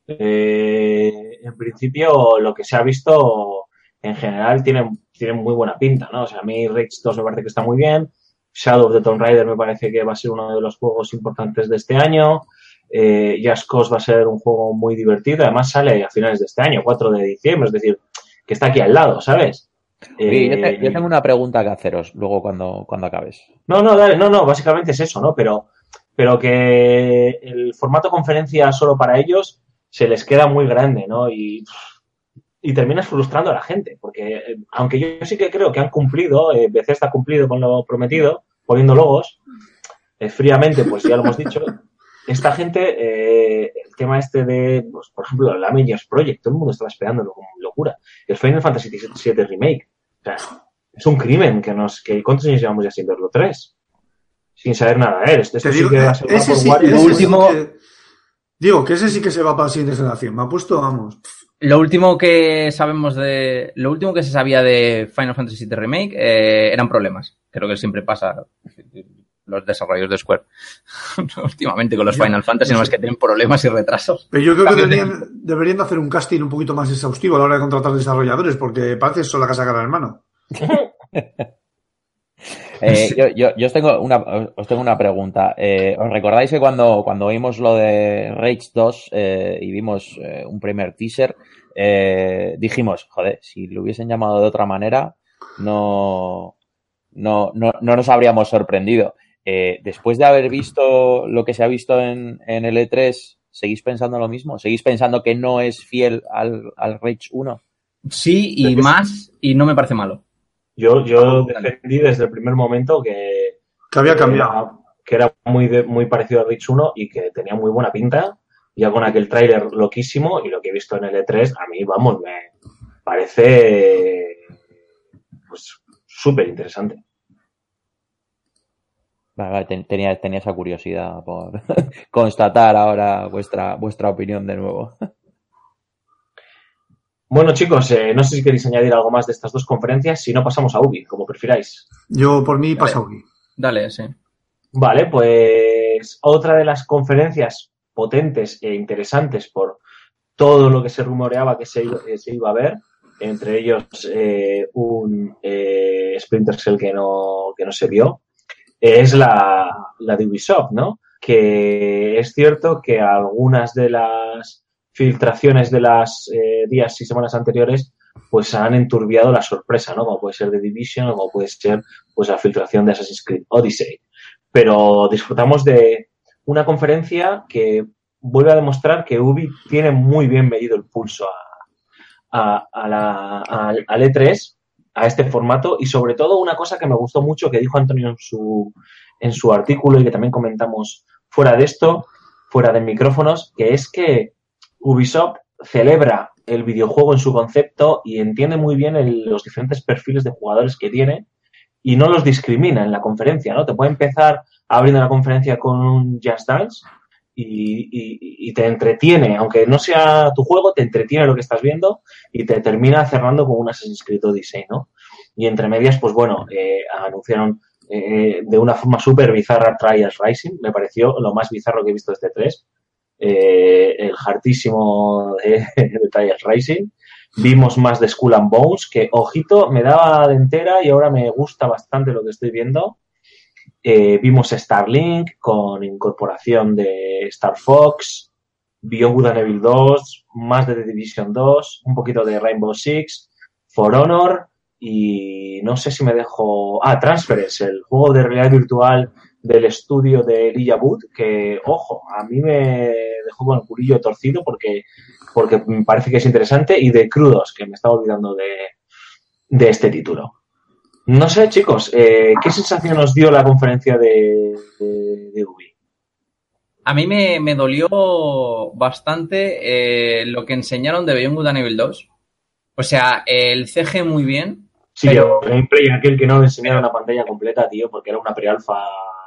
eh, en principio lo que se ha visto en general tiene, tiene muy buena pinta, ¿no? O sea, a mí Rage 2 me parece que está muy bien. Shadow of the Tomb Raider me parece que va a ser uno de los juegos importantes de este año. Eh, Just Cause va a ser un juego muy divertido. Además sale a finales de este año, 4 de diciembre, es decir, que está aquí al lado, ¿sabes? Oye, yo, Eh, te- yo tengo una pregunta que haceros luego cuando, cuando acabes. no, no, dale, no, no, básicamente es eso, ¿no? Pero, pero que el formato conferencia solo para ellos se les queda muy grande, ¿no? Y, y terminas frustrando a la gente, porque eh, aunque yo sí que creo que han cumplido, eh, Bethesda ha cumplido con lo prometido, poniendo logos, eh, fríamente, pues ya lo hemos dicho, esta gente, eh, el tema este de, pues, por ejemplo, el Avengers Project, todo el mundo estaba esperándolo como locura. El Final Fantasy VII Remake, o sea, es un crimen que nos, que ¿cuántos años llevamos ya sin verlo? Tres. Sin saber nada de él. Esto sí digo, que va a ser ese sí, ese Lo sí último- que- digo, que ese sí que se va para la siguiente generación. Me ha puesto, vamos. Lo último que sabemos de. Lo último que se sabía de Final Fantasy VII Remake eh, eran problemas. Creo que siempre pasa los desarrolladores de Square. Últimamente con los Ya, Final Fantasy, no no es que tienen problemas y retrasos. Pero yo creo que deberían, deberían de hacer un casting un poquito más exhaustivo a la hora de contratar desarrolladores, porque parece eso la casa cara hermano. Eh, yo, yo- yo os, tengo una, os tengo una pregunta. Eh, ¿Os recordáis que cuando, cuando vimos lo de Rage 2 eh, y vimos eh, un primer teaser, eh, dijimos, joder, si lo hubiesen llamado de otra manera, no, no, no, no nos habríamos sorprendido. Eh, después de haber visto lo que se ha visto en, en el E3, ¿seguís pensando lo mismo? ¿Seguís pensando que no es fiel al, al Rage 1? Sí, y más, y no me parece malo. Yo, yo defendí desde el primer momento que, Que había que cambiado. era, que era muy, de- muy parecido a Rage 1 y que tenía muy buena pinta. Ya con aquel tráiler loquísimo y lo que he visto en el E3, a mí, vamos, me parece pues súper interesante. Vale, vale, ten- tenía, tenía esa curiosidad por constatar ahora vuestra, vuestra opinión de nuevo. Bueno, chicos, eh, no sé si queréis añadir algo más de estas dos conferencias, si no pasamos a Ubi, como prefiráis. Yo por mí pasa aquí. Dale, sí. Vale, pues otra de las conferencias potentes e interesantes por todo lo que se rumoreaba que se, iba- que se iba a ver, entre ellos eh, un eh, Splinter Cell que no, que no se vio, es la, la de Ubisoft, ¿no? Que es cierto que algunas de las filtraciones de las eh, días y semanas anteriores pues han enturbiado la sorpresa, ¿no? Como puede ser The Division o como puede ser pues la filtración de Assassin's Creed Odyssey pero disfrutamos de una conferencia que vuelve a demostrar que Ubi tiene muy bien medido el pulso a, la- al E3, a este formato, y sobre todo una cosa que me gustó mucho que dijo Antonio en su, en su artículo y que también comentamos fuera de esto, fuera de micrófonos, que es que Ubisoft celebra el videojuego en su concepto y entiende muy bien los diferentes perfiles de jugadores que tiene y no los discrimina en la conferencia, ¿no? Te puede empezar abriendo la conferencia con un Just Dance y, te entretiene, aunque no sea tu juego, te entretiene lo que estás viendo y te termina cerrando con un Assassin's Creed Odyssey. Y entre medias, pues bueno, eh, anunciaron eh, de una forma súper bizarra Trials Rising, me pareció lo más bizarro que he visto este 3, el hartísimo de, de Trials Rising, Vimos más de Skull and Bones, que ojito, me daba de entera y ahora me gusta bastante lo que estoy viendo. Eh, vimos Starlink con incorporación de Star Fox, Beyond Good and Evil 2, más de The Division 2, un poquito de Rainbow Six, For Honor y no sé si me dejo... Ah, Transference, el juego de realidad virtual del estudio de Elijah Wood, que, ojo, a mí me dejó con el curillo torcido porque porque me parece que es interesante, y de Crudos, que me estaba olvidando de, de este título. No sé, chicos, eh, ¿qué sensación os dio la conferencia de, de, de Ubi? A mí me, me dolió bastante eh, lo que enseñaron de Beyond Good and Evil 2. O sea, el CG muy bien. Sí, Pero- el gameplay aquel que no le enseñaron la pantalla completa, tío, porque era una pre-alfa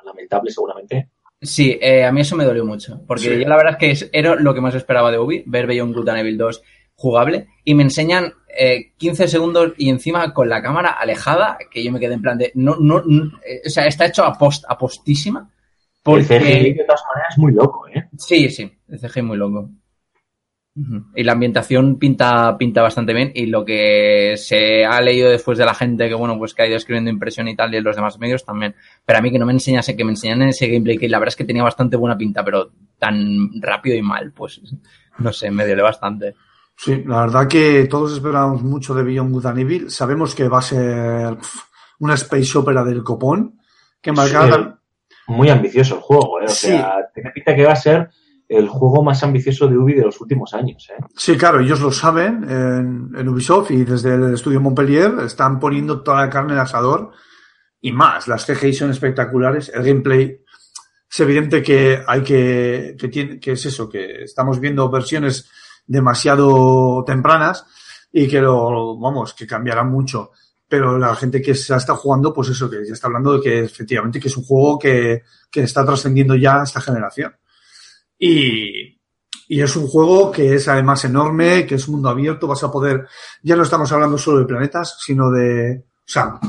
lamentable seguramente. Sí, eh, a mí eso me dolió mucho. Porque Sí. yo la verdad es que era lo que más esperaba de Ubi, ver Beyond Good and Evil 2 jugable. Y me enseñan eh, 15 segundos y encima con la cámara alejada, que yo me quedé en plan de. No, no, no, eh, o sea, está hecho a, post, a postísima. El CGI de todas maneras es muy loco, ¿eh? Sí, sí, el CG muy loco. Y la ambientación pinta, pinta bastante bien. Y lo que se ha leído después de la gente que, bueno, pues que ha ido escribiendo impresión y tal, y en los demás medios también. Pero a mí que no me enseñase, que me enseñan ese gameplay, que la verdad es que tenía bastante buena pinta, pero tan rápido y mal, pues no sé, me duele bastante. Sí, la verdad que todos esperamos mucho de Beyond Good and Evil. Sabemos que va a ser una space opera del copón, que marcará... Sí. Muy ambicioso el juego, ¿eh? O Sí. sea, tiene pinta que va a ser el juego más ambicioso de Ubi de los últimos años, ¿eh? Sí, claro, ellos lo saben en, en Ubisoft y desde el estudio Montpellier están poniendo toda la carne en el asador y más. Las CGI son espectaculares, el gameplay es evidente que hay que, que, tiene, que es eso, que estamos viendo versiones demasiado tempranas y que lo, vamos, que cambiarán mucho. Pero la gente que se está jugando, pues eso, que ya está hablando de que efectivamente que es un juego que, que está trascendiendo ya esta generación. Y, y es un juego que es además enorme, que es mundo abierto, vas a poder, ya no estamos hablando solo de planetas, sino de, o sea,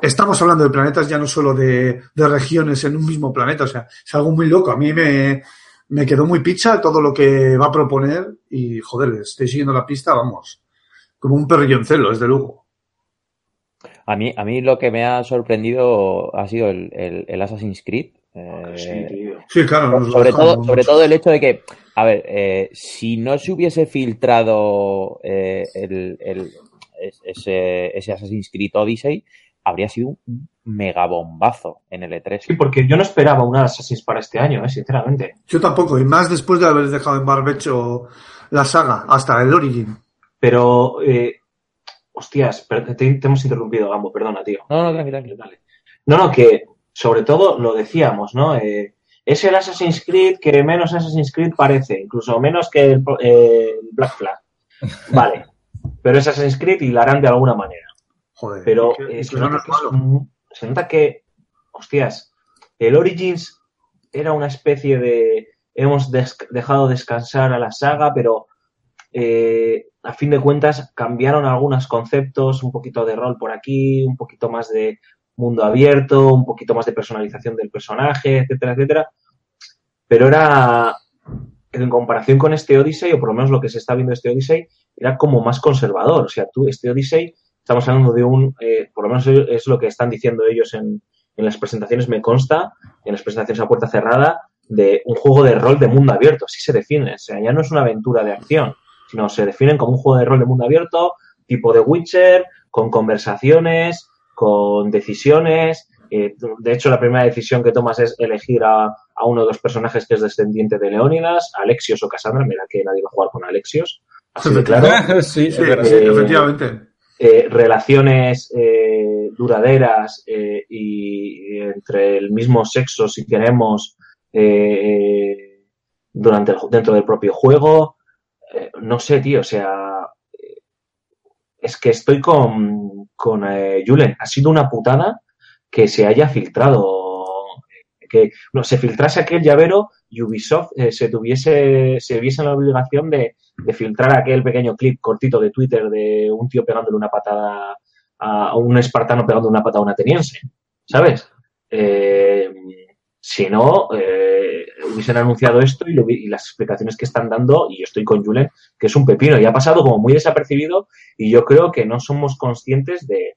estamos hablando de planetas ya no solo de, de regiones en un mismo planeta, o sea, es algo muy loco. A mí me, me quedó muy picha todo lo que va a proponer y, joder, estoy siguiendo la pista, vamos, como un perrillo en celo, es de lujo. A mí, a mí lo que me ha sorprendido ha sido el, el, el Assassin's Creed. Eh, Sí, tío. Sí, claro. sobre todo, sobre todo el hecho de que, a ver, eh, si no se hubiese filtrado eh, el, el- es- ese, ese Assassin's Creed Odyssey, habría sido un megabombazo en el E3. Sí, porque yo no esperaba un Assassin's para este año, ¿eh? Sinceramente. Yo tampoco, y más después de haber dejado en barbecho la saga, hasta el Origin. Pero, eh, hostias, pero te, te hemos interrumpido, Gambo, perdona, tío. No, no, tranquilo, tranquilo. Dale. No, no, que sobre todo lo decíamos, ¿no? Eh, es el Assassin's Creed que menos Assassin's Creed parece, incluso menos que el, eh, Black Flag. Vale, pero es Assassin's Creed y la harán de alguna manera. Joder. Pero que- que no es que es malo. un- se nota que, hostias, el Origins era una especie de. Hemos dejado descansar a la saga, pero eh, a fin de cuentas cambiaron algunos conceptos, un poquito de rol por aquí, un poquito más de mundo abierto, un poquito más de personalización del personaje, etcétera, etcétera. Pero era, en comparación con este Odyssey, o por lo menos lo que se está viendo este Odyssey, era como más conservador. O sea, tú, este Odyssey, estamos hablando de un, eh, por lo menos es lo que están diciendo ellos en, en las presentaciones, me consta, en las presentaciones a puerta cerrada, de un juego de rol de mundo abierto, así se define. O sea, ya no es una aventura de acción, sino se definen como un juego de rol de mundo abierto, tipo de Witcher, con conversaciones, con decisiones. Eh, de hecho, la primera decisión que tomas es elegir a, a uno de los personajes que es descendiente de Leónidas, Alexios o Cassandra. Mira que nadie va a jugar con Alexios. Así de claro. sí, Sí, verdad. sí, Eh, efectivamente. Eh, relaciones eh, duraderas eh, y entre el mismo sexo, si queremos, eh, durante el, dentro del propio juego. Eh, no sé, tío, o sea, es que estoy con, con Julen. Ha sido una putada que se haya filtrado, que no, se filtrase aquel llavero Ubisoft eh, se tuviese, se viese la obligación de, de filtrar aquel pequeño clip cortito de Twitter de un tío pegándole una patada a, un espartano pegando una patada a un ateniense, ¿sabes? Eh, si no, eh, hubiesen anunciado esto y, lo y las explicaciones que están dando, y yo estoy con Julen, que es un pepino, y ha pasado como muy desapercibido, y yo creo que no somos conscientes de,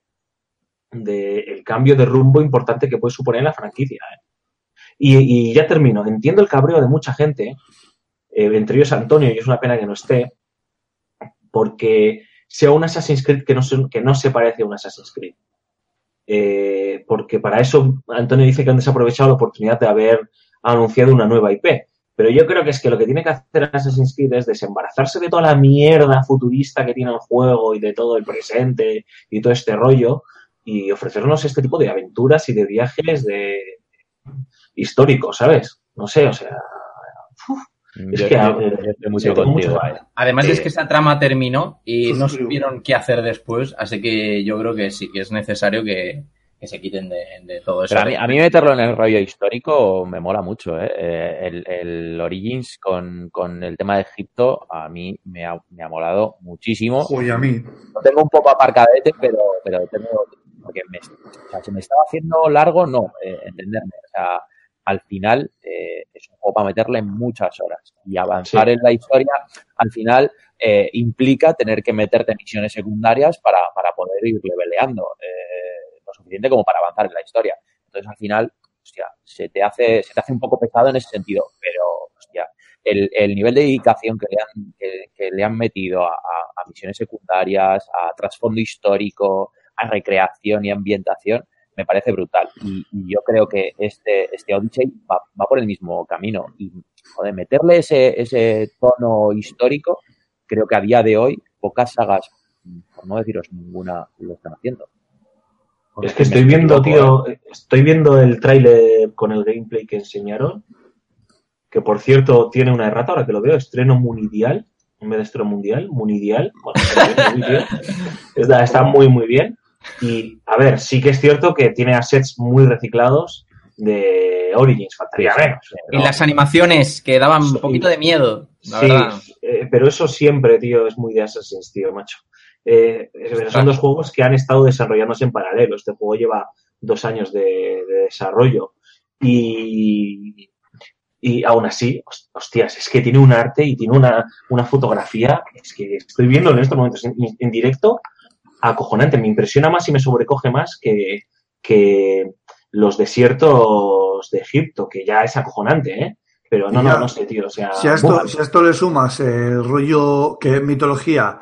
de el cambio de rumbo importante que puede suponer en la franquicia. ¿eh? Y, ya termino. Entiendo el cabreo de mucha gente, eh, entre ellos Antonio, y es una pena que no esté, porque sea un Assassin's Creed que no se, que no se parece a un Assassin's Creed. Eh, porque para eso Antonio dice que han desaprovechado la oportunidad de haber anunciado una nueva IP. Pero yo creo que es que lo que tiene que hacer Assassin's Creed es desembarazarse de toda la mierda futurista que tiene el juego y de todo el presente y todo este rollo y ofrecernos este tipo de aventuras y de viajes de históricos, ¿sabes? No sé, o sea, es Yo- que yo- yo estoy mucho contigo. mucho- Además Eh, es que esa trama terminó y no suscribo. supieron qué hacer después, así que yo creo que sí que es necesario que, que se quiten de, de todo eso. Pero a mí, a mí meterlo en el rollo histórico me mola mucho, ¿eh? Eh, El, el Origins con, con el tema de Egipto a mí me ha, me ha molado muchísimo. Joder, a mí. Lo tengo un poco aparcadete, pero, pero tengo, porque me, o sea, se me estaba haciendo largo, no, eh, entenderme. O sea, al final eh, es un juego para meterle muchas horas y avanzar Sí. en la historia, al final eh, implica tener que meterte misiones secundarias para, para poder ir leveleando eh, lo suficiente como para avanzar en la historia. Entonces, al final, hostia, se te hace, se te hace un poco pesado en ese sentido, pero, hostia, el, el nivel de dedicación que le han, que, que le han metido a, a- a misiones secundarias, a trasfondo histórico, a recreación y ambientación, me parece brutal. Y, y yo creo que este, este Odyssey va, va por el mismo camino. Y, joder, meterle ese, ese tono histórico, creo que a día de hoy pocas sagas, por no deciros ninguna, lo están haciendo. Es que estoy viendo, tío, estoy viendo el tráiler con el gameplay que enseñaron, que por cierto tiene una errata, ahora que lo veo, estreno mundial, en vez de estreno mundial, mundial, bueno, está muy bien, está, está muy, muy bien. Y, a ver, sí que es cierto que tiene assets muy reciclados de Origins, faltaría menos. Y las animaciones que daban un poquito de miedo, la Sí, verdad. eh, pero eso siempre, tío, es muy de Assassin's, tío, macho. Eh, son dos juegos que han estado desarrollándose en paralelo. Este juego lleva dos años de, de desarrollo. Y, y aún así, hos- hostias, es que tiene un arte y tiene una, una fotografía. Es que estoy viendo en estos momentos en, en directo acojonante. Me impresiona más y me sobrecoge más que, que los desiertos de Egipto, que ya es acojonante, ¿eh? Pero no, Ya. no, no sé, tío. O sea, Si a, esto, si a esto le sumas el rollo que mitología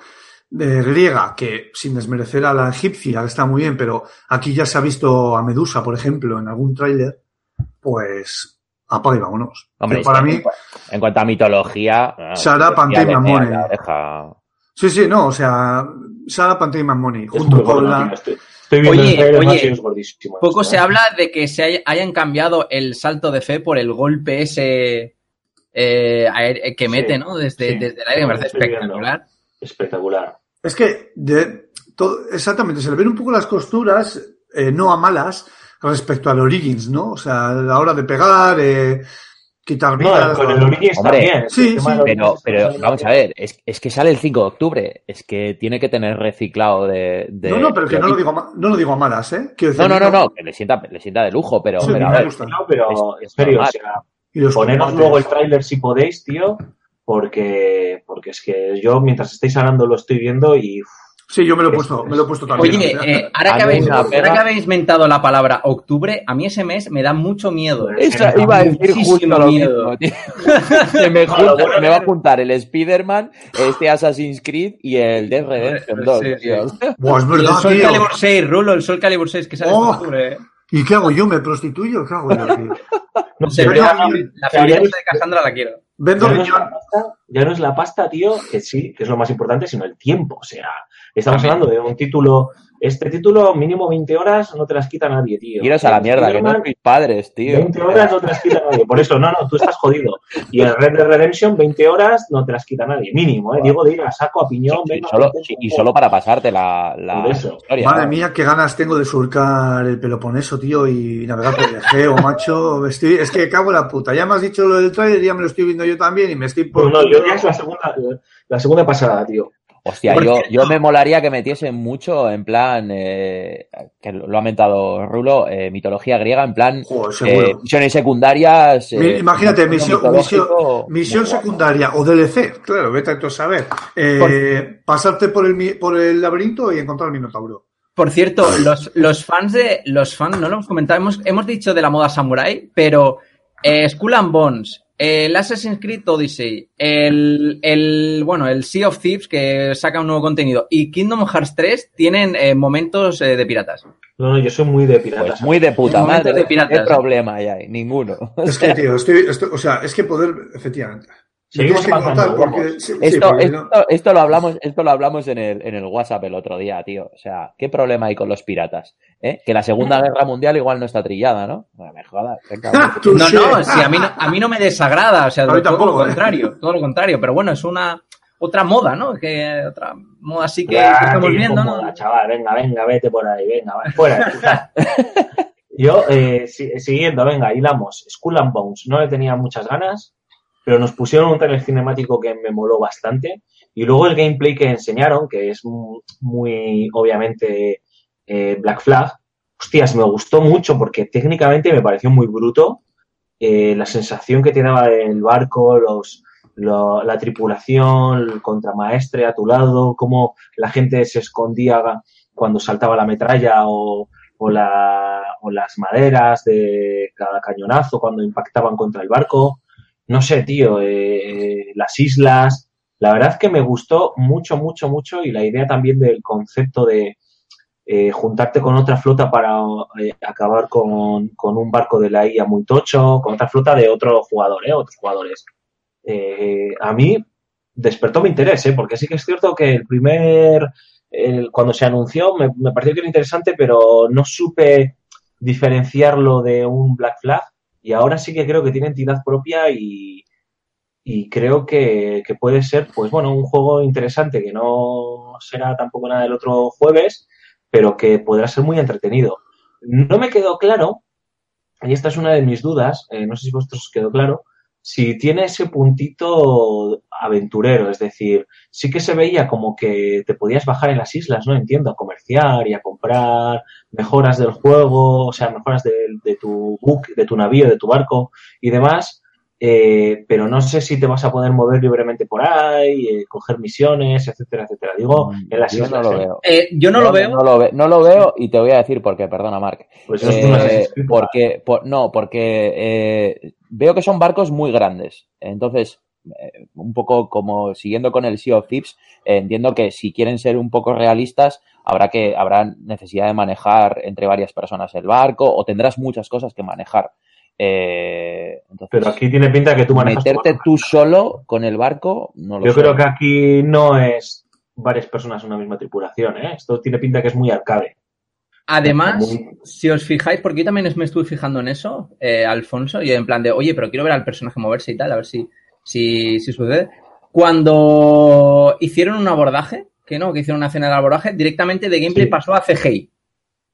de griega, que sin desmerecer a la egipcia, que está muy bien, pero aquí ya se ha visto a Medusa, por ejemplo, en algún tráiler, pues apaga y vámonos. Hombre, Pero para sí, mí, en cuanto a mitología, Sara mitología Pantey sí, sí, no, o sea, Sara Pantey Money, Es junto con la... tío. Estoy, estoy viendo Oye, el oye, más y es gordísimo. Poco esto, se ¿eh? habla de que se hay- hayan cambiado el salto de fe por el golpe ese eh, aer- que Sí, mete, ¿no? Desde, sí. desde el aire, que me parece Estoy viendo. espectacular. Espectacular. Es que, de, todo, exactamente, se le ven un poco las costuras, eh, no a malas, respecto al Origins, ¿no? O sea, a la hora de pegar, eh, quitar No, vidas... con el Origins Hombre, también. sí, sí. Pero, pero vamos a ver, es, es que sale el 5 de octubre, es que tiene que tener reciclado de... de- No, no, pero que no lo digo, no lo digo a malas, ¿eh? Quiero No, decir, no, no, no, que le sienta, le sienta de lujo, pero, Sí, pero a me ver, gusta. No, pero Es- en es serio, o sea, poneros luego el tráiler si podéis, tío, porque, porque es que yo mientras estáis hablando lo estoy viendo y Sí, yo me lo he Es- puesto, es- me lo he puesto también. Oye, o sea, eh, ahora, que habéis, ahora pega- que habéis mentado la palabra octubre, a mí ese mes me da mucho miedo. Esa- me iba a decir justo muchísimo lo miedo. mismo, tío. se, me junta- bueno va a es- juntar el Spider-Man, este Assassin's Creed y el Dead Redemption 2, Sí, sí. tío. Buah, es Y el verdad, Sol tío. Calibur 6, Rulo, el Sol Calibur 6, que sale Oh. en octubre. ¿eh? ¿Y qué hago yo? ¿Me prostituyo? ¿Qué hago yo, tío? no sé, pero verdad, la no- de Cassandra la quiero. Vendo ya no, es riñón. la pasta, ya no es la pasta, tío, que sí, que es lo más importante, sino el tiempo. O sea, estamos También. hablando de un título, este título mínimo 20 horas no te las quita nadie, tío. Iros a la mierda, que no sois padres, tío. 20 horas no te las quita nadie. Por eso, no, no, tú estás jodido. Y el Red Dead Redemption, 20 horas no te las quita nadie. Mínimo, ¿eh? Digo de ir a saco, a piñón, Sí, venga, solo, sí, y solo para pasarte la, la Por eso. historia. Madre ¿no? mía, qué ganas tengo de surcar el Peloponeso, tío, y navegar por el Egeo, macho. Estoy, es que cago en la puta. Ya me has dicho lo del trailer, ya me lo estoy viendo yo también y me estoy Pues no, yo ya es la segunda, la segunda pasada, tío. Hostia, Por yo, yo me molaría que metiesen mucho en plan, eh, que lo ha mentado Rulo, eh, mitología griega, en plan Joder, eh, misiones secundarias. Mi- eh, Imagínate, misión, misión, misión secundaria o DLC, claro, vete a saber. Eh, pasarte por el, por el laberinto y encontrar el Minotauro. Por cierto, los, los fans de. Los fans, no lo hemos comentado, hemos, hemos dicho de la moda samurai, pero eh, Skull and Bones, el Assassin's Creed Odyssey, el, el, bueno, el Sea of Thieves que saca un nuevo contenido y Kingdom Hearts 3 tienen eh, momentos eh, de piratas. No, no, yo soy muy de piratas. Pues muy de puta Momentos madre. de piratas, ¿Qué problema hay ahí? Ninguno. Es que, tío, estoy, estoy- o sea, es que poder, efectivamente. Seguimos avanzando, porque- sí, Esto, porque esto, no- esto lo hablamos, esto lo hablamos en el, en el WhatsApp el otro día, tío. O sea, ¿qué problema hay con los piratas? ¿Eh? Que la Segunda Guerra Mundial igual no está trillada, ¿no? Bueno, me jodas. No, no, sí, a mí no, a mí no me desagrada, o sea, A mí todo tampoco, lo ¿eh? contrario, todo lo contrario, pero bueno, es una otra moda, ¿no? Que otra moda así que, que estamos viendo, ¿no? incómoda, chaval, venga, venga, vete por ahí, venga, va, fuera. Yo, eh, si- siguiendo, venga, hilamos. Skull and Bones, no le tenía muchas ganas, pero nos pusieron un trailer cinemático que me moló bastante. Y luego el gameplay que enseñaron, que es mu- muy, obviamente, eh, Black Flag, hostias, me gustó mucho porque técnicamente me pareció muy bruto. Eh, la sensación que te daba el barco, los, lo- la tripulación, el contramaestre a tu lado, cómo la gente se escondía cuando saltaba la metralla o, o las maderas de cada cañonazo cuando impactaban contra el barco. No sé, tío, eh, las islas. La verdad que me gustó mucho, mucho, mucho y la idea también del concepto de eh, juntarte con otra flota para eh, acabar con, con un barco de la IA muy tocho, con otra flota de otro jugador, ¿eh? Otros jugadores. Eh, a mí despertó mi interés, ¿eh? Porque sí que es cierto que el primer, el- cuando se anunció, me pareció que era interesante, pero no supe diferenciarlo de un Black Flag. Y ahora sí que creo que tiene entidad propia y, y creo que, que puede ser, pues bueno, un juego interesante que no será tampoco nada del otro jueves, pero que podrá ser muy entretenido. No me quedó claro, y esta es una de mis dudas, eh, no sé si vosotros os quedó claro, si tiene ese puntito aventurero, es decir, sí que se veía como que te podías bajar en las islas, ¿no? Entiendo, a comerciar y a comprar mejoras del juego, o sea, mejoras de, de tu book, de tu navío, de tu barco y demás, eh, pero no sé si te vas a poder mover libremente por ahí, eh, coger misiones, etcétera, etcétera. Digo, en las Yo islas. no lo veo. Eh, yo no, lo veo. No lo, ve- no lo veo y te voy a decir por qué, perdona, Mark. Pues eso es Eh, Creed porque, por- no, porque eh, veo que son barcos muy grandes. Entonces, eh, un poco como siguiendo con el Sea of Thieves, eh, entiendo que si quieren ser un poco realistas, habrá que habrá necesidad de manejar entre varias personas el barco o tendrás muchas cosas que manejar. Eh, entonces, Pero aquí tiene pinta que tú manejas meterte tú solo con el barco, no lo Yo sé. creo que aquí no es varias personas en una misma tripulación, ¿eh? Esto tiene pinta que es muy arcade. Además, Muy- si os fijáis, porque yo también me estuve fijando en eso, eh, Alfonso, y en plan de, oye, pero quiero ver al personaje moverse y tal, a ver si, si, si sucede. Cuando hicieron un abordaje, que no, que hicieron una escena de abordaje, directamente de gameplay Sí. pasó a CGI.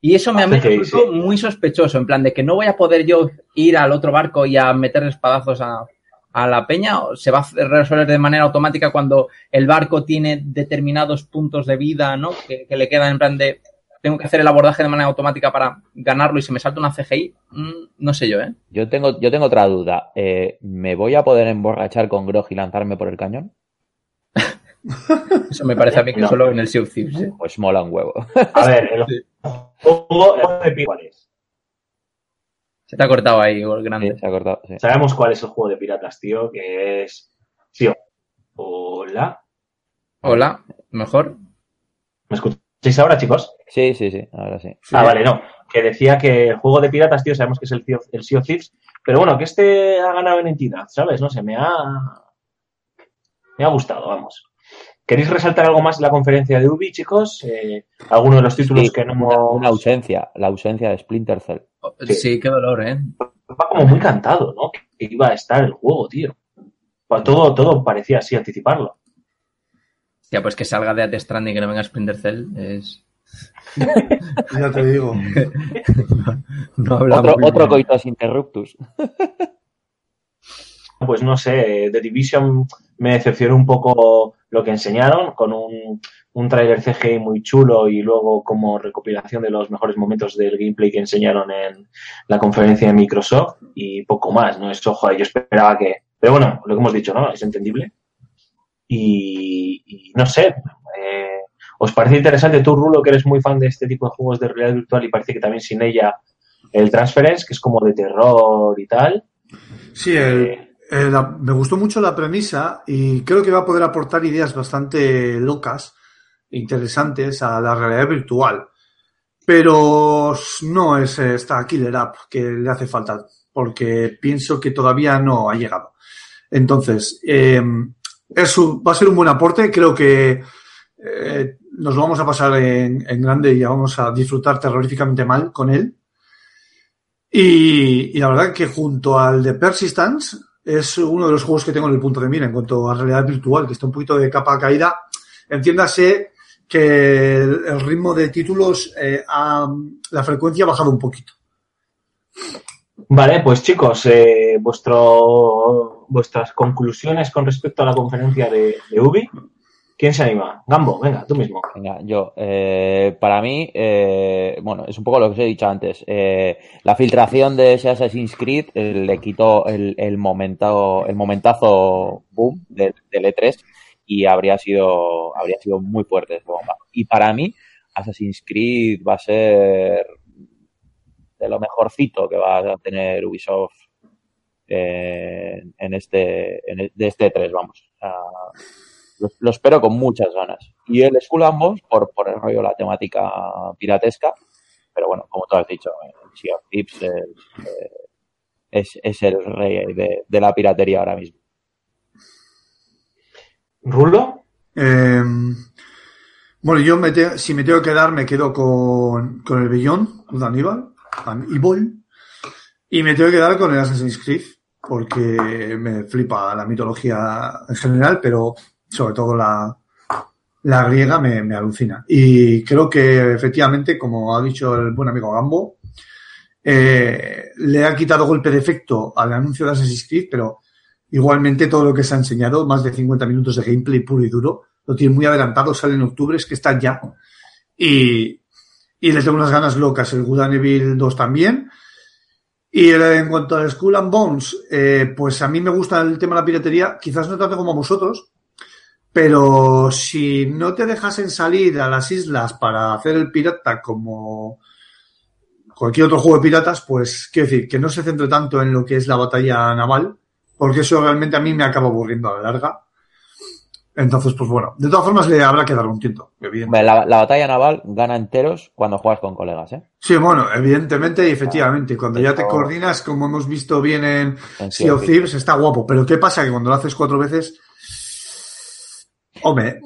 Y eso me ha me resultó sí. muy sospechoso, en plan de que no voy a poder yo ir al otro barco y a meter espadazos a, a la peña, o se va a resolver de manera automática cuando el barco tiene determinados puntos de vida, ¿no? Que, que le quedan en plan de tengo que hacer el abordaje de manera automática para ganarlo y se me salta una CGI, Mm, no sé yo, ¿eh? Yo tengo, yo tengo otra duda. Eh, ¿Me voy a poder emborrachar con Grog y lanzarme por el cañón? Eso me parece a mí que No. solo en el Sea of Thieves, ¿eh? Pues mola un huevo. A ver, el juego de pi- ¿cuál es? Se te ha cortado ahí, Sí, grande. se ha cortado. sí. Sabemos cuál es el juego de piratas, tío, que es... Sí, hola. Hola, mejor. ¿Me escucháis ahora, chicos? Sí, sí, sí, ahora sí. Ah, vale, no. Que decía que el juego de piratas, tío, sabemos que es el el Sea of Thieves, pero bueno, que este ha ganado en entidad, ¿sabes? No sé, me ha... Me ha gustado, vamos. ¿Queréis resaltar algo más de la conferencia de Ubi, chicos? Eh, ¿Alguno de los títulos Sí, que no una, hemos... una ausencia, la ausencia de Splinter Cell. Sí. Sí. qué dolor, ¿eh? Va como muy cantado, ¿no? Que iba a estar el juego, tío. Todo, todo parecía así anticiparlo. Ya, pues que salga de Death Stranding y que no venga Splinter Cell es... Ya te digo. No Otro, otro coitus interruptus. Pues no sé, The Division me decepcionó un poco lo que enseñaron, con un, un trailer CGI muy chulo y luego como recopilación de los mejores momentos del gameplay que enseñaron en la conferencia de Microsoft y poco más, ¿no? Eso, joder, yo esperaba que... Pero bueno, lo que hemos dicho, ¿no? Es entendible. Y, y no sé, eh, ¿os parece interesante tú, Rulo, que eres muy fan de este tipo de juegos de realidad virtual y parece que también sin ella el Transference, que es como de terror y tal? Sí, el, eh, me gustó mucho la premisa y creo que va a poder aportar ideas bastante locas, interesantes a la realidad virtual. Pero no es esta killer app que le hace falta, porque pienso que todavía no ha llegado. Entonces, eh, va a ser un buen aporte. Creo que eh, nos lo vamos a pasar en, en grande y vamos a disfrutar terroríficamente mal con él. Y, y la verdad que junto al de Persistence es uno de los juegos que tengo en el punto de mira en cuanto a realidad virtual, que está un poquito de capa caída. Entiéndase que el, ritmo de títulos, eh, ha- la frecuencia ha bajado un poquito. Vale, pues chicos, eh, vuestro, vuestras conclusiones con respecto a la conferencia de Ubi. ¿Quién se anima? Gambo, venga, tú mismo. Venga, yo. eh, para mí, eh, bueno, es un poco lo que os he dicho antes. eh, la filtración de ese Assassin's Creed le quitó el, el, momento, el momentazo boom del, del E3 y habría sido, habría sido muy fuerte esa bomba. Y para mí, Assassin's Creed va a ser de lo mejorcito que va a tener Ubisoft en este, de este E3, vamos. Sea, lo, lo espero con muchas ganas. Y el Skull and Bones por, por el rollo, la temática piratesca. Pero bueno, como tú has dicho, eh, Sea of Thieves es, eh, es, es el rey de, de la piratería ahora mismo. ¿Rulo? Eh, bueno, yo me te- si me tengo que quedar, me quedo con, con el Beyond, con Aníbal, Evil, y me tengo que quedar con el Assassin's Creed, porque me flipa la mitología en general, pero sobre todo la, la griega me, me alucina. Y creo que efectivamente, como ha dicho el buen amigo Gambo, eh, le ha quitado golpe de efecto al anuncio de Assassin's Creed, pero igualmente todo lo que se ha enseñado, más de 50 minutos de gameplay puro y duro, lo tiene muy adelantado, sale en octubre, es que está ya. Y, y tengo unas ganas locas. El Good and Evil 2 también. Y en cuanto al Skull and Bones, eh, pues a mí me gusta el tema de la piratería, quizás no tanto como a vosotros, pero si no te dejasen salir a las islas para hacer el pirata como cualquier otro juego de piratas, pues quiero decir, que no se centre tanto en lo que es la batalla naval, porque eso realmente a mí me acaba aburriendo a la larga. Entonces, pues bueno, de todas formas le habrá que dar un evidentemente. La, la batalla naval gana enteros cuando juegas con colegas, ¿eh? Sí, bueno, evidentemente y efectivamente, cuando ya te coordinas, como hemos visto bien en En Sea of Thieves, está guapo, pero ¿qué pasa? Que cuando lo haces cuatro veces, hombre,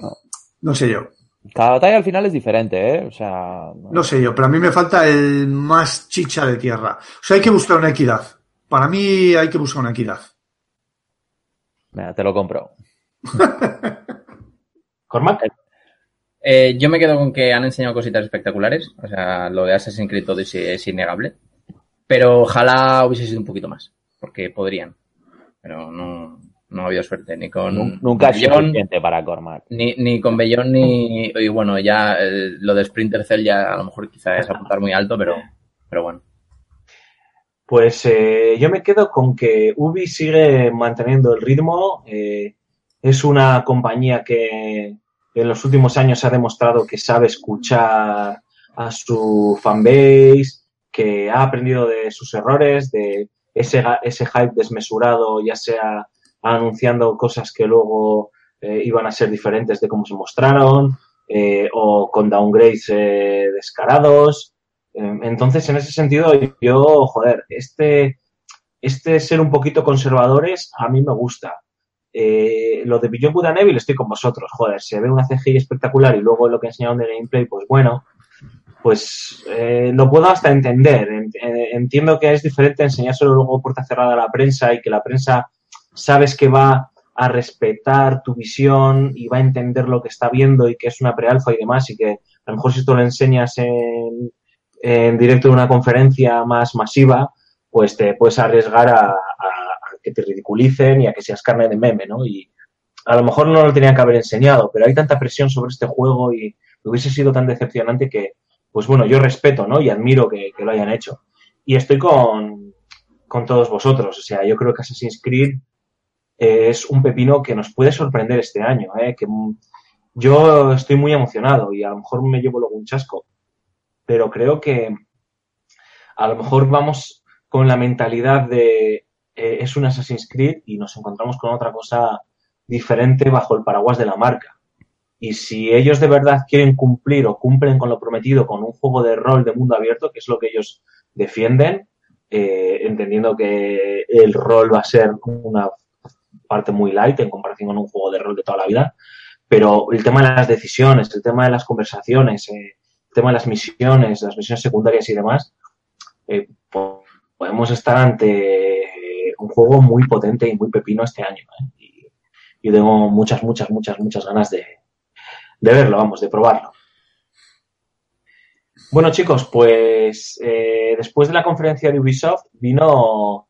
no sé yo, Cada batalla al final es diferente, ¿eh? O sea, no sé yo, pero a mí me falta el más chicha de tierra. O sea, hay que buscar una equidad. Para mí hay que buscar una equidad. mira, te lo compro. ¿Cormac? Eh, yo me quedo con que han enseñado cositas espectaculares. O sea, lo de Assassin's Creed todo es, es innegable. Pero ojalá hubiese sido un poquito más. Porque podrían. Pero no, no ha habido suerte. Ni con Nun- Nunca es Bellón, suficiente para Cormac. ni, ni con Bellón, ni. Y bueno, ya eh, lo de Sprinter Cell ya a lo mejor quizá es apuntar muy alto, pero, pero bueno. Pues eh, yo me quedo con que Ubi sigue manteniendo el ritmo. eh, es una compañía que en los últimos años ha demostrado que sabe escuchar a su fanbase, que ha aprendido de sus errores, de ese, ese hype desmesurado, ya sea anunciando cosas que luego eh, iban a ser diferentes de cómo se mostraron, eh, o con downgrades eh, descarados. Entonces, en ese sentido, yo, joder, este, este ser un poquito conservadores a mí me gusta. Lo de Beyond and Evil estoy con vosotros, joder, se ve una CGI espectacular y luego lo que enseñaron de gameplay, pues bueno, pues lo puedo hasta entender. En- Entiendo que es diferente enseñárselo luego puerta cerrada a la prensa y que la prensa sabes que va a respetar tu visión y va a entender lo que está viendo y que es una prealfa y demás y que a lo mejor si esto lo enseñas en, en directo de una conferencia más masiva, pues te puedes arriesgar a, a- a que te ridiculicen y a que seas carne de meme, ¿no? Y a lo mejor no lo tenían que haber enseñado, pero hay tanta presión sobre este juego y hubiese sido tan decepcionante que, pues bueno, yo respeto, ¿no? Y admiro que, que lo hayan hecho. Y estoy con, con todos vosotros. O sea, yo creo que Assassin's Creed es un pepino que nos puede sorprender este año, ¿eh? Que yo estoy muy emocionado y a lo mejor me llevo luego un chasco, pero creo que a lo mejor vamos con la mentalidad de eh, es un Assassin's Creed y nos encontramos con otra cosa diferente bajo el paraguas de la marca. Y si ellos de verdad quieren cumplir o cumplen con lo prometido con un juego de rol de mundo abierto, que es lo que ellos defienden, eh, entendiendo que el rol va a ser una parte muy light en comparación con un juego de rol de toda la vida, pero el tema de las decisiones, el tema de las conversaciones, eh, el tema de las misiones, las misiones secundarias y demás, eh, po- podemos estar ante eh, un juego muy potente y muy pepino este año. ¿eh? Y, y tengo muchas, muchas, muchas, muchas ganas de, de verlo, vamos, de probarlo. Bueno, chicos, pues después de la conferencia de Ubisoft vino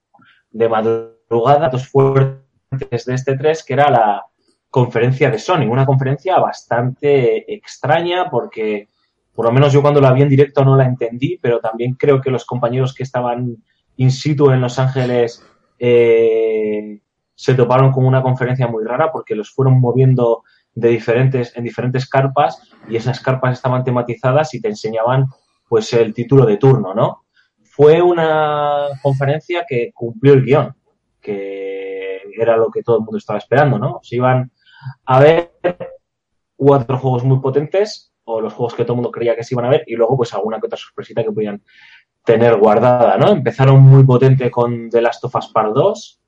de madrugada dos fuertes de este 3, que era la conferencia de Sony. Una conferencia bastante extraña porque, por lo menos yo cuando la vi en directo no la entendí, pero también creo que los compañeros que estaban in situ en Los Ángeles eh, se toparon con una conferencia muy rara porque los fueron moviendo de diferentes, en diferentes carpas y esas carpas estaban tematizadas y te enseñaban pues el título de turno, ¿no? Fue una conferencia que cumplió el guion, que era lo que todo el mundo estaba esperando, ¿no? Se iban a ver cuatro juegos muy potentes o los juegos que todo el mundo creía que se iban a ver y luego pues alguna que otra sorpresita que podían tener guardada, ¿no? Empezaron muy potente con The Last of Us Part 2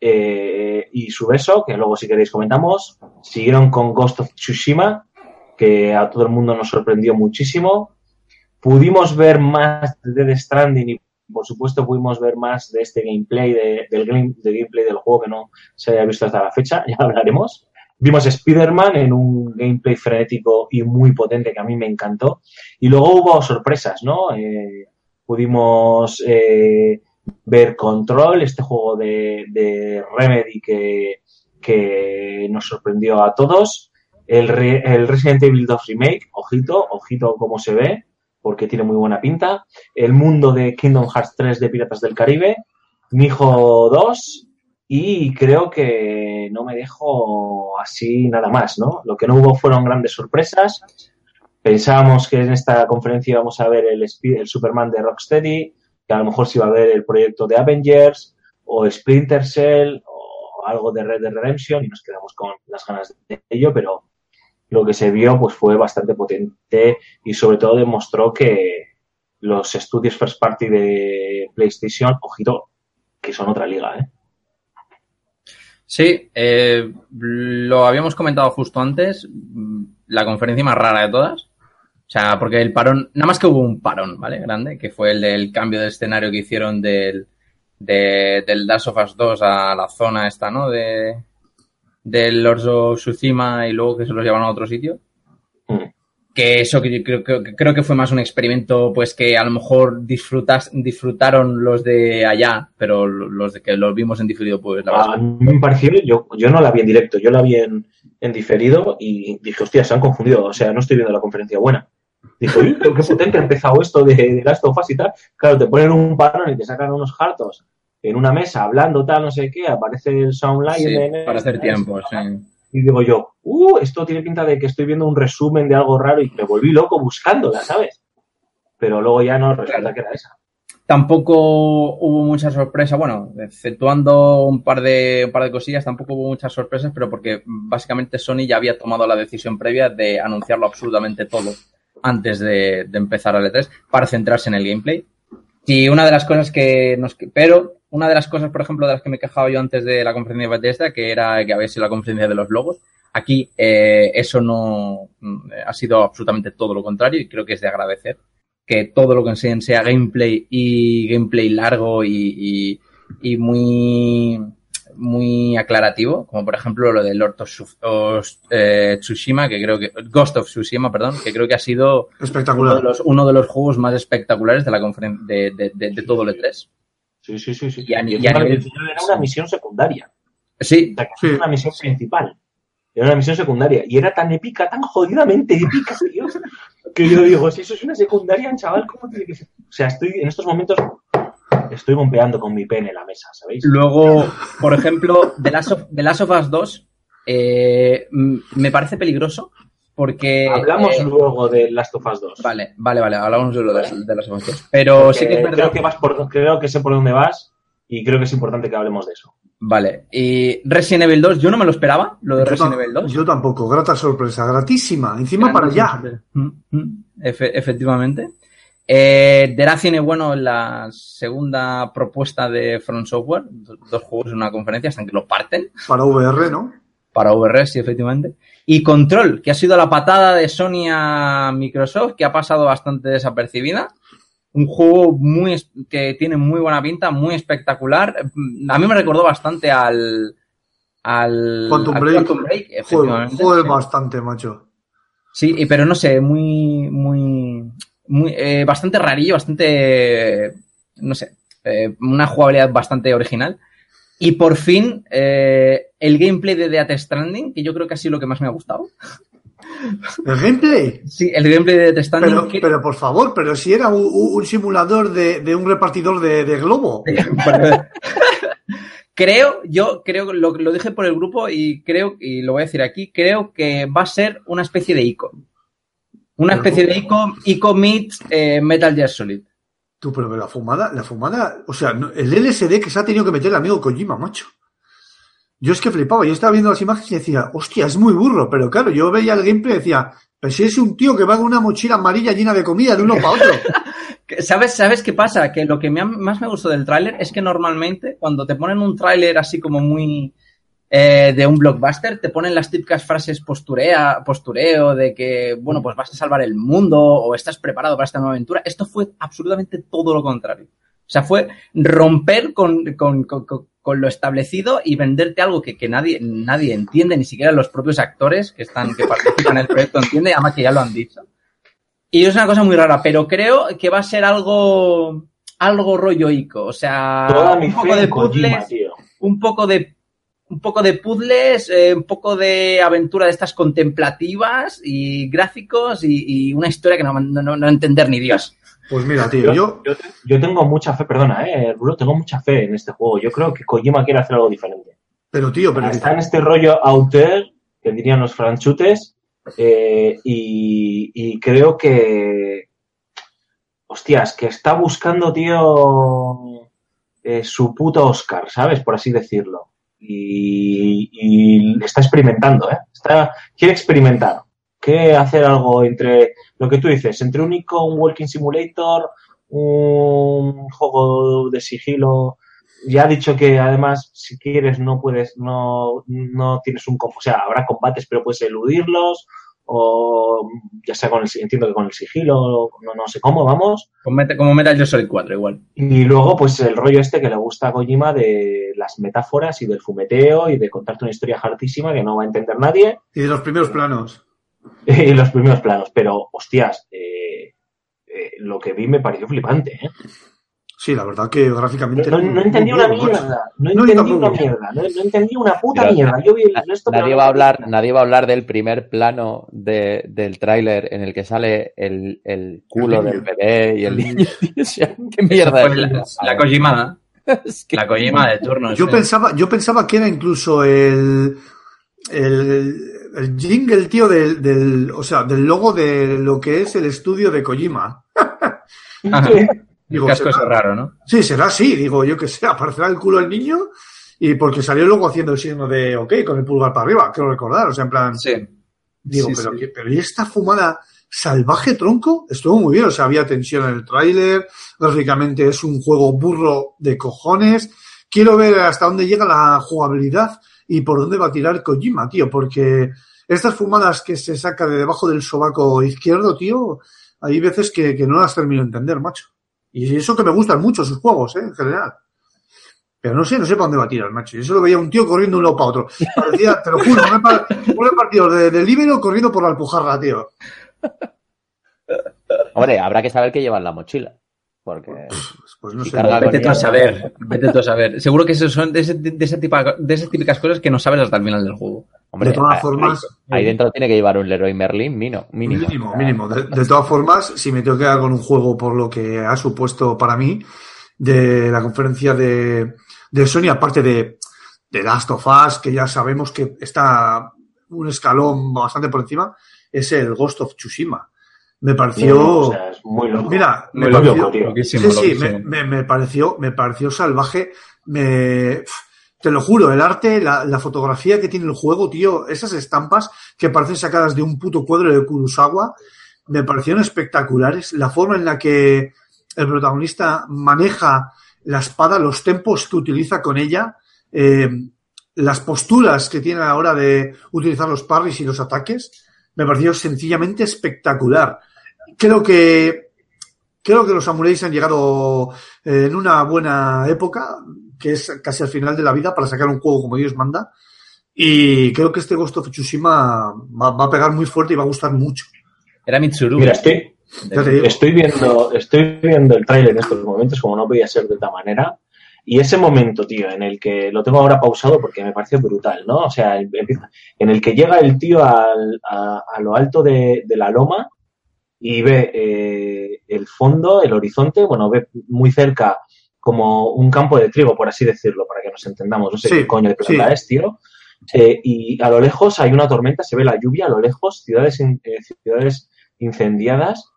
eh, y su beso, que luego si queréis comentamos. Siguieron con Ghost of Tsushima, que a todo el mundo nos sorprendió muchísimo. Pudimos ver más de Death Stranding y por supuesto pudimos ver más de este gameplay, de- del game- de gameplay del juego que no se haya visto hasta la fecha, ya hablaremos. Vimos Spider-Man en un gameplay frenético y muy potente que a mí me encantó. Y luego hubo sorpresas, ¿no? Eh, pudimos eh, ver Control, este juego de, de Remedy que, que nos sorprendió a todos. El, el Resident Evil 2 Remake, ojito, ojito cómo se ve, porque tiene muy buena pinta. El mundo de Kingdom Hearts 3 de Piratas del Caribe. Mijo 2. Y creo que no me dejo así nada más, ¿no? Lo que no hubo fueron grandes sorpresas. Pensábamos que en esta conferencia íbamos a ver el, el Superman de Rocksteady, que a lo mejor se iba a ver el proyecto de Avengers, o Splinter Cell, o algo de Red Dead Redemption, y nos quedamos con las ganas de ello, pero lo que se vio pues fue bastante potente y sobre todo demostró que los estudios first party de PlayStation, ojito, que son otra liga, ¿eh? Sí, eh, lo habíamos comentado justo antes, mm, la conferencia más rara de todas. O sea, porque el parón, nada más que hubo un parón, ¿vale? Grande, que fue el del cambio de escenario que hicieron del, de- del of Us 2 a la zona esta, ¿no? De, del Lords of Tsushima y luego que se los llevaron a otro sitio. Mm. Que eso que yo creo, creo, creo que fue más un experimento, pues que a lo mejor disfrutas, disfrutaron los de allá, pero los de que los vimos en diferido, pues la verdad A mí me pareció, yo, yo no la vi en directo, yo la vi en, en diferido y dije, hostia, se han confundido, o sea, no estoy viendo la conferencia buena. Dije, uy, qué potente ha empezado esto de, de Last of Us y tal. Claro, te ponen un parón y te sacan unos hartos en una mesa hablando tal, no sé qué, aparece el Soundline Sí, en- para hacer tiempo, sí. y digo yo, uh, esto tiene pinta de que estoy viendo un resumen de algo raro y me volví loco buscándola, ¿sabes? Pero luego ya no resulta que era esa. Tampoco hubo mucha sorpresa, bueno, exceptuando un par de un par de cosillas, tampoco hubo muchas sorpresas, pero porque básicamente Sony ya había tomado la decisión previa de anunciarlo absolutamente todo antes de, de empezar al E3 para centrarse en el gameplay. Y una de las cosas que nos... Pero una de las cosas, por ejemplo, de las que me he quejado yo antes de la conferencia de Bethesda, que era que había sido la conferencia de los logos, aquí eh, eso no mm, ha sido absolutamente todo lo contrario y creo que es de agradecer que todo lo que enseñen sea gameplay y gameplay largo y, y, y muy muy aclarativo, como por ejemplo lo de Lord of, eh, Tsushima, que creo que Ghost of Tsushima, perdón, que creo que ha sido uno de Espectacular. los, uno de los juegos más espectaculares de la conferencia de, de, de, de todo el E3. Sí, sí, sí. sí. Y a ni- Y y a nivel- era una misión secundaria. Sí, O sea, que Sí. no era una misión principal. Era una misión secundaria. Y era tan épica, tan jodidamente épica, que yo digo, si eso es una secundaria, chaval, ¿cómo tiene que ser? O sea, estoy en estos momentos estoy golpeando con mi pene la mesa, ¿sabéis? Luego, por ejemplo, The Last of, The Last of Us 2 eh, me parece peligroso porque... Hablamos eh, luego de Last of Us 2. Vale, vale, vale, hablamos de lo de, de Last of Us 2. Pero sí que es verdad... Creo que, vas por, creo que sé por dónde vas y creo que es importante que hablemos de eso. Vale. Y Resident Evil 2, yo no me lo esperaba, lo de Yo Resident Evil 2. Yo tampoco, grata sorpresa, gratísima. Encima para allá. Mm, mm, efe- efectivamente. Eh, The tiene bueno la segunda propuesta de From Software, do- dos juegos en una conferencia, hasta que lo parten Para VR, ¿no? para VR, sí, efectivamente. Y Control, que ha sido la patada de Sony a Microsoft, que ha pasado bastante desapercibida. Un juego muy que tiene muy buena pinta, muy espectacular. A mí me recordó bastante al al Quantum al Break. Quantum Break, Joder, efectivamente. joder sí. bastante, macho. Sí, pero no sé, muy, muy, muy, eh, bastante rarillo, bastante, no sé, eh, una jugabilidad bastante original. Y por fin, eh, el gameplay de Death Stranding, que yo creo que ha sido lo que más me ha gustado. ¿El gameplay? Sí, el gameplay de Death Stranding. Pero, que- pero por favor, pero si era un, un simulador de, de un repartidor de, de globo. creo, yo creo, lo, lo dije por el grupo y creo, y lo voy a decir aquí, creo que va a ser una especie de ICO. Una especie de ICO, ICO meets eh, Metal Gear Solid. Tú, pero la fumada, la fumada, o sea, el LSD que se ha tenido que meter el amigo Kojima, macho. Yo es que flipaba, yo estaba viendo las imágenes y decía, hostia, es muy burro, pero claro, yo veía el gameplay y decía, pero si es un tío que va con una mochila amarilla llena de comida de uno para otro. ¿Sabes, ¿Sabes qué pasa? Que lo que me ha- más me gustó del tráiler es que normalmente cuando te ponen un tráiler así como muy eh, de un blockbuster, te ponen las típicas frases posturea, postureo de que, bueno, pues vas a salvar el mundo o estás preparado para esta nueva aventura. Esto fue absolutamente todo lo contrario. O sea, fue romper con, con- con- con- lo establecido y venderte algo que, que nadie, nadie entiende, ni siquiera los propios actores que están, que participan en el proyecto entienden, además que ya lo han dicho. Y es una cosa muy rara, pero creo que va a ser algo, algo rollo ico. O sea, un poco de puzzles, un poco de un poco de puzzles, eh, un poco de aventura de estas contemplativas y gráficos y, y una historia que no, no, no- no entender ni Dios. Pues mira, tío, yo, yo, yo tengo mucha fe, perdona, eh, Rulo, tengo mucha fe en este juego. Yo creo que Kojima quiere hacer algo diferente. pero tío, pero Está en este rollo auteur, que dirían los franchutes, eh, y, y creo que, hostias, que está buscando, tío, eh, su puto Oscar, ¿sabes? Por así decirlo. Y, y está experimentando, ¿eh? Está, quiere experimentar. Quiere hacer algo entre lo que tú dices, entre un ICO, un Walking Simulator, un juego de sigilo. Ya ha dicho que además, si quieres, no puedes, no, no tienes un, o sea, habrá combates, pero puedes eludirlos, o ya sea con el, entiendo que con el sigilo, no, no sé cómo, vamos. Como Metal, Gear Solid 4 igual. Y luego, pues el rollo este que le gusta a Kojima de las metáforas y del fumeteo y de contarte una historia hartísima que no va a entender nadie y de los primeros planos. y los primeros planos. Pero, hostias, eh, eh, lo que vi me pareció flipante, ¿eh? Sí, la verdad que gráficamente. No, no entendí una mierda, no entendí una mierda, no, no entendí una puta Pero mierda. Yo vi el Na- resto, pero Nadie va a hablar, nadie va a hablar del primer plano de, del tráiler en el que sale el, el culo El del bebé y el niño. tío, o sea, ¿Qué mierda es la, la Kojimada. Es que- La Kojima de turno. Yo sí. pensaba, yo pensaba que era incluso el, el, el jingle, tío, del, del, o sea, del logo de lo que es el estudio de Kojima. Ajá. El Digo, casco es raro, ¿no? Sí, será así, digo, yo que sé, aparecerá el culo del niño y porque salió luego haciendo el signo de ok con el pulgar para arriba, quiero recordar, o sea, en plan, Sí. digo, Sí, pero, sí. pero ¿y esta fumada salvaje tronco? Estuvo muy bien, o sea, había tensión en el tráiler, gráficamente es un juego burro de cojones, quiero ver hasta dónde llega la jugabilidad y por dónde va a tirar Kojima, tío, porque estas fumadas que se saca de debajo del sobaco izquierdo, tío, hay veces que, que no las termino de entender, macho. Y eso que me gustan mucho sus juegos, ¿eh? en general. Pero no sé, no sé para dónde va a tirar, macho. Yo solo veía un tío corriendo de un lado para otro. Parecía, te lo juro, un par- un partido de, de libero corriendo por la alpujarra, tío. Hombre, habrá que saber qué lleva en la mochila. Porque Pues, no sé. carga Vete tú a saber. Vete tú a saber. Seguro que esos son de, ese, de, ese tipo, de esas típicas cosas que no sabes hasta el final del juego. Hombre, de todas ahí- formas, ahí dentro tiene que llevar un Leroy Merlin mino, mínimo. mínimo, mínimo. De, de todas formas, si me tengo que quedar con un juego por lo que ha supuesto para mí de la conferencia de, de Sony, aparte de, de Last of Us, que ya sabemos que está un escalón bastante por encima, es el Ghost of Tsushima. Me pareció... No, o sea, es muy loco. Mira, muy me loco, pareció-. Loquísimo, Sí, sí, loquísimo. me, me- me pareció, me pareció salvaje me, te lo juro, el arte, la, la, fotografía que tiene el juego, tío, esas estampas que parecen sacadas de un puto cuadro de Kurosawa, me parecieron espectaculares. La forma en la que el protagonista maneja la espada, los tempos que utiliza con ella, eh, las posturas que tiene a la hora de utilizar los parries y los ataques, me pareció sencillamente espectacular. Creo que creo que los samuráis han llegado eh, en una buena época, que es casi al final de la vida, para sacar un juego como Dios manda. Y creo que este Ghost of Tsushima va, va a pegar muy fuerte y va a gustar mucho. Era Mitsuru. Mira, estoy, estoy viendo, estoy viendo el tráiler en estos momentos, como no podía ser de otra manera. Y ese momento, tío, en el que lo tengo ahora pausado porque me pareció brutal, ¿no? O sea, en el que llega el tío al, a, a, lo alto de, de, la loma y ve eh, el fondo, el horizonte, bueno, ve muy cerca como un campo de trigo, por así decirlo, para que nos entendamos. No sé Sí, qué coño de planta sí. es, tío. Eh, y a lo lejos hay una tormenta, se ve la lluvia a lo lejos, ciudades, eh, ciudades incendiadas.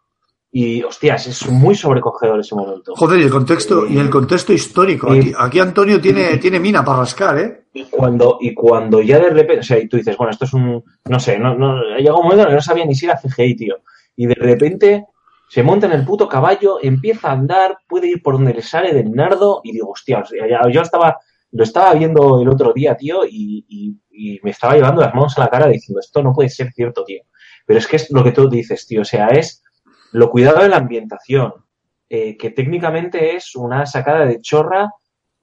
Y, hostias, es muy sobrecogedor ese momento. Joder, y el contexto, y el contexto histórico. Aquí, aquí Antonio tiene, tiene mina para rascar, ¿eh? Y cuando, y cuando ya de repente, o sea, y tú dices, bueno, esto es un, no sé, no, no, llega un momento en el que no sabía ni si era CGI, tío. Y de repente se monta en el puto caballo, empieza a andar, puede ir por donde le sale del nardo, y digo, hostia, yo estaba, lo estaba viendo el otro día, tío, y, y- y me estaba llevando las manos a la cara diciendo, esto no puede ser cierto, tío. Pero es que es lo que tú dices, tío, o sea, es lo cuidado de la ambientación, eh, que técnicamente es una sacada de chorra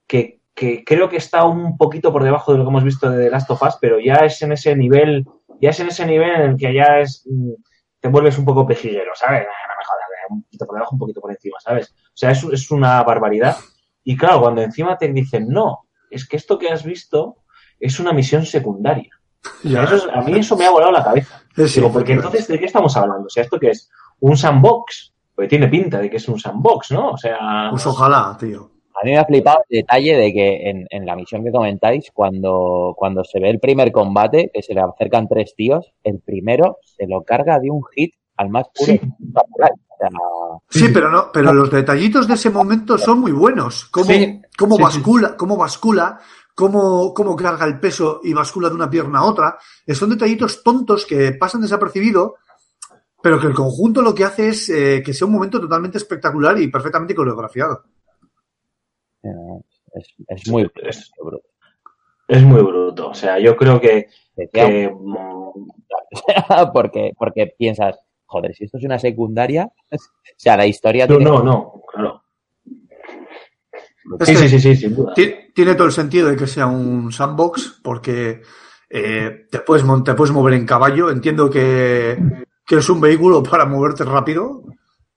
que, que creo que está un poquito por debajo de lo que hemos visto de The Last of Us, pero ya es en ese nivel, ya es en ese nivel en el que ya es, mm, te vuelves un poco pejiguero, ¿sabes? No me jodas, eh, un poquito por debajo, un poquito por encima, ¿sabes? O sea, es, es una barbaridad. Y claro, cuando encima te dicen, no, es que esto que has visto es una misión secundaria. Ya. Eso es- a mí eso me ha volado la cabeza. Digo, porque entonces, ¿de qué estamos hablando? O sea, ¿esto qué es? ¿Un sandbox? Porque tiene pinta de que es un sandbox, ¿no? O sea... Pues ojalá, tío. A mí me ha flipado el detalle de que en, en la misión que comentáis, cuando, cuando se ve el primer combate, que se le acercan tres tíos, el primero se lo carga de un hit al más puro Sí. samurai. O sea, Sí, pero no, pero los detallitos de ese momento son muy buenos. Cómo, Sí, cómo sí, bascula, cómo bascula, cómo, cómo carga el peso y bascula de una pierna a otra. Son detallitos tontos que pasan desapercibido, pero que el conjunto lo que hace es eh, que sea un momento totalmente espectacular y perfectamente coreografiado. eh, es, es muy Es- bruto. Es muy bruto. O sea, yo creo que, porque, porque piensas, joder, si esto es una secundaria, o sea, la historia no, tiene- no, no, claro. Sí, sí, sí, sí, sin duda. ti- Tiene todo el sentido de que sea un sandbox porque eh, te, puedes, mon- te puedes mover en caballo. Entiendo que, que es un vehículo para moverte rápido.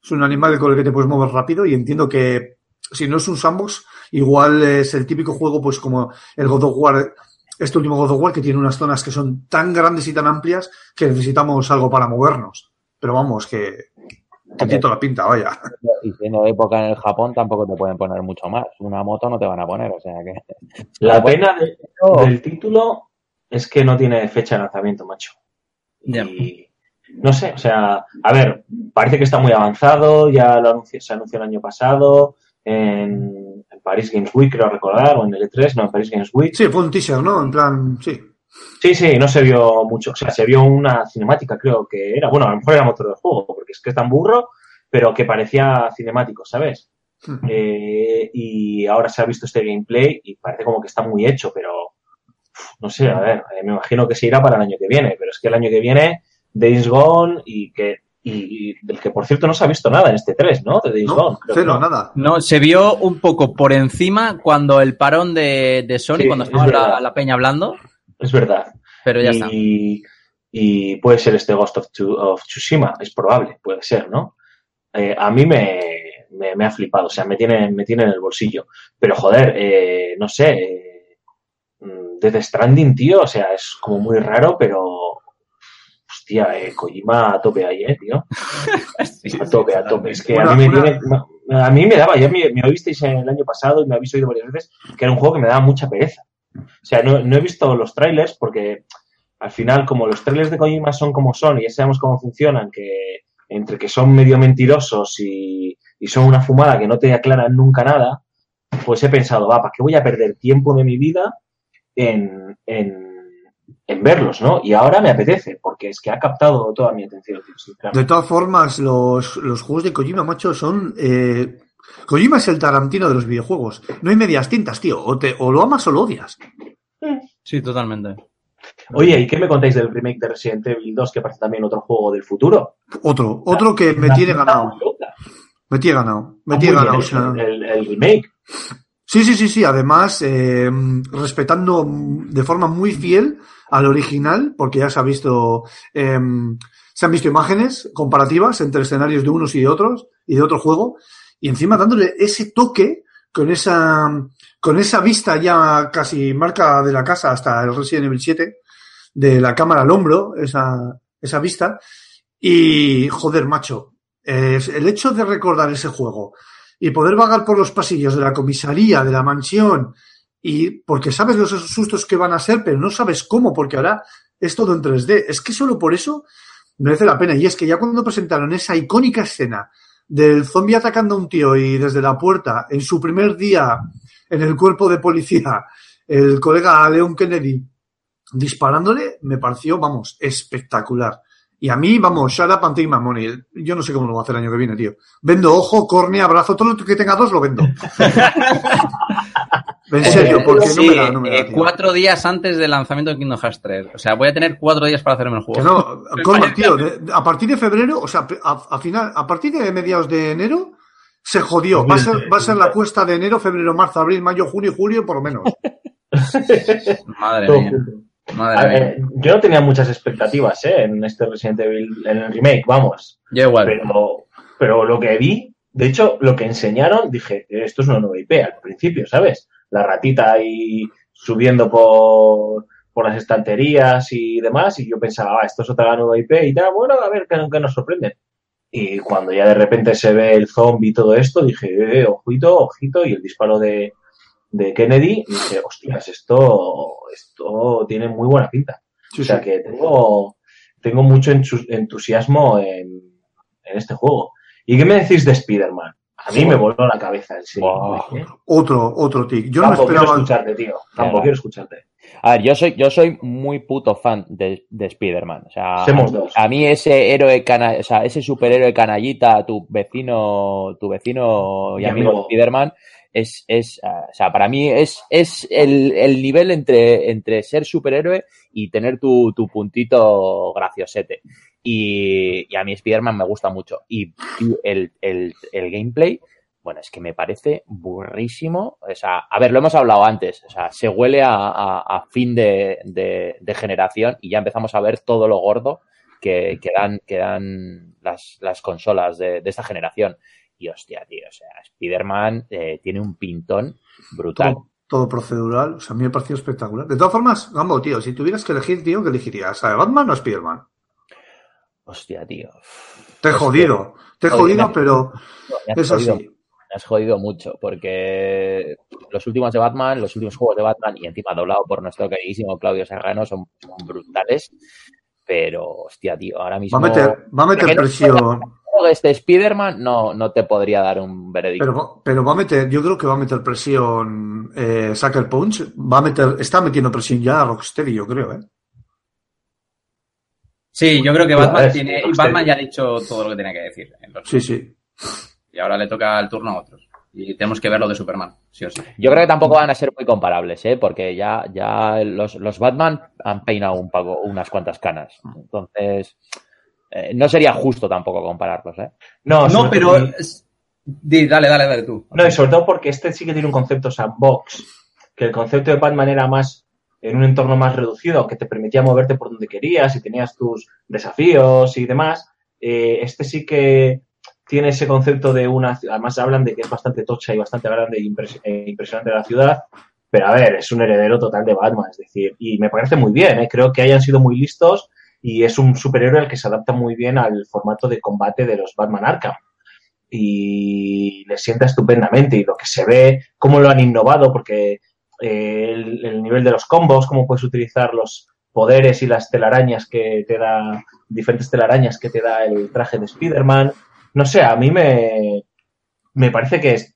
Es un animal con el que te puedes mover rápido y entiendo que si no es un sandbox, igual es el típico juego pues como el God of War, este último God of War que tiene unas zonas que son tan grandes y tan amplias que necesitamos algo para movernos. Pero vamos, que, que tiene toda la pinta, vaya. y siendo época en el Japón tampoco te pueden poner mucho más. Una moto no te van a poner, o sea que... La pena de- del título es que no tiene fecha de lanzamiento, macho. Ya. Y no sé, o sea, a ver, parece que está muy avanzado, ya lo anunció, se anunció el año pasado en, en Paris Games Week, creo recordar, o en el E3, no, en Paris Games Week. Sí, fue un teaser, ¿no? En plan, sí. Sí, sí, no se vio mucho. O sea, se vio una cinemática, creo que era. Bueno, a lo mejor era motor del juego, porque es que es tan burro, pero que parecía cinemático, ¿sabes? Hmm. Eh, y ahora se ha visto este gameplay y parece como que está muy hecho, pero no sé, a ver, eh, me imagino que se irá para el año que viene, pero es que el año que viene Days Gone y que y, y del que por cierto no se ha visto nada en este 3, ¿no? De Days No, Gone. creo cero, no. nada. No, se vio un poco por encima cuando el parón de, de Sony, Sí, cuando es estaba la, verdad. la peña hablando, Es verdad. pero ya está. y, y puede ser este Ghost of, of Tsushima, es probable, puede ser, ¿no? Eh, a mí me, me, me ha flipado, o sea, me tiene, me tiene en el bolsillo. Pero joder, eh, no sé, eh, mm, Death Stranding, tío, o sea, es como muy raro, pero hostia, eh, Kojima a tope ahí, eh, tío. A tope, a tope. Es que a mí me una- tiene, a mí me daba, ya me, me oísteis el año pasado y me habéis oído varias veces, que era un juego que me daba mucha pereza. O sea, no, no he visto los trailers porque al final, como los trailers de Kojima son como son y ya sabemos cómo funcionan, que entre que son medio mentirosos y, y son una fumada que no te aclaran nunca nada, pues he pensado, va, ¿para qué voy a perder tiempo de mi vida en, en, en verlos, ¿no? Y ahora me apetece, porque es que ha captado toda mi atención, tío. De todas formas, los, los juegos de Kojima, macho, son. Eh... Kojima es el Tarantino de los videojuegos. No hay medias tintas, tío. O, te, o lo amas o lo odias. Sí, totalmente. Oye, ¿y qué me contáis del remake de Resident Evil 2, que parece también otro juego del futuro? Otro, otro que me tiene ganado. Me tiene ganado. Me Está tiene ganado. o sea. el, el remake. Sí, sí, sí, sí. Además, eh, respetando de forma muy fiel al original, porque ya se ha visto, eh, se han visto imágenes comparativas entre escenarios de unos y de otros y de otro juego, y encima dándole ese toque con esa, con esa vista ya casi marca de la casa hasta el Resident Evil 7, de la cámara al hombro, esa, esa vista. Y, joder, macho, el hecho de recordar ese juego y poder vagar por los pasillos de la comisaría, de la mansión, y porque sabes los sustos que van a ser, pero no sabes cómo, porque ahora es todo en 3D. Es que solo por eso merece la pena. Y es que ya cuando presentaron esa icónica escena del zombie atacando a un tío y desde la puerta, en su primer día en el cuerpo de policía, el colega Leon Kennedy disparándole, me pareció, vamos, espectacular. Y a mí, vamos, shout up and take my money. Yo no sé cómo lo voy a hacer el año que viene, tío. Vendo ojo, córnea, brazo, todo lo que tenga dos lo vendo. en serio, porque Sí, no me da, no me da, eh, tío. cuatro días antes del lanzamiento de Kingdom Hearts 3. O sea, voy a tener cuatro días para hacerme el Que juego. no, Cormac, tío, de- a partir de febrero, o sea, a, a final, a partir de mediados de enero, se jodió. Va a ser, va a ser la cuesta de enero, febrero, marzo, abril, mayo, junio y julio, por lo menos. Madre mía. Madre mía. yo no tenía muchas expectativas ¿eh? en este Resident Evil, en el remake, vamos. Yo igual. Pero, pero lo que vi, de hecho, lo que enseñaron, dije, esto es una nueva IP al principio, ¿sabes? La ratita ahí subiendo por, por las estanterías y demás, y yo pensaba, ah, esto es otra nueva IP y tal, bueno, a ver qué, qué nos sorprende. Y cuando ya de repente se ve el zombie y todo esto, dije, eh, ojito, ojito, y el disparo de, de Kennedy, dije, hostias, esto, esto tiene muy buena pinta. Sí, O sea sí. que tengo, tengo mucho entu- entusiasmo en, en este juego. ¿Y qué me decís de Spider-Man? A mí me voló la cabeza el serio. Wow. ¿eh? Otro, otro tic. Yo no Tampoco quiero esperaba. escucharte, tío. Tampoco quiero escucharte. A ver, yo soy, yo soy muy puto fan de, de Spider-Man. O sea, Somos dos. a mí ese héroe cana, o sea, ese superhéroe canallita, tu vecino, tu vecino y Mi amigo, amigo. Spider-Man, es, es, ah, o sea, para mí es, es el, el nivel entre, entre ser superhéroe y tener tu, tu puntito graciosete. Y, y a mí Spider-Man me gusta mucho. Y, el, el, el gameplay, bueno, es que me parece burrísimo. O sea, a ver, lo hemos hablado antes. O sea, se huele a, a- a fin de, de- de generación y ya empezamos a ver todo lo gordo que, que dan, que dan las, las consolas de, de esta generación. Y hostia, tío, o sea, Spider-Man eh, tiene un pintón brutal. Todo, todo procedural. O sea, a mí me pareció espectacular. De todas formas, Gambo, tío, si tuvieras que elegir, tío, ¿qué elegirías? ¿A Batman o Spider-Man? Hostia, tío. Te he jodido. Te he Jodido. pero Me es jodido así. me has jodido mucho, porque los últimos de Batman, los últimos juegos de Batman, y encima doblado por nuestro queridísimo Claudio Serrano, son, son brutales. Pero, hostia, tío, ahora Va mismo. a meter, va a meter presión. Este Spider-Man no, no te podría dar un veredicto. Pero, va- pero va a meter, yo creo que va a meter presión eh, Sucker Punch. Va a meter, está metiendo presión ya a Rocksteady, yo creo, ¿eh? Sí, yo creo que Batman, ver, tiene. Batman ya ha dicho todo lo que tenía que decir. los- Sí, sí. Y ahora le toca el turno a otros. Y tenemos que ver lo de Superman, sí o sí. Yo creo que tampoco van a ser muy comparables, ¿eh? porque ya, ya los, los Batman han peinado un poco, unas cuantas canas. Entonces, eh, no sería justo tampoco compararlos. ¿eh? No, No, pero... di, dale, dale, dale tú. No, y sobre todo porque este sí que tiene un concepto sandbox, que el concepto de Batman era más en un entorno más reducido, que te permitía moverte por donde querías y tenías tus desafíos y demás. Eh, este sí que tiene ese concepto de una... Además hablan de que es bastante tocha y bastante grande e impres- e impresionante la ciudad, pero a ver, es un heredero total de Batman, es decir, y me parece muy bien, ¿eh? creo que hayan sido muy listos y es un superhéroe al que se adapta muy bien al formato de combate de los Batman Arkham y le sienta estupendamente y lo que se ve, cómo lo han innovado, porque eh, el, el nivel de los combos, cómo puedes utilizar los poderes y las telarañas que te da, diferentes telarañas que te da el traje de Spider-Man. No sé, a mí me, me parece que es,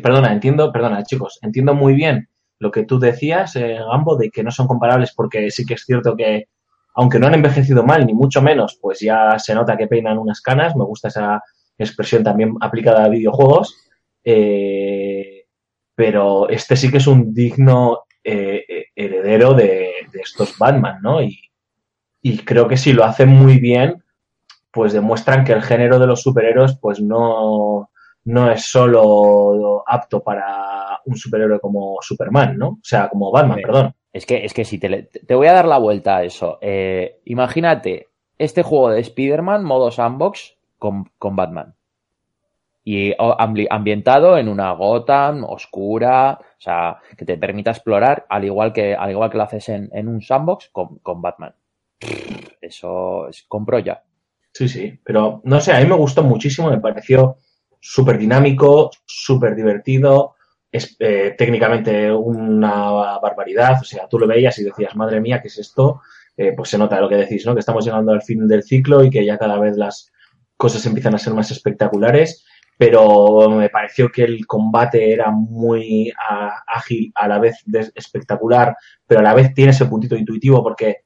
perdona, entiendo, perdona, chicos, entiendo muy bien lo que tú decías, eh, Gambo, de que no son comparables porque sí que es cierto que, aunque no han envejecido mal, ni mucho menos, pues ya se nota que peinan unas canas. Me gusta esa expresión también aplicada a videojuegos. Eh, pero este sí que es un digno eh, heredero de, de estos Batman, ¿no? Y, y creo que si lo hacen muy bien, pues demuestran que el género de los superhéroes, pues no, no es solo apto para un superhéroe como Superman, ¿no? O sea, como Batman, Sí. perdón. Es que, es que si te, te voy a dar la vuelta a eso. Eh, imagínate este juego de Spider-Man, modo sandbox, con, con Batman. Y ambientado en una Gotham oscura, o sea, que te permita explorar, al igual que, al igual que lo haces en, en un sandbox con, con Batman. Eso es, compro ya. Sí, sí, pero no sé, a mí me gustó muchísimo, me pareció súper dinámico, súper divertido, es eh, técnicamente una barbaridad, o sea, tú lo veías y decías, madre mía, ¿qué es esto? Eh, pues se nota lo que decís, ¿no? Que estamos llegando al fin del ciclo y que ya cada vez las cosas empiezan a ser más espectaculares, pero me pareció que el combate era muy ágil, a la vez espectacular, pero a la vez tiene ese puntito intuitivo porque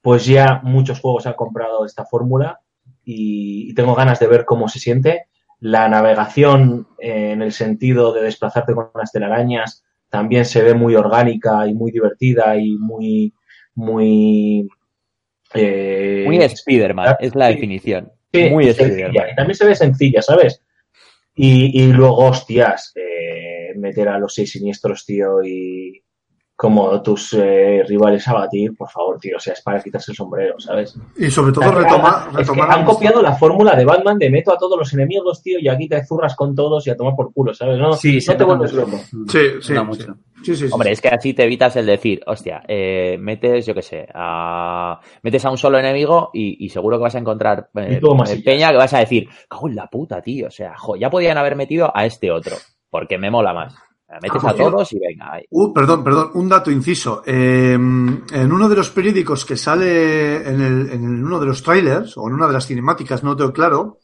pues ya muchos juegos han comprado esta fórmula y tengo ganas de ver cómo se siente. La navegación eh, en el sentido de desplazarte con las telarañas también se ve muy orgánica y muy divertida y muy, muy... eh, Muy Spider-Man, es la definición. Sí, Muy y Spider-Man. y también se ve sencilla, ¿sabes? Y, y luego, hostias, eh, meter a los seis siniestros, tío, y como tus eh, rivales a batir, por favor, tío, o sea, es para quitarse el sombrero, ¿sabes? Y sobre todo que retoma, han- es que retomar han copiado la fórmula de Batman de meto a todos los enemigos, tío, y aquí te zurras con todos y a tomar por culo, ¿sabes? No, Sí, no se te vuelves loco. Sí, sí, sí. mucho. Sí, sí, sí. Hombre, es que así te evitas el decir, hostia, eh, metes, yo qué sé, a, metes a un solo enemigo y, y seguro que vas a encontrar eh, masillas. peña que vas a decir, cago en la puta, tío. O sea, jo, ya podían haber metido a este otro, porque me mola más. Metes a todos y venga. ahí. Uh, perdón, perdón, un dato inciso. Eh, en uno de los periódicos que sale en, el, en el- uno de los trailers, o en una de las cinemáticas, no tengo claro,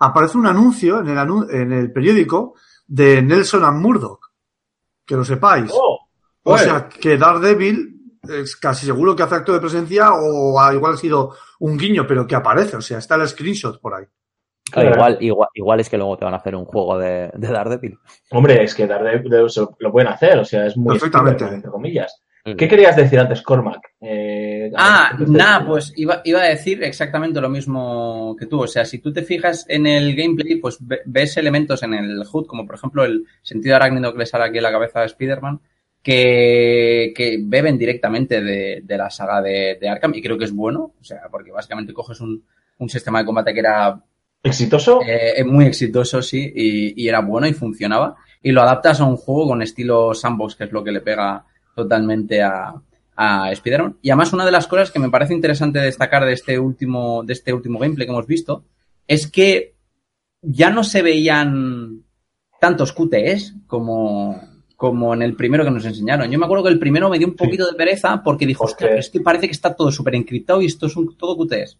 aparece un anuncio en el, anu- en el periódico de Nelson and Murdoch. Que lo sepáis. Oh, o sea, que Daredevil es casi seguro que hace acto de presencia o ha- igual ha sido un guiño, pero que aparece. O sea, está el screenshot por ahí. Claro, Claro. igual, igual, igual es que luego te van a hacer un juego de, de Daredevil. Hombre, es que Daredevil lo, lo pueden hacer, o sea, es muy Perfectamente. Entre comillas. ¿Qué querías decir antes, Cormac? Eh, Ah, a nada, pues iba, iba a decir exactamente lo mismo que tú. O sea, si tú te fijas en el gameplay, pues ve- ves elementos en el HUD, como por ejemplo el sentido arácnido que le sale aquí a la cabeza de Spider-Man, que, que beben directamente de, de la saga de, de Arkham y creo que es bueno. O sea, porque básicamente coges un, un sistema de combate que era ¿Exitoso? eh, muy exitoso, sí, y, y era bueno y funcionaba. Y lo adaptas a un juego con estilo sandbox, que es lo que le pega totalmente a, a Spider-Man. Y además, una de las cosas que me parece interesante destacar de este último, de este último gameplay que hemos visto, es que ya no se veían tantos QTEs como, como en el primero que nos enseñaron. Yo me acuerdo que el primero me dio un poquito de pereza porque dijo, hostia, es que parece que está todo súper encriptado y esto es un, todo QTEs.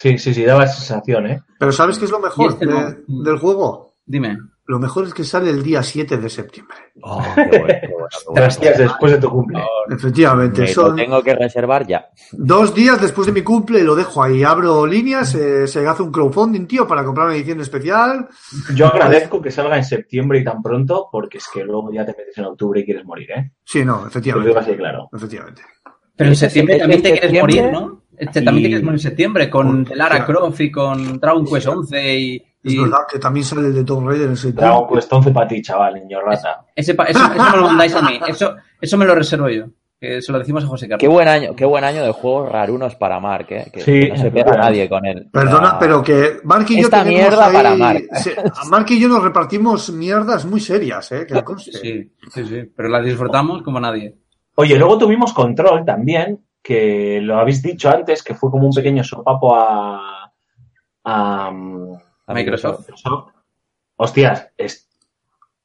Sí, sí, sí, daba esa sensación, ¿eh? Pero ¿sabes qué es lo mejor este de- no. del juego? Dime. Lo mejor es que sale el día 7 de septiembre. Oh, qué bueno, qué bueno. Tres días después de tu cumple. Efectivamente, Me lo son tengo que reservar ya. dos días después de mi cumple, lo dejo ahí, abro líneas, eh, se hace un crowdfunding, tío, para comprar una edición especial. Yo agradezco que salga en septiembre y tan pronto, porque es que luego ya te metes en octubre y quieres morir, ¿eh? Sí, no, Te lo efectivamente. digo así claro. Efectivamente. Pero en septiembre también te quieres morir, ¿no? Este, también te y- morir en septiembre con. Lara Croft y con Dragon Quest 11 y... Es verdad que también sale el de Tomb Raider en septiembre. Dragon Quest 11 para ti, chaval, niño rata. Ese, pa- eso, eso me lo mandáis a mí. Eso, eso me lo reservo yo. Que se lo decimos a José Carlos. Qué buen año, qué buen año de juegos rarunos para Mark, ¿eh? Que, Sí, que no se pega nadie con él. Perdona, pero que Mark y yo Esta tenemos mierda ahí- para Mark. se- a Mark y yo nos repartimos mierdas muy serias, ¿eh? Que conste. Sí, sí, sí. Pero la disfrutamos como nadie. Oye, luego tuvimos Control también, que lo habéis dicho antes, que fue como un pequeño sopapo a, a, a Microsoft. Hostias, es-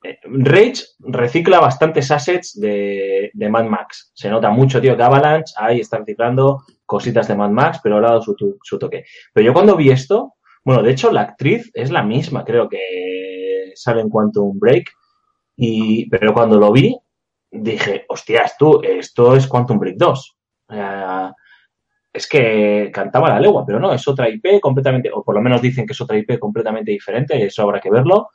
eh, Rage recicla bastantes assets de, de Mad Max. Se nota mucho, tío, que Avalanche ahí está reciclando cositas de Mad Max, pero ha dado su, tu- su toque. Pero yo cuando vi esto, bueno, de hecho la actriz es la misma, creo que sale en Quantum Break. Y, pero cuando lo vi, dije, hostias, tú, esto es Quantum Break 2. Es que cantaba la legua, pero no, es otra IP completamente, o por lo menos dicen que es otra IP completamente diferente, eso habrá que verlo.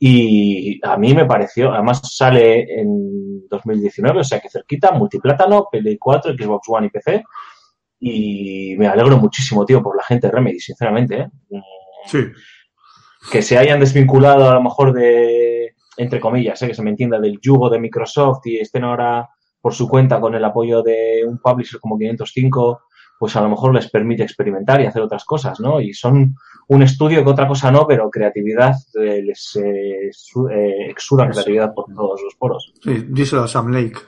Y a mí me pareció, además sale en 2019, o sea que cerquita, multiplátano, Play 4, Xbox One y PC. Y me alegro muchísimo, tío, por la gente de Remedy, sinceramente. ¿eh? Sí. Que se hayan desvinculado a lo mejor de, entre comillas, ¿eh? que se me entienda, del yugo de Microsoft y estén ahora por su cuenta con el apoyo de un publisher como 505 pues a lo mejor les permite experimentar y hacer otras cosas, ¿no? Y son un estudio que otra cosa no, pero creatividad eh, les eh, su- eh, exudan creatividad por todos los poros. Sí, díselo a Sam Lake.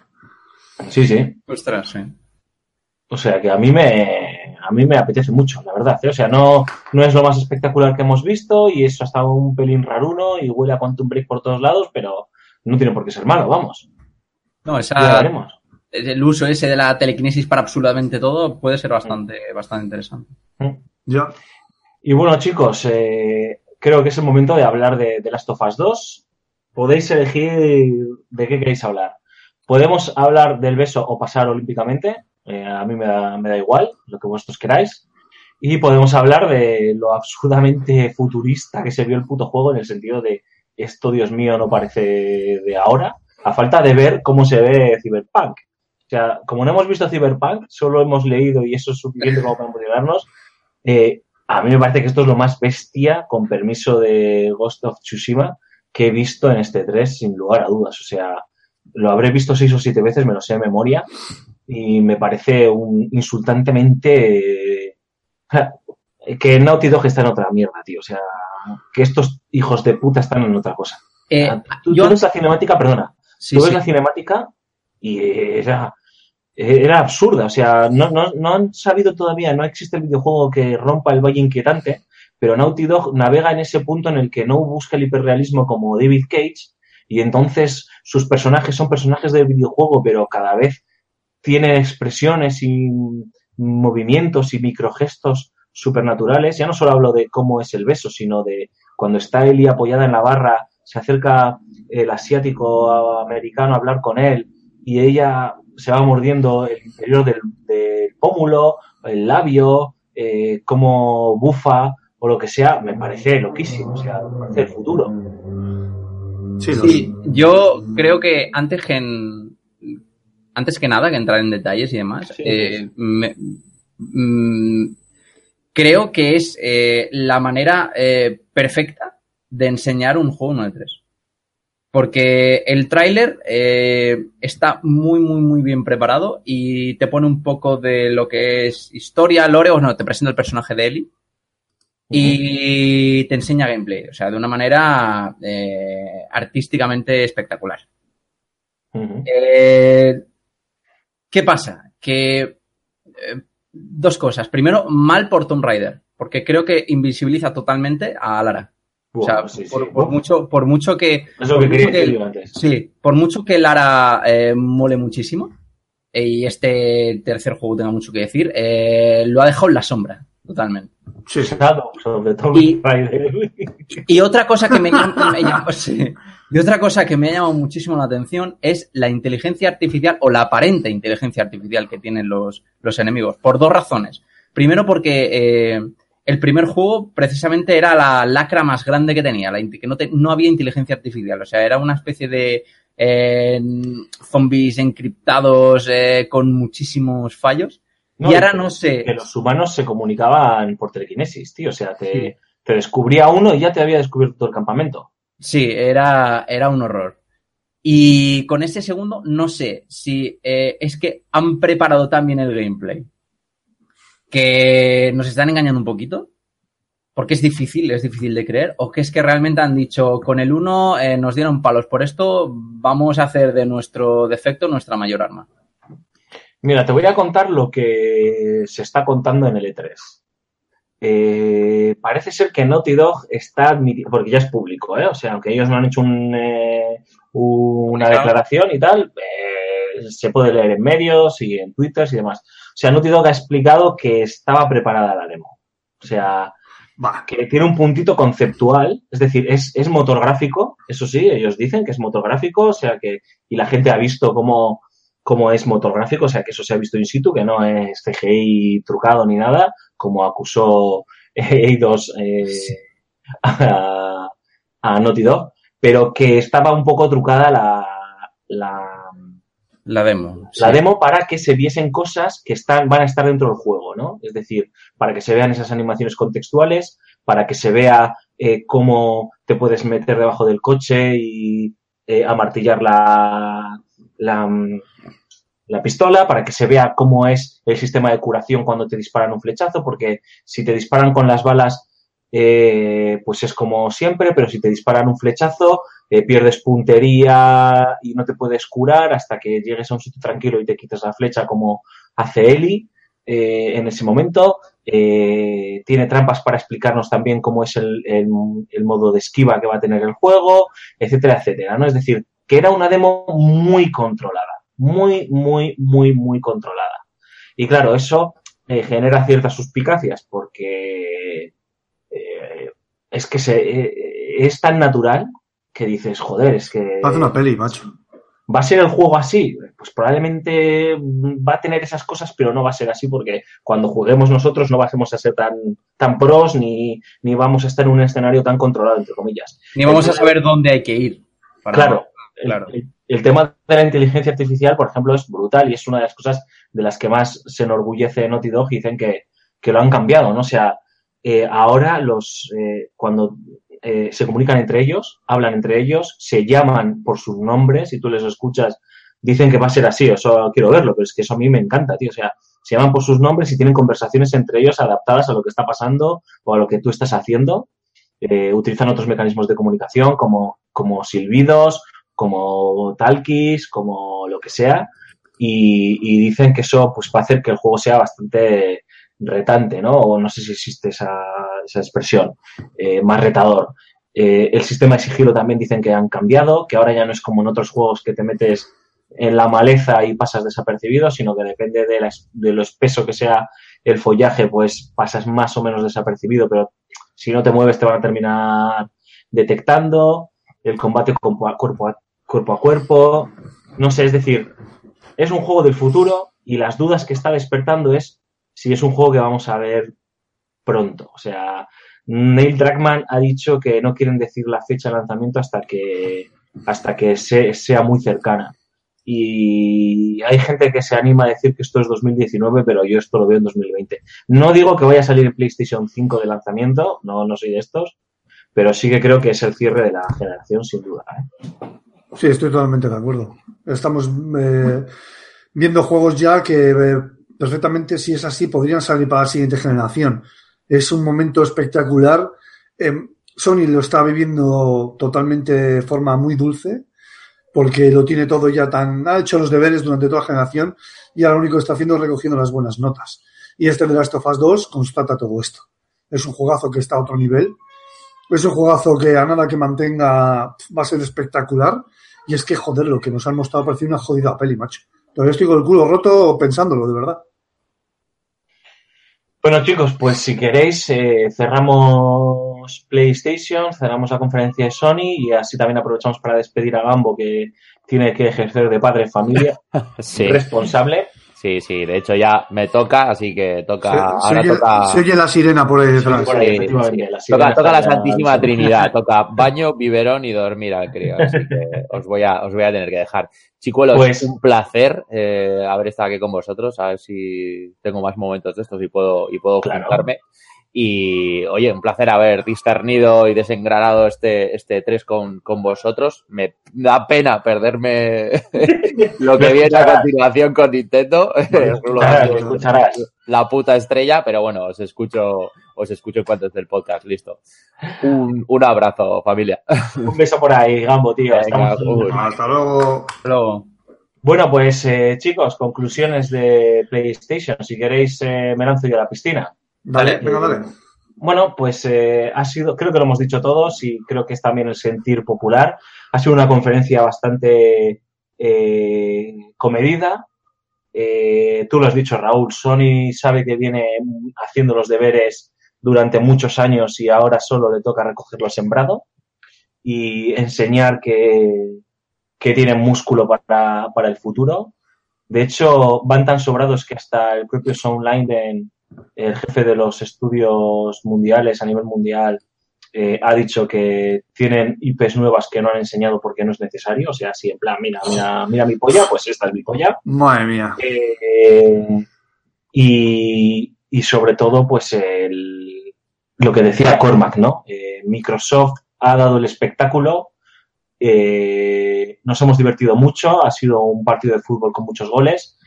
Sí, sí. Ostras, sí. O sea que a mí me a mí me apetece mucho, la verdad. ¿eh? O sea, no, no es lo más espectacular que hemos visto y eso hasta un pelín raruno y huele a Quantum Break por todos lados, pero no tiene por qué ser malo, vamos. No, esa, el uso ese de la telequinesis para absolutamente todo puede ser bastante, bastante interesante. Ya. Y bueno, chicos, eh, creo que es el momento de hablar de, de Last of Us 2. Podéis elegir de qué queréis hablar. Podemos hablar del beso o pasar olímpicamente. eh, a mí me da, me da igual, lo que vosotros queráis. Y podemos hablar de lo absurdamente futurista que se vio el puto juego en el sentido de esto, Dios mío, no parece de ahora. A falta de ver cómo se ve Cyberpunk. O sea, como no hemos visto Cyberpunk, solo hemos leído y eso es suficiente como para emocionarnos. Eh, a mí me parece que esto es lo más bestia, con permiso de Ghost of Tsushima, que he visto en este 3, sin lugar a dudas. O sea, lo habré visto seis o siete veces, me lo sé de memoria, y me parece un insultantemente eh, que Naughty Dog está en otra mierda, tío. O sea, que estos hijos de puta están en otra cosa. Eh, tú, yo- tú ves la cinemática, perdona, Sí, tú ves sí. la cinemática y era, era absurda. O sea, no, no, no han sabido todavía, no existe el videojuego que rompa el valle inquietante, pero Naughty Dog navega en ese punto en el que no busca el hiperrealismo como David Cage y entonces sus personajes son personajes del videojuego, pero cada vez tienen expresiones y movimientos y microgestos supernaturales. Ya no solo hablo de cómo es el beso, sino de cuando está Ellie apoyada en la barra, se acerca el asiático americano a hablar con él y ella se va mordiendo el interior del, del pómulo, el labio, eh, como bufa o lo que sea, me parece loquísimo, o sea, me parece el futuro. Sí, yo creo que antes que en- antes que nada que entrar en detalles y demás, Sí. eh, me- mm, creo que es eh, la manera eh, perfecta de enseñar un juego 9.3. Porque el tráiler eh, está muy, muy, muy bien preparado y te pone un poco de lo que es historia, lore, o no, te presenta el personaje de Ellie y te enseña gameplay, o sea, de una manera eh, artísticamente espectacular. Eh, ¿Qué pasa? Que eh, dos cosas. Primero, mal por Tomb Raider, porque creo que invisibiliza totalmente a Lara. O sea, sí. por, mucho, por mucho que. Es lo por que quería decir antes. Sí, por mucho que Lara eh, mole muchísimo eh, y este tercer juego tenga mucho que decir, eh, lo ha dejado en la sombra, totalmente. Sí. Claro, sobre todo Y-. Y otra cosa que me, llama- me sí. y otra cosa que me ha llamado muchísimo la atención es la inteligencia artificial o la aparente inteligencia artificial que tienen los, los enemigos. Por dos razones. Primero porque eh, el primer juego precisamente era la lacra más grande que tenía, la, que no, te- no había inteligencia artificial. O sea, era una especie de eh, zombies encriptados eh, con muchísimos fallos. No, y ahora no sé. Que los humanos se comunicaban por telequinesis, tío. O sea, te, te descubría uno y ya te había descubierto todo el campamento. Sí, era, era un horror. Y con este segundo, no sé si eh, es que han preparado también el gameplay. Que nos están engañando un poquito. Porque es difícil, es difícil de creer. O que es que realmente han dicho, con el 1 nos dieron palos por esto, vamos a hacer de nuestro defecto nuestra mayor arma. Mira, te voy a contar lo que se está contando en el E3. Eh, parece ser que Naughty Dog está admitiendo, porque ya es público, ¿eh? o sea, aunque ellos no han hecho un, eh, una declaración y tal, eh, se puede leer en medios y en Twitter y demás. O sea, Naughty Dog ha explicado que estaba preparada la demo. O sea, que tiene un puntito conceptual, es decir, es, es motor gráfico, eso sí, ellos dicen que es motor gráfico, o sea que, y la gente ha visto cómo, cómo es motor gráfico, o sea que eso se ha visto in situ, que no es CGI trucado ni nada, como acusó Eidos eh, a, a Naughty Dog, pero que estaba un poco trucada la, la, La demo. la sí. demo para que se viesen cosas que están, van a estar dentro del juego, ¿no? Es decir, para que se vean esas animaciones contextuales, para que se vea eh, cómo te puedes meter debajo del coche y eh, amartillar la, la, mm, la pistola, para que se vea cómo es el sistema de curación cuando te disparan un flechazo, porque si te disparan con las balas, eh, pues es como siempre, pero si te disparan un flechazo, eh, pierdes puntería y no te puedes curar hasta que llegues a un sitio tranquilo y te quites la flecha como hace Eli eh, en ese momento. Tiene trampas para explicarnos también cómo es el, el- el modo de esquiva que va a tener el juego, etcétera, etcétera. ¿no? Es decir, que era una demo muy controlada, muy, muy, muy, muy controlada. Y claro, eso genera ciertas suspicacias porque eh, es que se, eh, es tan natural que dices, joder, es que Haz una peli, macho. ¿Va a ser el juego así? Pues probablemente va a tener esas cosas, pero no va a ser así porque cuando juguemos nosotros no vamos a ser tan, tan pros ni, ni vamos a estar en un escenario tan controlado, entre comillas. Ni vamos a saber dónde hay que ir. para- Claro, el, claro. el- el tema de la inteligencia artificial, por ejemplo, es brutal y es una de las cosas de las que más se enorgullece Naughty Dog y dicen que, que lo han cambiado, ¿no? O sea, eh, ahora los eh, cuando eh, se comunican entre ellos, hablan entre ellos, se llaman por sus nombres y tú les escuchas, dicen que va a ser así, eso quiero verlo, pero es que eso a mí me encanta, tío. O sea, se llaman por sus nombres y tienen conversaciones entre ellos adaptadas a lo que está pasando o a lo que tú estás haciendo. Eh, utilizan otros mecanismos de comunicación como, como silbidos, como talkies, como lo que sea. Y, y dicen que eso pues va a hacer que el juego sea bastante retante, ¿no? O no sé si existe esa, esa expresión, eh, más retador. Eh, el sistema de sigilo también dicen que han cambiado, que ahora ya no es como en otros juegos que te metes en la maleza y pasas desapercibido, sino que depende de, de lo espeso que sea el follaje, pues pasas más o menos desapercibido, pero si no te mueves te van a terminar detectando, el combate cuerpo a cuerpo a, cuerpo a cuerpo, no sé, es decir, es un juego del futuro y las dudas que está despertando es si es un juego que vamos a ver pronto. O sea, Neil Druckmann ha dicho que no quieren decir la fecha de lanzamiento hasta que hasta que se- sea muy cercana. Y hay gente que se anima a decir que esto es 2019, pero yo esto lo veo en 2020. No digo que vaya a salir en PlayStation 5 de lanzamiento, no, no soy de estos, pero sí que creo que es el cierre de la generación, sin duda. ¿eh? Sí, estoy totalmente de acuerdo. Estamos eh, viendo juegos ya que eh, perfectamente, si es así, podrían salir para la siguiente generación. Es un momento espectacular. Eh, Sony lo está viviendo totalmente de forma muy dulce, porque lo tiene todo ya tan. Ha hecho los deberes durante toda la generación y ahora lo único que está haciendo es recogiendo las buenas notas. Y este de Last of Us 2 constata todo esto. Es un juegazo que está a otro nivel. Es un juegazo que a nada que mantenga va a ser espectacular. Y es que, joder, lo que nos han mostrado parece una jodida peli, macho. Todavía estoy con el culo roto pensándolo, de verdad. Bueno, chicos, pues si queréis, eh, cerramos PlayStation, cerramos la conferencia de Sony y así también aprovechamos para despedir a Gambo, que tiene que ejercer de padre familia Sí, responsable. Sí, sí. De hecho, ya me toca, así que toca. Se, ahora se oye, toca. se oye la sirena por ahí detrás. por ahí, Sí, efectivamente, sí. la sirena Toca, toca la Santísima Trinidad, toca baño, biberón y dormir al crío. Así que os voy a, os voy a tener que dejar. Chicuelos, Pues- un placer eh, haber estado aquí con vosotros, a ver si tengo más momentos de estos y puedo, y puedo Claro. juntarme. Y oye, un placer haber discernido y desengranado este, este 3 con, con vosotros. Me da pena perderme lo que viene a continuación con Nintendo. escucharás, lo escucharás. la puta estrella, pero bueno, os escucho, os escucho en cuanto esté el podcast, listo. Un, un abrazo, familia. Un beso por ahí, Gambo, tío. Venga. Hasta luego. Luego. Bueno, pues eh, chicos, conclusiones de PlayStation. Si queréis, eh, me lanzo yo a la piscina. Dale, Vale. venga, dale. Bueno, pues eh, ha sido, creo que lo hemos dicho todos y creo que es también el sentir popular. Ha sido una conferencia bastante eh, comedida. Eh, tú lo has dicho, Raúl, Sony sabe que viene haciendo los deberes durante muchos años y ahora solo le toca recogerlo sembrado y enseñar que, que tienen músculo para, para el futuro. De hecho, van tan sobrados que hasta el propio Soundline, el jefe de los estudios mundiales a nivel mundial, eh, ha dicho que tienen IPs nuevas que no han enseñado porque no es necesario. O sea, si en plan, mira, mira, mira mi polla, pues esta es mi polla. Madre mía. Eh, y, y sobre todo, pues el, lo que decía Cormac, ¿no? Eh, Microsoft ha dado el espectáculo. nos hemos divertido mucho. Ha sido un partido de fútbol con muchos goles.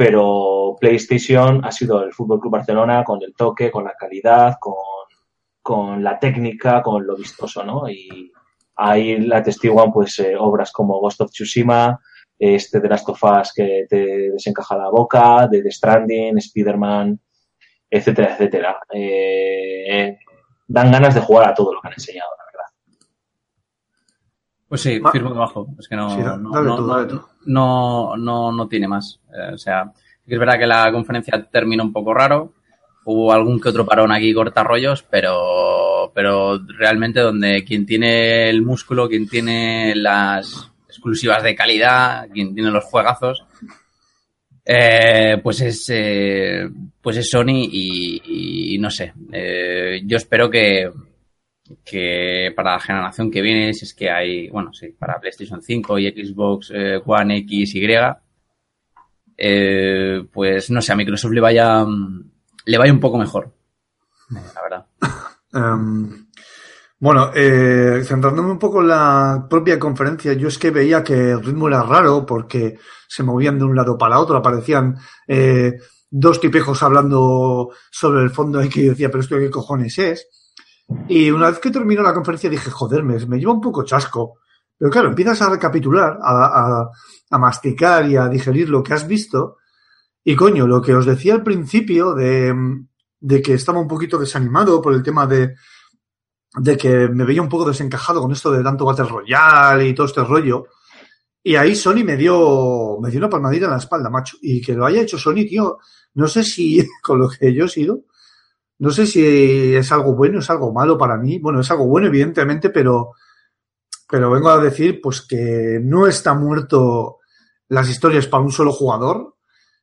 Pero PlayStation ha sido el Fútbol Club Barcelona con el toque, con la calidad, con, con la técnica, con lo vistoso, ¿no? Y ahí la atestiguan pues eh, obras como Ghost of Tsushima, este de Last of que te desencaja la boca, de The Stranding, Spider-Man, etcétera, etcétera. Eh, dan ganas de jugar a todo lo que han enseñado. Pues sí, firmo debajo. Es que no, Sí, da- no, no, tú, no- dale tú. no, no- no tiene más. Eh, o sea, es verdad que la conferencia terminó un poco raro. Hubo algún que otro parón aquí corta rollos, pero, pero realmente donde quien tiene el músculo, quien tiene las exclusivas de calidad, quien tiene los juegazos, eh, pues es eh, pues es Sony y, y no sé. Eh, yo espero que, que para la generación que viene, es que hay, bueno, sí, para PlayStation 5 y Xbox eh, One X, Y, eh, pues no sé, a Microsoft le vaya, mm, le vaya un poco mejor, la verdad. Em, bueno, eh, centrándome un poco en la propia conferencia, yo es que veía que el ritmo era raro porque se movían de un lado para otro, aparecían eh, dos tipejos hablando sobre el fondo y que yo decía, pero esto qué cojones es. Y una vez que terminó la conferencia dije, joder, me, me lleva un poco chasco. Pero claro, empiezas a recapitular, a, masticar y a digerir lo que has visto. Y coño, lo que os decía al principio de, de que estaba un poquito desanimado por el tema de, de que me veía un poco desencajado con esto de tanto Battle Royale y todo este rollo. Y ahí Sony me dio, me dio una palmadita en la espalda, macho. Y que lo haya hecho Sony, tío, no sé si con lo que yo he sido, no sé si es algo bueno, es algo malo para mí. Bueno, es algo bueno, evidentemente, pero, pero vengo a decir, pues que no está muerto las historias para un solo jugador.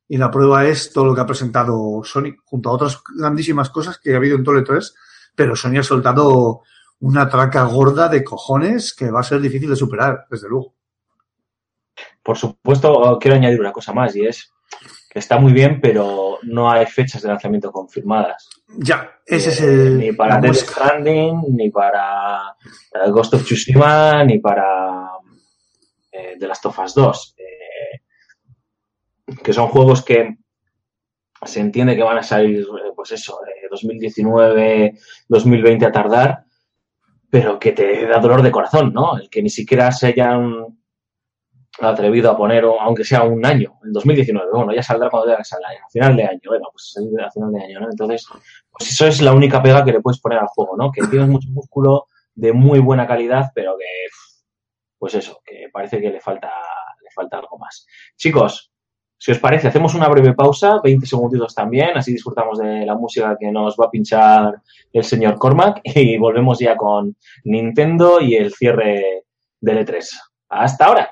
Y la prueba es todo lo que ha presentado Sony, junto a otras grandísimas cosas que ha habido en Tole 3. Pero Sony ha soltado una traca gorda de cojones que va a ser difícil de superar, desde luego. Por supuesto, quiero añadir una cosa más y es está muy bien, pero no hay fechas de lanzamiento confirmadas. Ya, ese es Eh, el. Ni para Death. Stranding, ni para eh, Ghost of Tsushima, ni para eh, The Last of Us 2. eh, que son juegos que se entiende que van a salir, pues eso, eh, 2019, 2020 a tardar, pero que te da dolor de corazón, ¿no? El que ni siquiera se hayan atrevido a poner, aunque sea un año, en 2019, bueno, ya saldrá cuando ya salga, a final de año, bueno, pues a final de año, ¿no? Entonces, pues eso es la única pega que le puedes poner al juego, ¿no? Que tienes mucho músculo de muy buena calidad, pero que, pues eso, que parece que le falta, le falta algo más. Chicos, si os parece, hacemos una breve pausa, 20 segunditos también, así disfrutamos de la música que nos va a pinchar el señor Cormac y volvemos ya con Nintendo y el cierre del E3. Hasta ahora.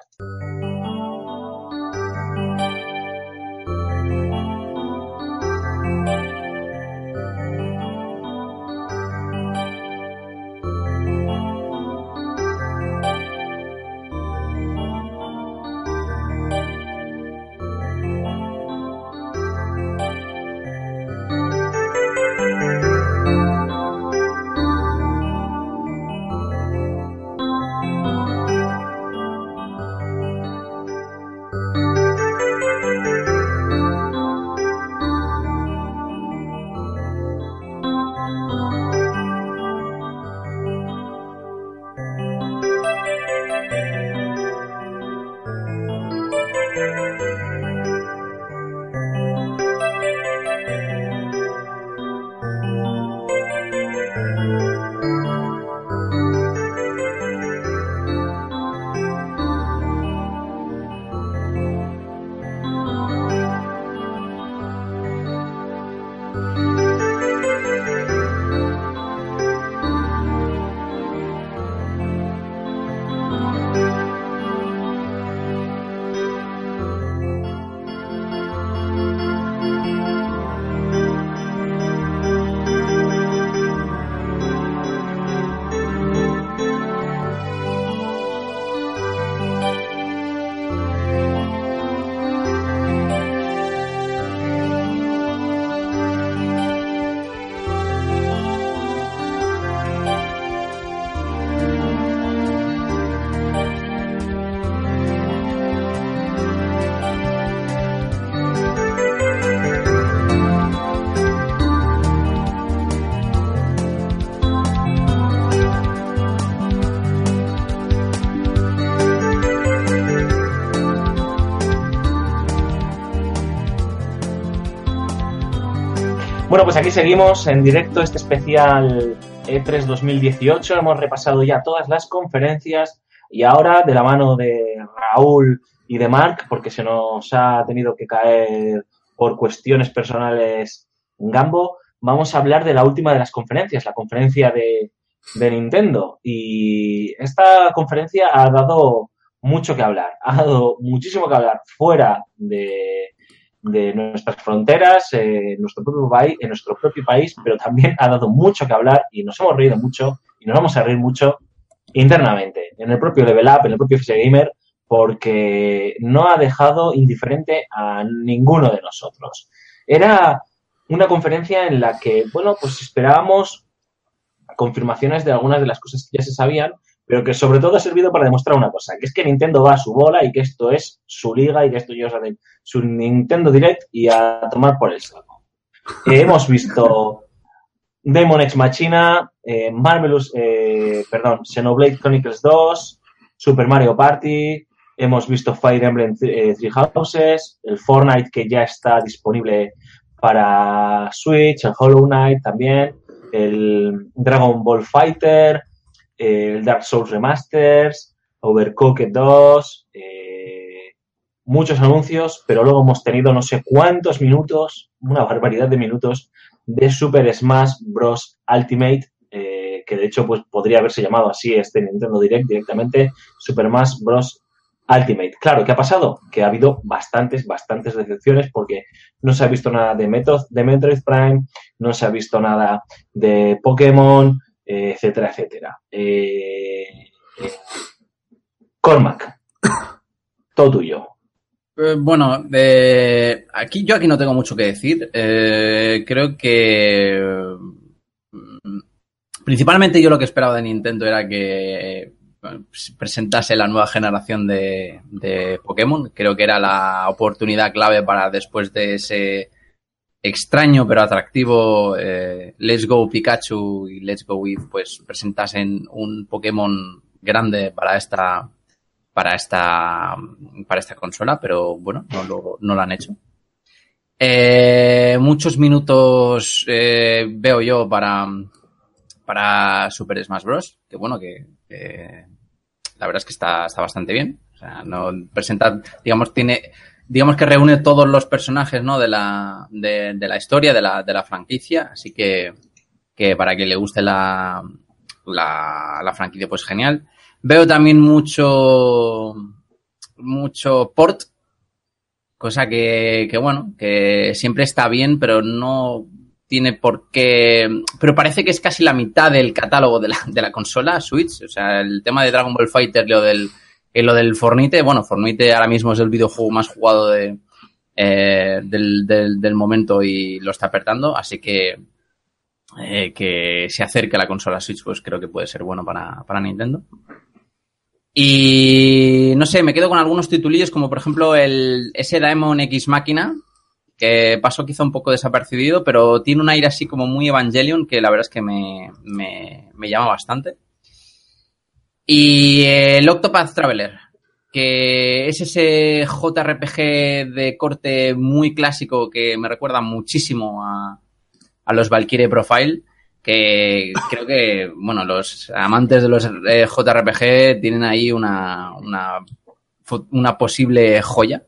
Bueno, pues aquí seguimos en directo este especial E E3 2018. Hemos repasado ya todas las conferencias y ahora de la mano de Raúl y de Mark, porque se nos ha tenido que caer por cuestiones personales Gambo, vamos a hablar de la última de las conferencias, la conferencia de, de Nintendo. Y esta conferencia ha dado mucho que hablar, ha dado muchísimo que hablar fuera de, de nuestras fronteras, eh, nuestro propio país, en nuestro propio país, pero también ha dado mucho que hablar y nos hemos reído mucho y nos vamos a reír mucho internamente, en el propio Level Up, en el propio FC Gamer, porque no ha dejado indiferente a ninguno de nosotros. Era una conferencia en la que, bueno, pues esperábamos confirmaciones de algunas de las cosas que ya se sabían, pero que sobre todo ha servido para demostrar una cosa, que es que Nintendo va a su bola y que esto es su liga y que esto saben, su Nintendo Direct y a tomar por el saco. Eh, hemos visto Demon X Machina, eh, Marvelous, eh, perdón, Xenoblade Chronicles 2, Super Mario Party, hemos visto Fire Emblem eh, Three Houses, el Fortnite que ya está disponible para Switch, el Hollow Knight también, el Dragon Ball Fighter, el Dark Souls Remasters, Overcooked 2, eh, muchos anuncios, pero luego hemos tenido no sé cuántos minutos, una barbaridad de minutos, de Super Smash Bros. Ultimate, eh, que de hecho pues podría haberse llamado así este Nintendo Direct directamente, Super Smash Bros. Ultimate. Claro, ¿qué ha pasado? Que ha habido bastantes, bastantes decepciones porque no se ha visto nada de, Metroid, de Metroid Prime, no se ha visto nada de Pokémon, eh, etcétera, etcétera. Eh, eh, Cormac, todo tuyo. Eh, bueno, eh, aquí yo aquí no tengo mucho que decir. Eh, creo que mm, principalmente yo lo que esperaba de Nintendo era que eh, presentase la nueva generación de, de Pokémon. Creo que era la oportunidad clave para después de ese extraño pero atractivo eh, Let's Go Pikachu y Let's Go Eevee pues presentasen un Pokémon grande para esta para esta para esta consola, pero bueno, no lo, no lo han hecho. Eh, muchos minutos eh, veo yo para para Super Smash Bros. Que bueno, que, que la verdad es que está, está bastante bien. O sea, no presenta, digamos, tiene, digamos que reúne todos los personajes, ¿no? De la, de, de la historia, de la, de la franquicia. Así que, que para quien le guste la, la, la franquicia, pues genial. Veo también mucho, mucho port, cosa que, que bueno, que siempre está bien, pero no tiene por qué. Pero parece que es casi la mitad del catálogo de la, de la consola Switch. O sea, el tema de Dragon Ball Fighter, lo del, eh, lo del Fornite, bueno, Fornite ahora mismo es el videojuego más jugado de, eh, del, del, momento y lo está apertando, así que eh, que se acerque a la consola Switch, pues creo que puede ser bueno para, para Nintendo. Y no sé, me quedo con algunos titulillos, como por ejemplo el ese Daemon X Máquina, que pasó quizá un poco desapercibido, pero tiene un aire así como muy Evangelion, que la verdad es que me, me, me llama bastante. Y el Octopath Traveler, que es ese JRPG de corte muy clásico que me recuerda muchísimo a, a los Valkyrie Profile, que creo que, bueno, los amantes de los eh, JRPG tienen ahí una, una, una posible joya.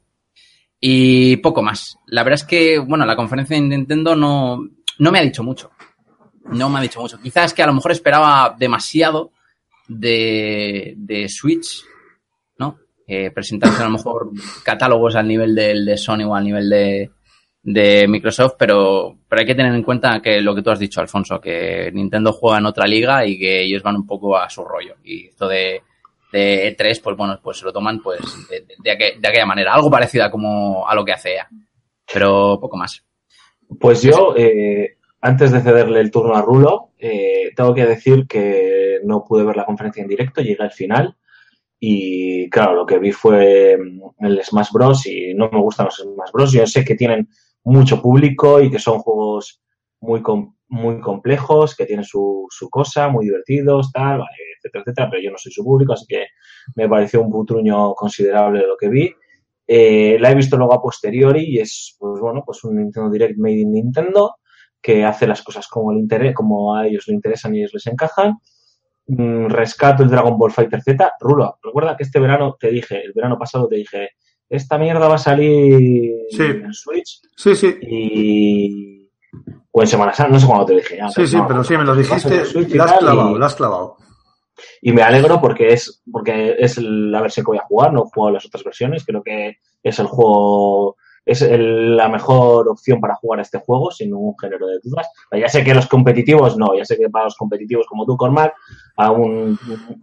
Y poco más. La verdad es que, bueno, la conferencia de Nintendo no, no me ha dicho mucho. No me ha dicho mucho. Quizás que a lo mejor esperaba demasiado de, de Switch, ¿no? Eh, presentarse a lo mejor catálogos al nivel del de Sony o al nivel de, de Microsoft, pero, pero hay que tener en cuenta que lo que tú has dicho, Alfonso, que Nintendo juega en otra liga y que ellos van un poco a su rollo. Y esto de, de E3, pues bueno, pues se lo toman pues de, de, de, aqu- de aquella manera, algo parecido a como a lo que hace ella, pero poco más. Pues yo, eh, antes de cederle el turno a Rulo, eh, tengo que decir que no pude ver la conferencia en directo, llegué al final y claro, lo que vi fue mm, el Smash Bros. y no me gustan los Smash Bros. Yo sé que tienen mucho público y que son juegos muy, com- muy complejos, que tienen su, su cosa, muy divertidos, tal, vale, etcétera, etcétera, pero yo no soy su público, así que me pareció un putruño considerable lo que vi. Eh, la he visto luego a posteriori y es, pues bueno, pues un Nintendo Direct Made in Nintendo, que hace las cosas como, interés, como a ellos les interesan y a ellos les encajan. Mm, rescato el Dragon Ball Fighter Z. Rulo, recuerda que este verano te dije, el verano pasado te dije, esta mierda va a salir Sí. en Switch Sí, sí. y... O en Semana Santa, no sé cuándo te dije. ya, Sí, sí, pero sí, me lo dijiste. La has clavado, y- la has clavado. y me alegro porque es porque es la versión que voy a jugar, no he jugado las otras versiones, creo que es el juego es el- la mejor opción para jugar este juego sin ningún género de dudas. Ya sé que los competitivos no, ya sé que para los competitivos como tú, Cormac, a un,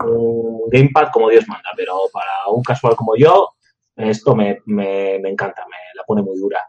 un gamepad como Dios manda, pero para un casual como yo, esto me, me, me encanta, me la pone muy dura.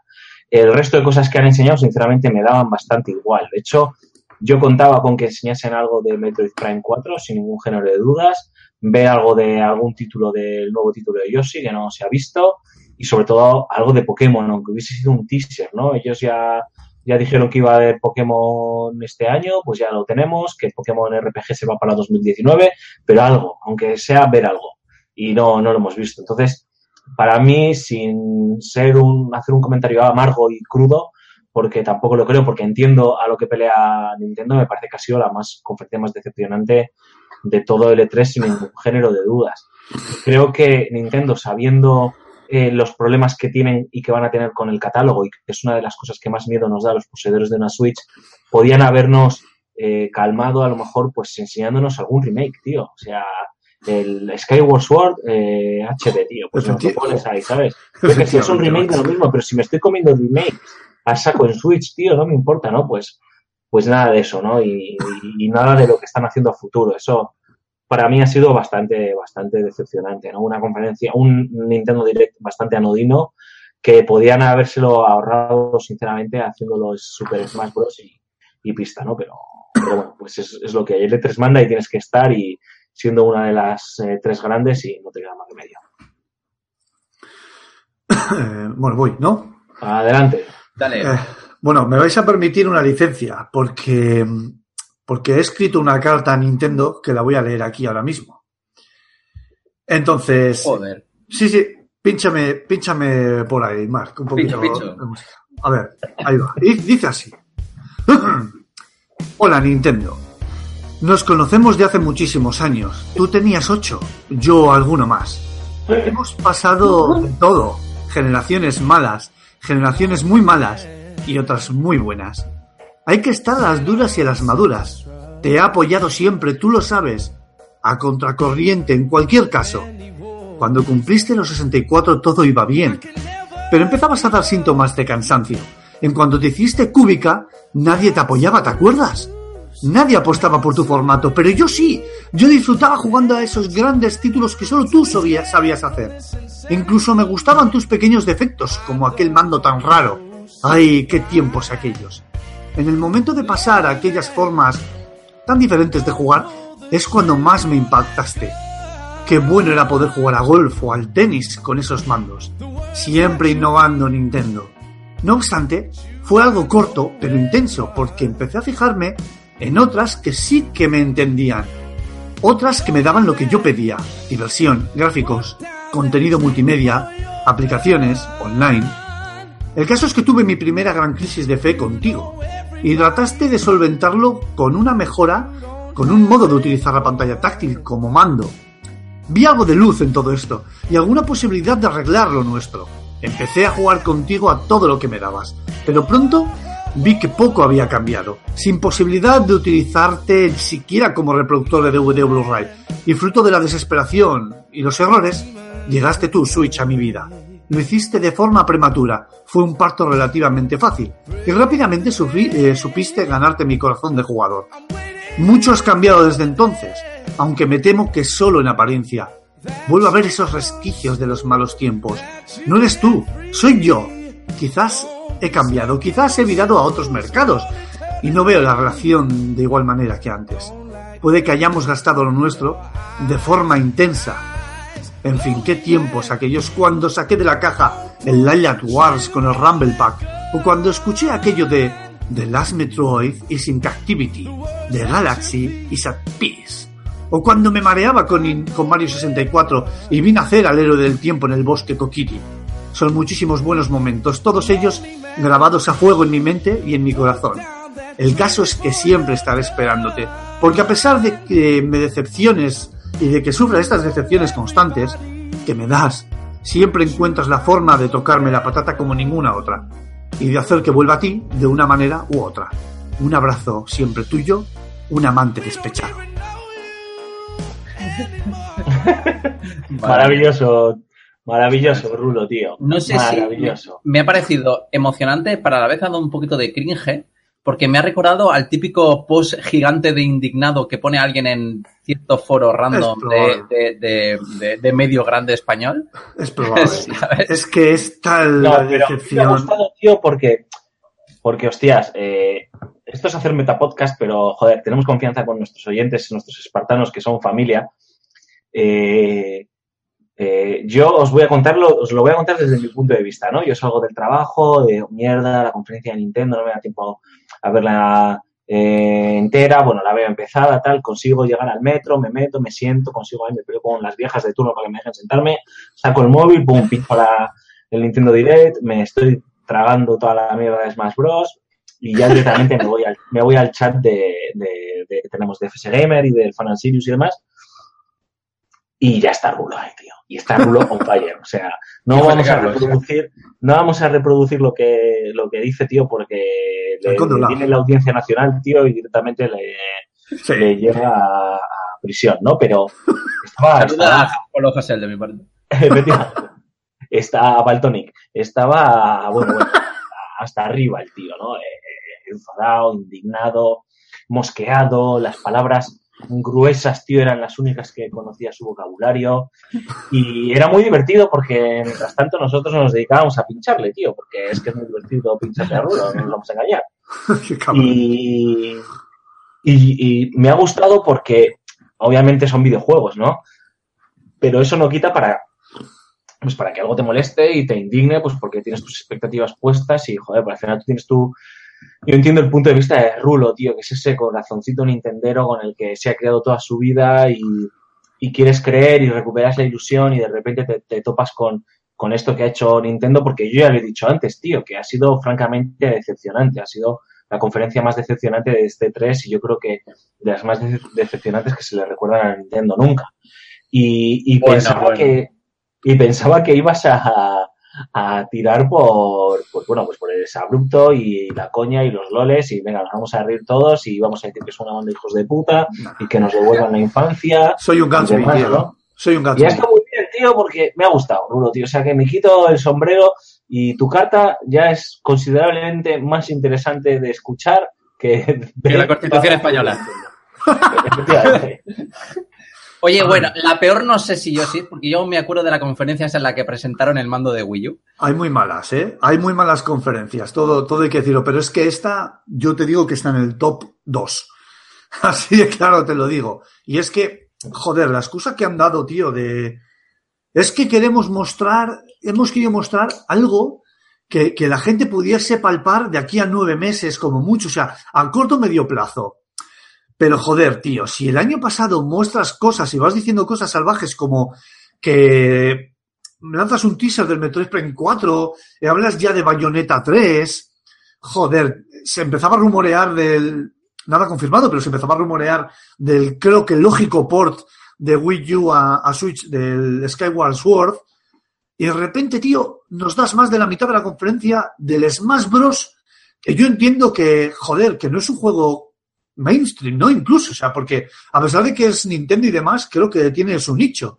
El resto de cosas que han enseñado, sinceramente, me daban bastante igual. De hecho, yo contaba con que enseñasen algo de Metroid Prime 4 sin ningún género de dudas, ver algo de algún título del nuevo título de Yoshi que no se ha visto y sobre todo algo de Pokémon, aunque hubiese sido un teaser, ¿no? Ellos ya, ya dijeron que iba a haber Pokémon este año, pues ya lo tenemos, que Pokémon RPG se va para 2019, pero algo, aunque sea ver algo. Y no, no lo hemos visto. Entonces, para mí, sin ser un, hacer un comentario amargo y crudo, porque tampoco lo creo, porque entiendo a lo que pelea Nintendo, me parece que ha sido la más conferencia más decepcionante de todo el E3 sin ningún género de dudas. Creo que Nintendo, sabiendo eh, los problemas que tienen y que van a tener con el catálogo, y que es una de las cosas que más miedo nos da a los poseedores de una Switch, podían habernos eh, calmado a lo mejor pues enseñándonos algún remake, tío. O sea, el Skyward Sword eh, HD, tío. Pues nos lo pones ahí, ¿sabes? Creo que si es un remake de lo mismo, pero si me estoy comiendo el remake a saco en Switch, tío, no me importa, ¿no? Pues, pues nada de eso, ¿no? Y, y- y nada de lo que están haciendo a futuro. Eso para mí ha sido bastante, bastante decepcionante, ¿no? Una conferencia, un Nintendo Direct bastante anodino que podían habérselo ahorrado, sinceramente, haciéndolo Super Smash Bros. y, y pista, ¿no? Pero, pero bueno, pues es, es lo que hay. El E3 manda y tienes que estar y siendo una de las eh, tres grandes y no te queda más remedio. Eh, bueno, voy, ¿no? Adelante. Dale. Eh, bueno, me vais a permitir una licencia porque, porque he escrito una carta a Nintendo que la voy a leer aquí ahora mismo. Entonces, Joder. sí, sí, pínchame, pínchame por ahí, Mark, un poquito Pincho, pincho. de música. A ver, ahí va. Y dice así. Hola Nintendo. Nos conocemos de hace muchísimos años. Tú tenías ocho, yo alguno más. Hemos pasado de todo. Generaciones malas, generaciones muy malas y otras muy buenas. Hay que estar a las duras y a las maduras. Te he apoyado siempre, tú lo sabes. A contracorriente, en cualquier caso. Cuando cumpliste los 64 todo iba bien. Pero empezabas a dar síntomas de cansancio. En cuanto te hiciste cúbica, nadie te apoyaba, ¿te acuerdas? Nadie apostaba por tu formato, pero yo sí. Yo disfrutaba jugando a esos grandes títulos que solo tú sabías, sabías hacer. Incluso me gustaban tus pequeños defectos, como aquel mando tan raro. ¡Ay, qué tiempos aquellos! En el momento de pasar a aquellas formas tan diferentes de jugar, es cuando más me impactaste. Qué bueno era poder jugar a golf o al tenis con esos mandos. Siempre innovando Nintendo. No obstante, fue algo corto pero intenso porque empecé a fijarme en otras que sí que me entendían. Otras que me daban lo que yo pedía. Diversión, gráficos, contenido multimedia, aplicaciones, online. El caso es que tuve mi primera gran crisis de fe contigo y trataste de solventarlo con una mejora, con un modo de utilizar la pantalla táctil como mando. Vi algo de luz en todo esto y alguna posibilidad de arreglar lo nuestro. Empecé a jugar contigo a todo lo que me dabas, pero pronto vi que poco había cambiado, sin posibilidad de utilizarte siquiera como reproductor de DVD o Blu-ray, y fruto de la desesperación y los errores, llegaste tú, Switch, a mi vida. Lo hiciste de forma prematura, fue un parto relativamente fácil, y rápidamente eh, supiste ganarte mi corazón de jugador. Mucho has cambiado desde entonces, aunque me temo que solo en apariencia. Vuelvo a ver esos resquicios de los malos tiempos. No eres tú, soy yo. Quizás he cambiado, quizás he virado a otros mercados y no veo la relación de igual manera que antes. Puede que hayamos gastado lo nuestro de forma intensa. En fin, qué tiempos aquellos cuando saqué de la caja el Lilat Wars con el Rumble Pack o cuando escuché aquello de The Last Metroid is in Captivity, The Galaxy is at Peace. O cuando me mareaba con, Mario 64 y vi nacer al héroe del tiempo en el bosque Kokiri. Son muchísimos buenos momentos, todos ellos grabados a fuego en mi mente y en mi corazón. El caso es que siempre estaré esperándote. Porque a pesar de que me decepciones y de que sufra estas decepciones constantes que me das, siempre encuentras la forma de tocarme la patata como ninguna otra. Y de hacer que vuelva a ti de una manera u otra. Un abrazo siempre tuyo, un amante despechado. Maravilloso, maravilloso, Rulo, tío. No sé Maravilloso. si me ha parecido emocionante, pero a la vez ha dado un poquito de cringe, porque me ha recordado al típico post gigante de indignado que pone alguien en cierto foro random de, de- de- de- de medio grande español. Es probable. ¿Sabes? es que es tal No, la pero me ha decepción. gustado, tío, porque, porque hostias, eh, esto es hacer metapodcast, pero joder, tenemos confianza con nuestros oyentes, nuestros espartanos que son familia. Eh, eh, yo os voy a contarlo, os lo voy a contar desde mi punto de vista, ¿no? Yo salgo del trabajo, de mierda, la conferencia de Nintendo, no me da tiempo a verla eh, entera, bueno, la veo empezada, tal, consigo llegar al metro, me meto, me siento, consigo ahí, me peleo con las viejas de turno para que me dejen sentarme, saco el móvil, pum, pincho la, el Nintendo Direct, me estoy tragando toda la mierda de Smash Bros. Y ya directamente me voy al, me voy al chat de, de- que tenemos de FS Gamer y del Fan Sirius y demás. Y ya está Rulo ahí, tío. Y está Rulo on fire. O sea, no vamos a reproducir, no vamos a reproducir lo que, lo que dice, tío, porque le, le viene la audiencia nacional, tío, y directamente le, Sí. le lleva a, a prisión, ¿no? Pero estaba, de mi parte. Efectivamente. Está Baltonic. Estaba, bueno, bueno, hasta arriba el tío, ¿no? Eh, eh, enfadado, indignado, mosqueado, las palabras gruesas, tío, eran las únicas que conocía su vocabulario. Y era muy divertido porque, mientras tanto, nosotros nos dedicábamos a pincharle, tío, porque es que es muy divertido pincharle a Rulo, no nos vamos a engañar. Y, y me ha gustado porque obviamente son videojuegos, ¿no? Pero eso no quita para pues para que algo te moleste y te indigne, pues porque tienes tus expectativas puestas y, joder, pues al final tú tienes tu... Yo entiendo el punto de vista de Rulo, tío, que es ese corazoncito nintendero con el que se ha creado toda su vida y, y quieres creer y recuperas la ilusión y de repente te, te topas con, con esto que ha hecho Nintendo, porque yo ya lo he dicho antes, tío, que ha sido francamente decepcionante, ha sido la conferencia más decepcionante de este 3 y yo creo que de las más dece- decepcionantes que se le recuerdan a Nintendo nunca. Y, y Bueno, pensaba bueno. que y pensaba que ibas a, a tirar por, por, bueno, pues por el abrupto y la coña y los loles y venga, nos vamos a reír todos y vamos a decir que es una banda de hijos de puta y que nos devuelvan la infancia. Soy un tío. ¿no? Soy un Y ha Gatsby. estado muy bien, tío, porque me ha gustado, Rulo, tío. O sea que me quito el sombrero y tu carta ya es considerablemente más interesante de escuchar que, Que la Constitución española. Oye, bueno, la peor no sé si yo sí, porque yo me acuerdo de la conferencia en la que presentaron el mando de Wii U. Hay muy malas, ¿eh? Hay muy malas conferencias, todo, todo hay que decirlo, pero es que esta, yo te digo que está en el top 2. Así de claro te lo digo. Y es que, joder, la excusa que han dado, tío, de... Es que queremos mostrar, hemos querido mostrar algo que, que la gente pudiese palpar de aquí a nueve meses como mucho, o sea, a corto o medio plazo. Pero joder, tío, si el año pasado muestras cosas y vas diciendo cosas salvajes como que lanzas un teaser del Metroid Prime 4, y hablas ya de Bayonetta 3, joder, se empezaba a rumorear del, nada confirmado, pero se empezaba a rumorear del, creo que lógico port de Wii U a, a Switch del Skyward Sword, y de repente, tío, nos das más de la mitad de la conferencia del Smash Bros. Que yo entiendo que, joder, que no es un juego mainstream, ¿no? Incluso, o sea, porque a pesar de que es Nintendo y demás, creo que tiene su nicho.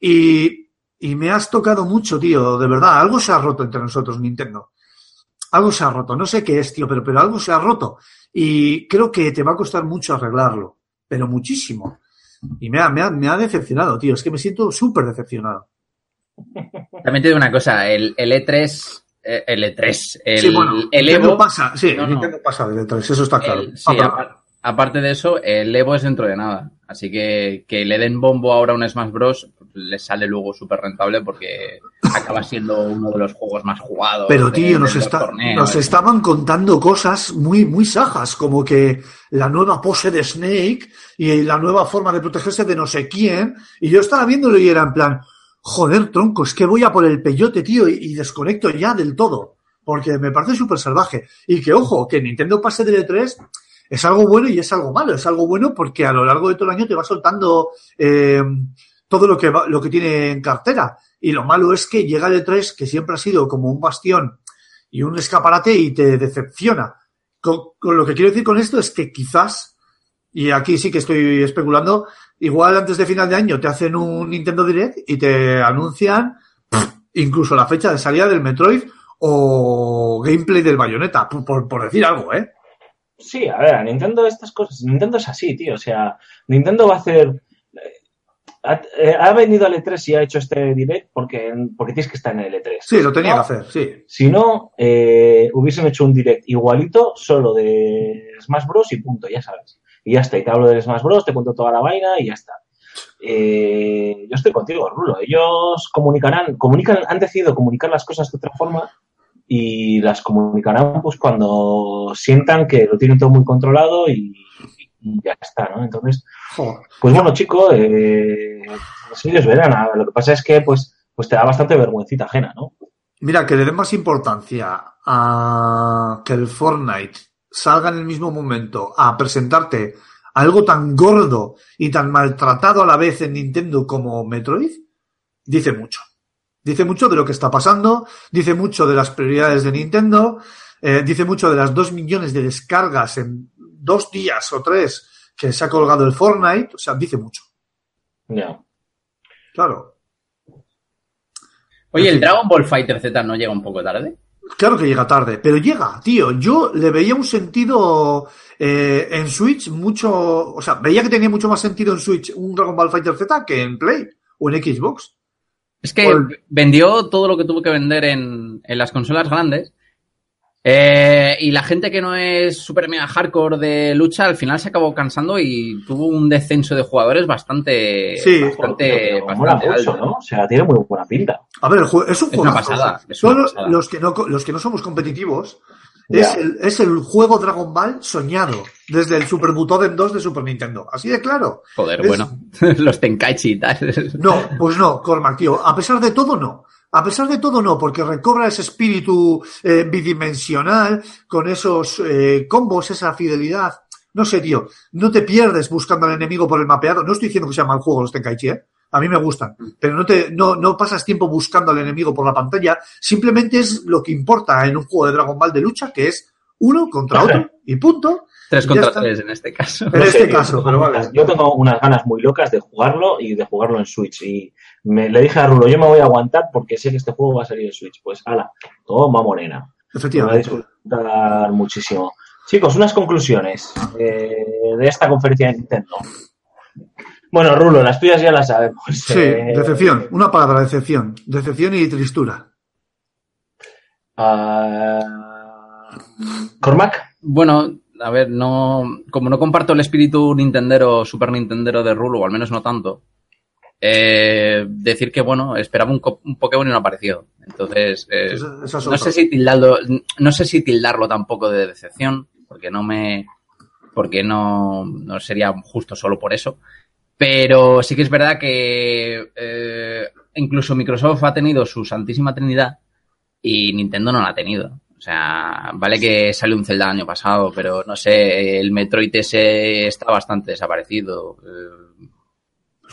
Y, y me has tocado mucho, tío, de verdad, algo se ha roto entre nosotros, Nintendo. Algo se ha roto, no sé qué es, tío, pero, pero algo se ha roto. Y creo que te va a costar mucho arreglarlo, pero muchísimo. Y me ha, me ha, me ha decepcionado, tío, es que me siento súper decepcionado. También te digo una cosa, el, el E3, eh, el E3, el, sí, bueno, el Nintendo Evo, pasa, sí, No, no. Nintendo pasa de E3, eso está claro. el- sí, Ah, aparte de eso, el Evo es dentro de nada. Así que que le den bombo ahora a un Smash Bros. les sale luego súper rentable porque acaba siendo uno de los juegos más jugados. Pero de- tío, de nos, está, torneos. nos estaban contando cosas muy, muy sajas, como que la nueva pose de Snake y la nueva forma de protegerse de no sé quién. Y yo estaba viéndolo y era en plan, joder, tronco, es que voy a por el peyote, tío, y, y desconecto ya del todo. porque me parece súper salvaje. Y que, ojo, que Nintendo pase del E3 es algo bueno y es algo malo. Es algo bueno porque a lo largo de todo el año te va soltando eh, todo lo que, va- lo que tiene en cartera. Y lo malo es que llega el E3, que siempre ha sido como un bastión y un escaparate y te decepciona. Con, lo que quiero decir con esto es que quizás, y aquí sí que estoy especulando, igual antes de final de año te hacen un Nintendo Direct y te anuncian incluso la fecha de salida del Metroid o gameplay del Bayonetta, por- por decir algo, ¿eh? Sí, a ver, a Nintendo estas cosas. Nintendo es así, tío. O sea, Nintendo va a hacer. eh, Ha, eh, ha venido al E3 y ha hecho este direct porque, porque tienes que estar en el E3. Sí, lo tenía No, que hacer, sí. Si no, eh, hubiesen hecho un direct igualito, solo de Smash Bros. y punto, ya sabes. Y ya está. Y te hablo del Smash Bros., te cuento toda la vaina y ya está. Eh, yo estoy contigo, Rulo. Ellos comunicarán, comunican, han decidido comunicar las cosas de otra forma y las comunicarán pues cuando sientan que lo tienen todo muy controlado y, y ya está, ¿no? Entonces, pues bueno, chico, eh, pues ellos verán. Lo que pasa es que pues, pues te da bastante vergüencita ajena, ¿no? Mira, que le den más importancia a que el Fortnite salga en el mismo momento a presentarte algo tan gordo y tan maltratado a la vez en Nintendo como Metroid, dice mucho. Dice mucho de lo que está pasando, dice mucho de las prioridades de Nintendo, eh, dice mucho de las dos millones de descargas en dos días o tres que se ha colgado el Fortnite, o sea, dice mucho. Ya. Claro. Oye, ¿el. Dragon Ball Fighter Z no llega un poco tarde? Claro que llega tarde, pero llega, tío. Yo le veía un sentido eh, en Switch mucho, o sea, veía que tenía mucho más sentido en Switch un Dragon Ball Fighter Z que en Play o en Xbox. Es que Por- vendió todo lo que tuvo que vender en, en las consolas grandes. Eh, y la gente que no es super mega hardcore de lucha al final se acabó cansando y tuvo un descenso de jugadores bastante, Sí. bastante, Pero mola bastante mucho, alto. ¿no? O sea, tiene muy buena pinta. A ver, es un Es una juego. pasada, es una pasada. los que no los que no somos competitivos Es el, es el juego Dragon Ball soñado desde el Super Butoden 2 de Super Nintendo. Así de claro. Joder, Es- bueno, los Tenkaichi y tal. No, pues no, Cormac, tío. A pesar de todo, no. A pesar de todo, no, porque recobra ese espíritu eh, bidimensional con esos eh, combos, esa fidelidad. No sé, tío. No te pierdes buscando al enemigo por el mapeado. No estoy diciendo que sea mal juego los Tenkaichi, ¿eh? A mí me gustan. Pero no, te, no, no pasas tiempo buscando al enemigo por la pantalla. Simplemente es lo que importa en un juego de Dragon Ball de lucha, que es uno contra otro y punto. Tres contra tres en este caso. En este caso, yo pero tengo vale. unas- Yo tengo unas ganas muy locas de jugarlo y de jugarlo en Switch. Y me, le dije a Rulo, yo me voy a aguantar porque sé que este juego va a salir en Switch. Pues, ala, toma morena. Me voy a Efectivamente. disfrutar muchísimo. Chicos, unas conclusiones eh, de esta conferencia de Nintendo. Bueno, Rulo, las tuyas ya las sabemos. Sí, Eh, decepción. Una palabra, decepción. Decepción y tristura. ah, Cormac. Bueno, a ver, no. Como no comparto el espíritu Nintendero, Super Nintendero de Rulo, o al menos no tanto. eh, decir que, bueno, esperaba un, un Pokémon y no apareció. Entonces, eh, es no sé si tildarlo, no sé si tildarlo tampoco de decepción, porque no me, porque no, no sería justo solo por eso. Pero sí que es verdad que eh, incluso Microsoft ha tenido su santísima trinidad y Nintendo no la ha tenido. O sea, vale que salió un Zelda el año pasado, pero no sé, el Metroid ese está bastante desaparecido. Eh,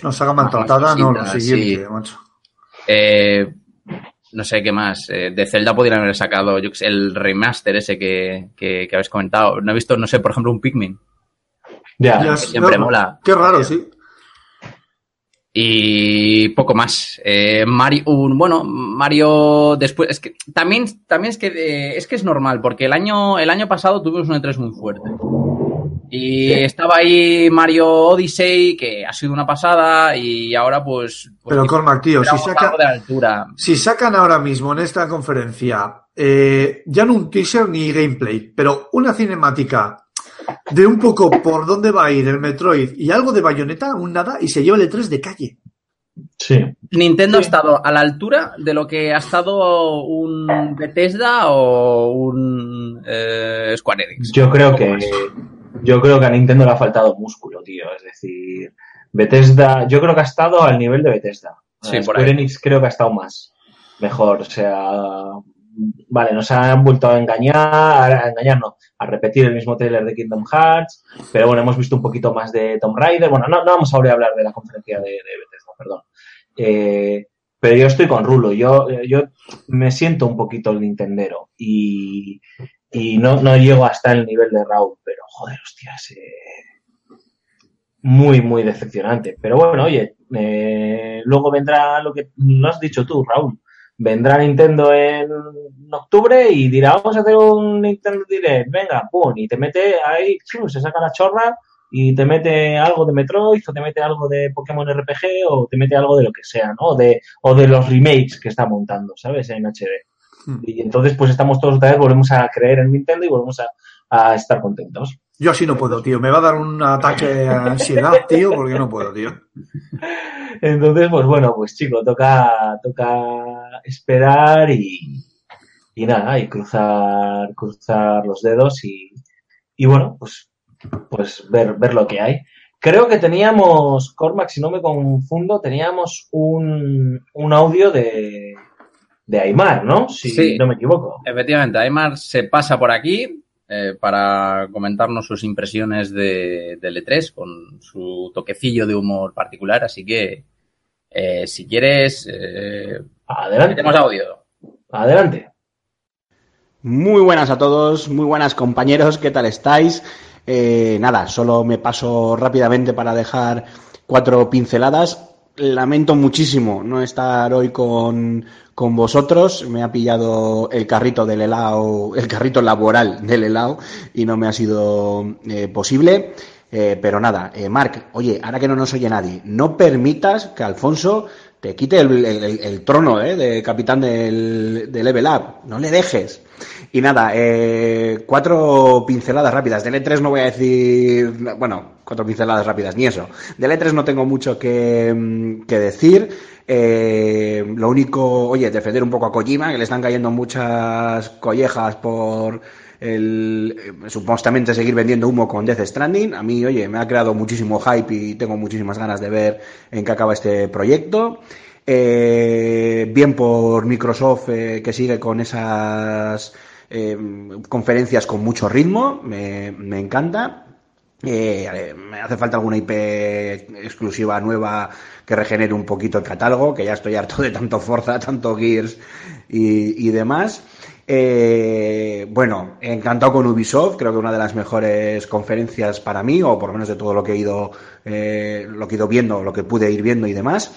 una saga maltratada, no, lo siguiente, sí. macho. Eh, no sé qué más. Eh, de Zelda podrían haber sacado yo qué sé, el remaster ese que, que, que habéis comentado. No he visto, no sé, por ejemplo, un Pikmin. Ya. Siempre no, mola. Qué raro, sí. Y poco más. Eh, Mario, un, bueno, Mario después, es que también, también es que eh, es que es normal, porque el año, el año pasado tuvimos un E3 muy fuerte. Y Sí. estaba ahí Mario Odyssey, que ha sido una pasada, y ahora pues. pues Pero Cormac, tío, si, saca, de altura. si sacan ahora mismo en esta conferencia eh, ya no un teaser ni gameplay, pero una cinemática de un poco por dónde va a ir el Metroid y algo de bayoneta, un nada, y se lleva el E3 de calle. Sí. Nintendo ha estado a la altura de lo que ha estado un Bethesda o un eh, Square Enix. Yo creo que más. yo creo que a Nintendo le ha faltado músculo, tío. Es decir, Bethesda, yo creo que ha estado al nivel de Bethesda. Sí, Eh, por Square ahí. Enix creo que ha estado más. Mejor, o sea, vale, nos han vuelto a engañar, a engañar no, a repetir el mismo trailer de Kingdom Hearts, pero bueno, hemos visto un poquito más de Tomb Raider, bueno, no, no vamos a volver a hablar de la conferencia de, Bethesda, perdón. Eh, pero yo estoy con Rulo, yo, yo me siento un poquito el Nintendero y, y no, no llego hasta el nivel de Raúl, pero joder, hostias, eh, muy, muy decepcionante. Pero bueno, oye, eh, luego vendrá lo que no has dicho tú, Raúl. Vendrá Nintendo en octubre y dirá, vamos a hacer un Nintendo Direct, venga, pum, y te mete ahí, chum, se saca la chorra y te mete algo de Metroid o te mete algo de Pokémon RPG o te mete algo de lo que sea, ¿no? O de, o de los remakes que está montando, ¿sabes? En HD. Y entonces, pues estamos todos otra vez, volvemos a creer en Nintendo y volvemos a, a estar contentos. Yo así no puedo, tío. Me va a dar un ataque de ansiedad, tío, porque no puedo, tío. Entonces, pues bueno, pues chico, toca, toca esperar y, y nada, y cruzar, cruzar los dedos y, y bueno, pues, pues ver, ver lo que hay. Creo que teníamos, Cormac, si no me confundo, teníamos un, un audio de, de Aymar, ¿no? Si Sí. no me equivoco. Efectivamente, Aymar se pasa por aquí eh, para comentarnos sus impresiones de, del E3 con su toquecillo de humor particular. Así que, eh, si quieres, eh, Adelante. tenemos audio. Adelante. Muy buenas a todos, muy buenas compañeros, ¿qué tal estáis? Eh, nada, solo me paso rápidamente para dejar cuatro pinceladas. Lamento muchísimo no estar hoy con, con vosotros. Me ha pillado el carrito del helado, el carrito laboral del helado y no me ha sido eh, posible. Eh, pero nada, eh, Marc, oye, ahora que no nos oye nadie, no permitas que Alfonso te quite el, el- trono eh, de capitán del, del Level Up. No le dejes. Y nada, eh, cuatro pinceladas rápidas. Del E3 no voy a decir, bueno, cuatro pinceladas rápidas, ni eso. Del E3 no tengo mucho que, mm, que decir. Eh, lo único, oye, defender un poco a Kojima, que le están cayendo muchas collejas por el eh, supuestamente seguir vendiendo humo con Death Stranding. A mí, oye, me ha creado muchísimo hype y tengo muchísimas ganas de ver en qué acaba este proyecto. Eh, bien por Microsoft que sigue con esas conferencias con mucho ritmo, me, me encanta. Eh, me hace falta alguna IP exclusiva nueva que regenere un poquito el catálogo, que ya estoy harto de tanto Forza, tanto Gears y, y demás. Eh, bueno, encantado con Ubisoft, creo que una de las mejores conferencias para mí, o por lo menos de todo lo que he ido, eh, lo que he ido viendo, lo que pude ir viendo y demás.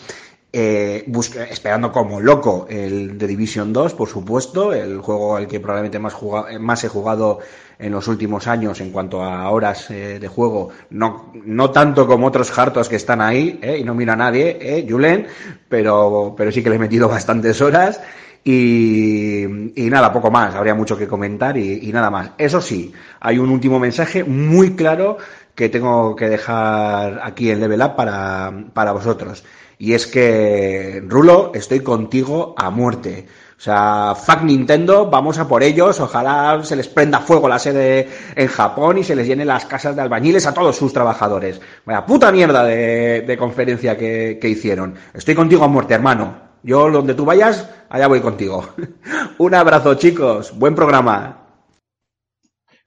Eh, esperando como loco el The Division 2, por supuesto, el juego al que probablemente más, juga- más he jugado en los últimos años en cuanto a horas eh, de juego, no, no tanto como otros hartos que están ahí, eh, y no mira a nadie, eh, Julen, pero, pero sí que le he metido bastantes horas. Y, y nada, poco más, habría mucho que comentar y, y nada más. Eso sí, hay un último mensaje muy claro que tengo que dejar aquí en Level Up para, para vosotros. Y es que, Rulo, estoy contigo a muerte. O sea, fuck Nintendo, vamos a por ellos. Ojalá se les prenda fuego la sede en Japón y se les llene las casas de albañiles a todos sus trabajadores. Vaya puta mierda de, de conferencia que, que hicieron. Estoy contigo a muerte, hermano. Yo, donde tú vayas, allá voy contigo. Un abrazo, chicos. Buen programa.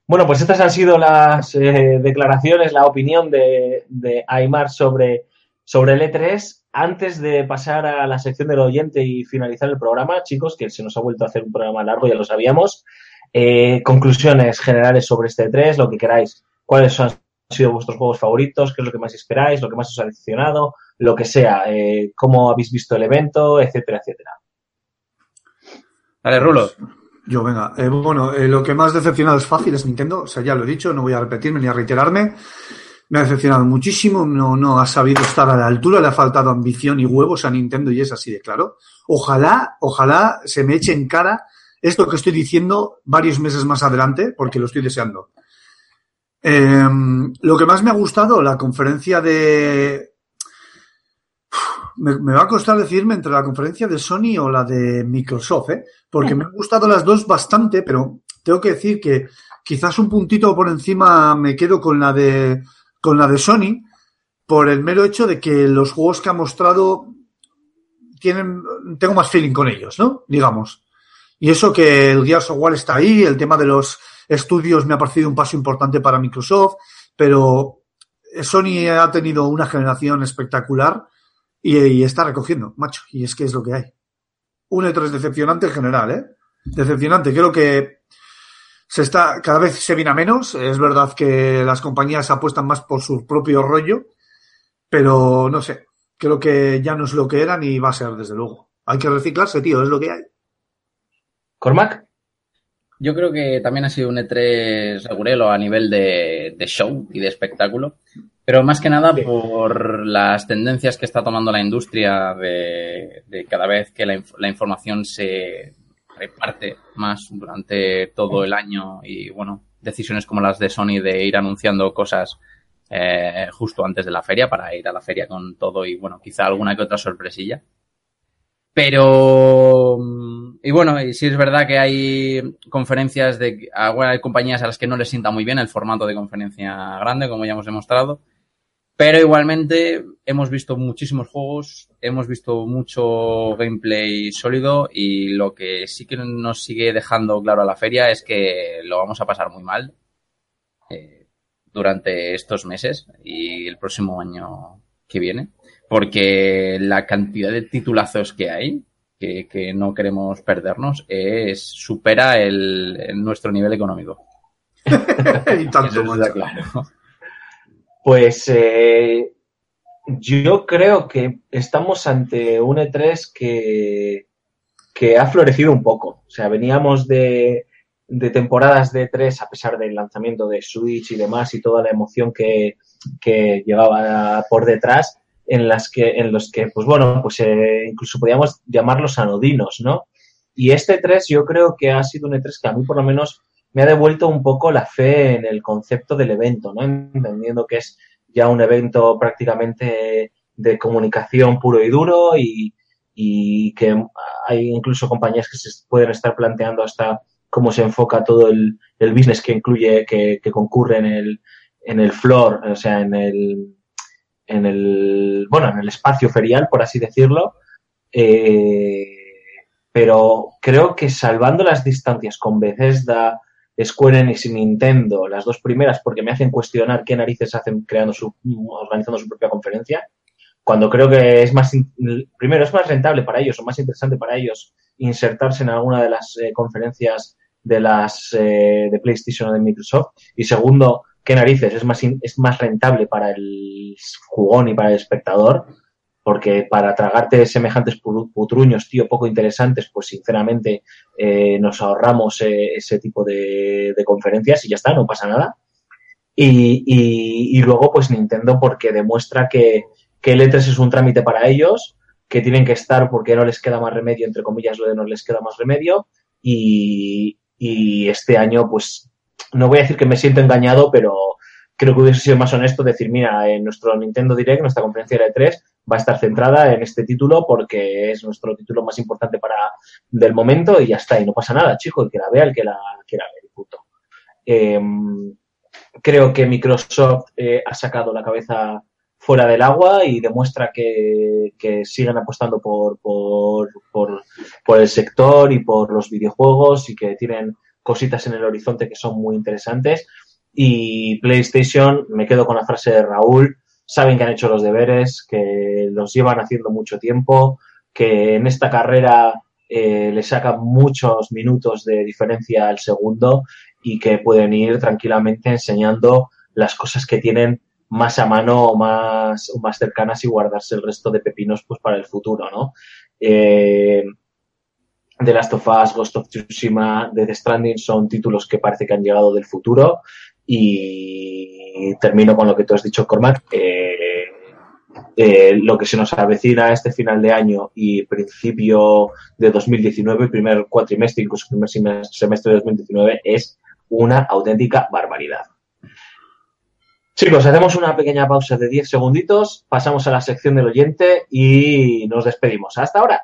Bueno, pues estas han sido las eh, declaraciones, la opinión de, de Aymar sobre, sobre el E3. Antes de pasar a la sección del oyente y finalizar el programa, chicos, que se nos ha vuelto a hacer un programa largo, ya lo sabíamos. Eh, conclusiones generales sobre este E3, lo que queráis. ¿Cuáles han sido vuestros juegos favoritos? ¿Qué es lo que más esperáis? ¿Lo que más os ha decepcionado? Lo que sea. Eh, ¿Cómo habéis visto el evento? Etcétera, etcétera. Dale, Rulo. Yo, venga, eh, bueno, eh, lo que más decepcionado es fácil, es Nintendo, o sea, ya lo he dicho, no voy a repetirme ni a reiterarme. Me ha decepcionado muchísimo, no, no ha sabido estar a la altura, le ha faltado ambición y huevos a Nintendo y es así de claro. Ojalá, ojalá se me eche en cara esto que estoy diciendo varios meses más adelante, porque lo estoy deseando. Eh, lo que más me ha gustado, la conferencia de... Me, me va a costar decidirme entre la conferencia de Sony o la de Microsoft, ¿eh? porque me han gustado las dos bastante, pero tengo que decir que quizás un puntito por encima me quedo con la de con la de Sony por el mero hecho de que los juegos que ha mostrado tienen tengo más feeling con ellos, ¿no? Digamos. Y eso que el Gears of War está ahí, el tema de los estudios me ha parecido un paso importante para Microsoft, pero Sony ha tenido una generación espectacular y, y está recogiendo, macho, y es que es lo que hay. Un E3 decepcionante en general, ¿eh? Decepcionante, creo que se está, cada vez se viene a menos, es verdad que las compañías apuestan más por su propio rollo, pero no sé, creo que ya no es lo que eran y va a ser desde luego. Hay que reciclarse, tío, es lo que hay. Cormac, Yo creo que también ha sido un E3 regulero a nivel de, de show y de espectáculo, pero más que nada Sí. por las tendencias que está tomando la industria de, de cada vez que la información se reparte más durante todo el año y bueno, decisiones como las de Sony de ir anunciando cosas eh, justo antes de la feria para ir a la feria con todo y bueno, quizá alguna que otra sorpresilla. Pero, mm, y bueno, y sí es verdad que hay conferencias de, bueno, hay compañías a las que no les sienta muy bien el formato de conferencia grande, como ya hemos demostrado. Pero igualmente hemos visto muchísimos juegos, hemos visto mucho gameplay sólido y lo que sí que nos sigue dejando claro a la feria es que lo vamos a pasar muy mal eh, durante estos meses y el próximo año que viene porque la cantidad de titulazos que hay, que, que no queremos perdernos, es supera el, el nuestro nivel económico. y tanto, Eso está claro. Pues eh, yo creo que estamos ante un E3 que, que ha florecido un poco. O sea, veníamos de, de temporadas de E3 a pesar del lanzamiento de Switch y demás y toda la emoción que, que llevaba por detrás en las que en los que pues bueno pues eh, incluso podíamos llamarlos anodinos no y este E3 yo creo que ha sido un E3 que a mí por lo menos me ha devuelto un poco la fe en el concepto del evento, ¿no? Entendiendo que es ya un evento prácticamente de comunicación puro y duro y, y que hay incluso compañías que se pueden estar planteando hasta cómo se enfoca todo el, el business que incluye, que, que concurre en el, en el floor, o sea, en el, en el, bueno, en el espacio ferial, por así decirlo. Eh, pero creo que salvando las distancias con Bethesda, Square Enix y Nintendo, las dos primeras, porque me hacen cuestionar qué narices hacen creando su, organizando su propia conferencia, cuando creo que es más, primero, es más rentable para ellos o más interesante para ellos insertarse en alguna de las eh, conferencias de las eh, de PlayStation o de Microsoft, y segundo, qué narices, es más, es más rentable para el jugón y para el espectador, porque para tragarte semejantes pu- putruños, tío, poco interesantes, pues sinceramente eh, nos ahorramos eh, ese tipo de, conferencias y ya está, no pasa nada. Y, luego, pues Nintendo, porque demuestra que, el E3 es un trámite para ellos, que tienen que estar porque no les queda más remedio, entre comillas, lo de no les queda más remedio. Y, este año, pues, no voy a decir que me siento engañado, pero creo que hubiese sido más honesto decir, mira, en nuestro Nintendo Direct, nuestra conferencia de E3, va a estar centrada en este título porque es nuestro título más importante para del momento y ya está, y no pasa nada, chico, el que la vea, el que la quiera ver, y punto. Eh, creo que Microsoft eh, ha sacado la cabeza fuera del agua y demuestra que, que siguen apostando por, por, por, por el sector y por los videojuegos y que tienen cositas en el horizonte que son muy interesantes. Y PlayStation, me quedo con la frase de Raúl, saben que han hecho los deberes, que los llevan haciendo mucho tiempo, que en esta carrera eh, le sacan muchos minutos de diferencia al segundo y que pueden ir tranquilamente enseñando las cosas que tienen más a mano o más, más cercanas y guardarse el resto de pepinos pues para el futuro, ¿no? Eh, The Last of Us, Ghost of Tsushima, Death Stranding son títulos que parece que han llegado del futuro y termino con lo que tú has dicho, Cormac. Eh, eh, lo que se nos avecina este final de año y principio de 2019, primer cuatrimestre, incluso primer semestre de 2019, es una auténtica barbaridad. Chicos, hacemos una pequeña pausa de 10 segunditos, pasamos a la sección del oyente y nos despedimos. Hasta ahora.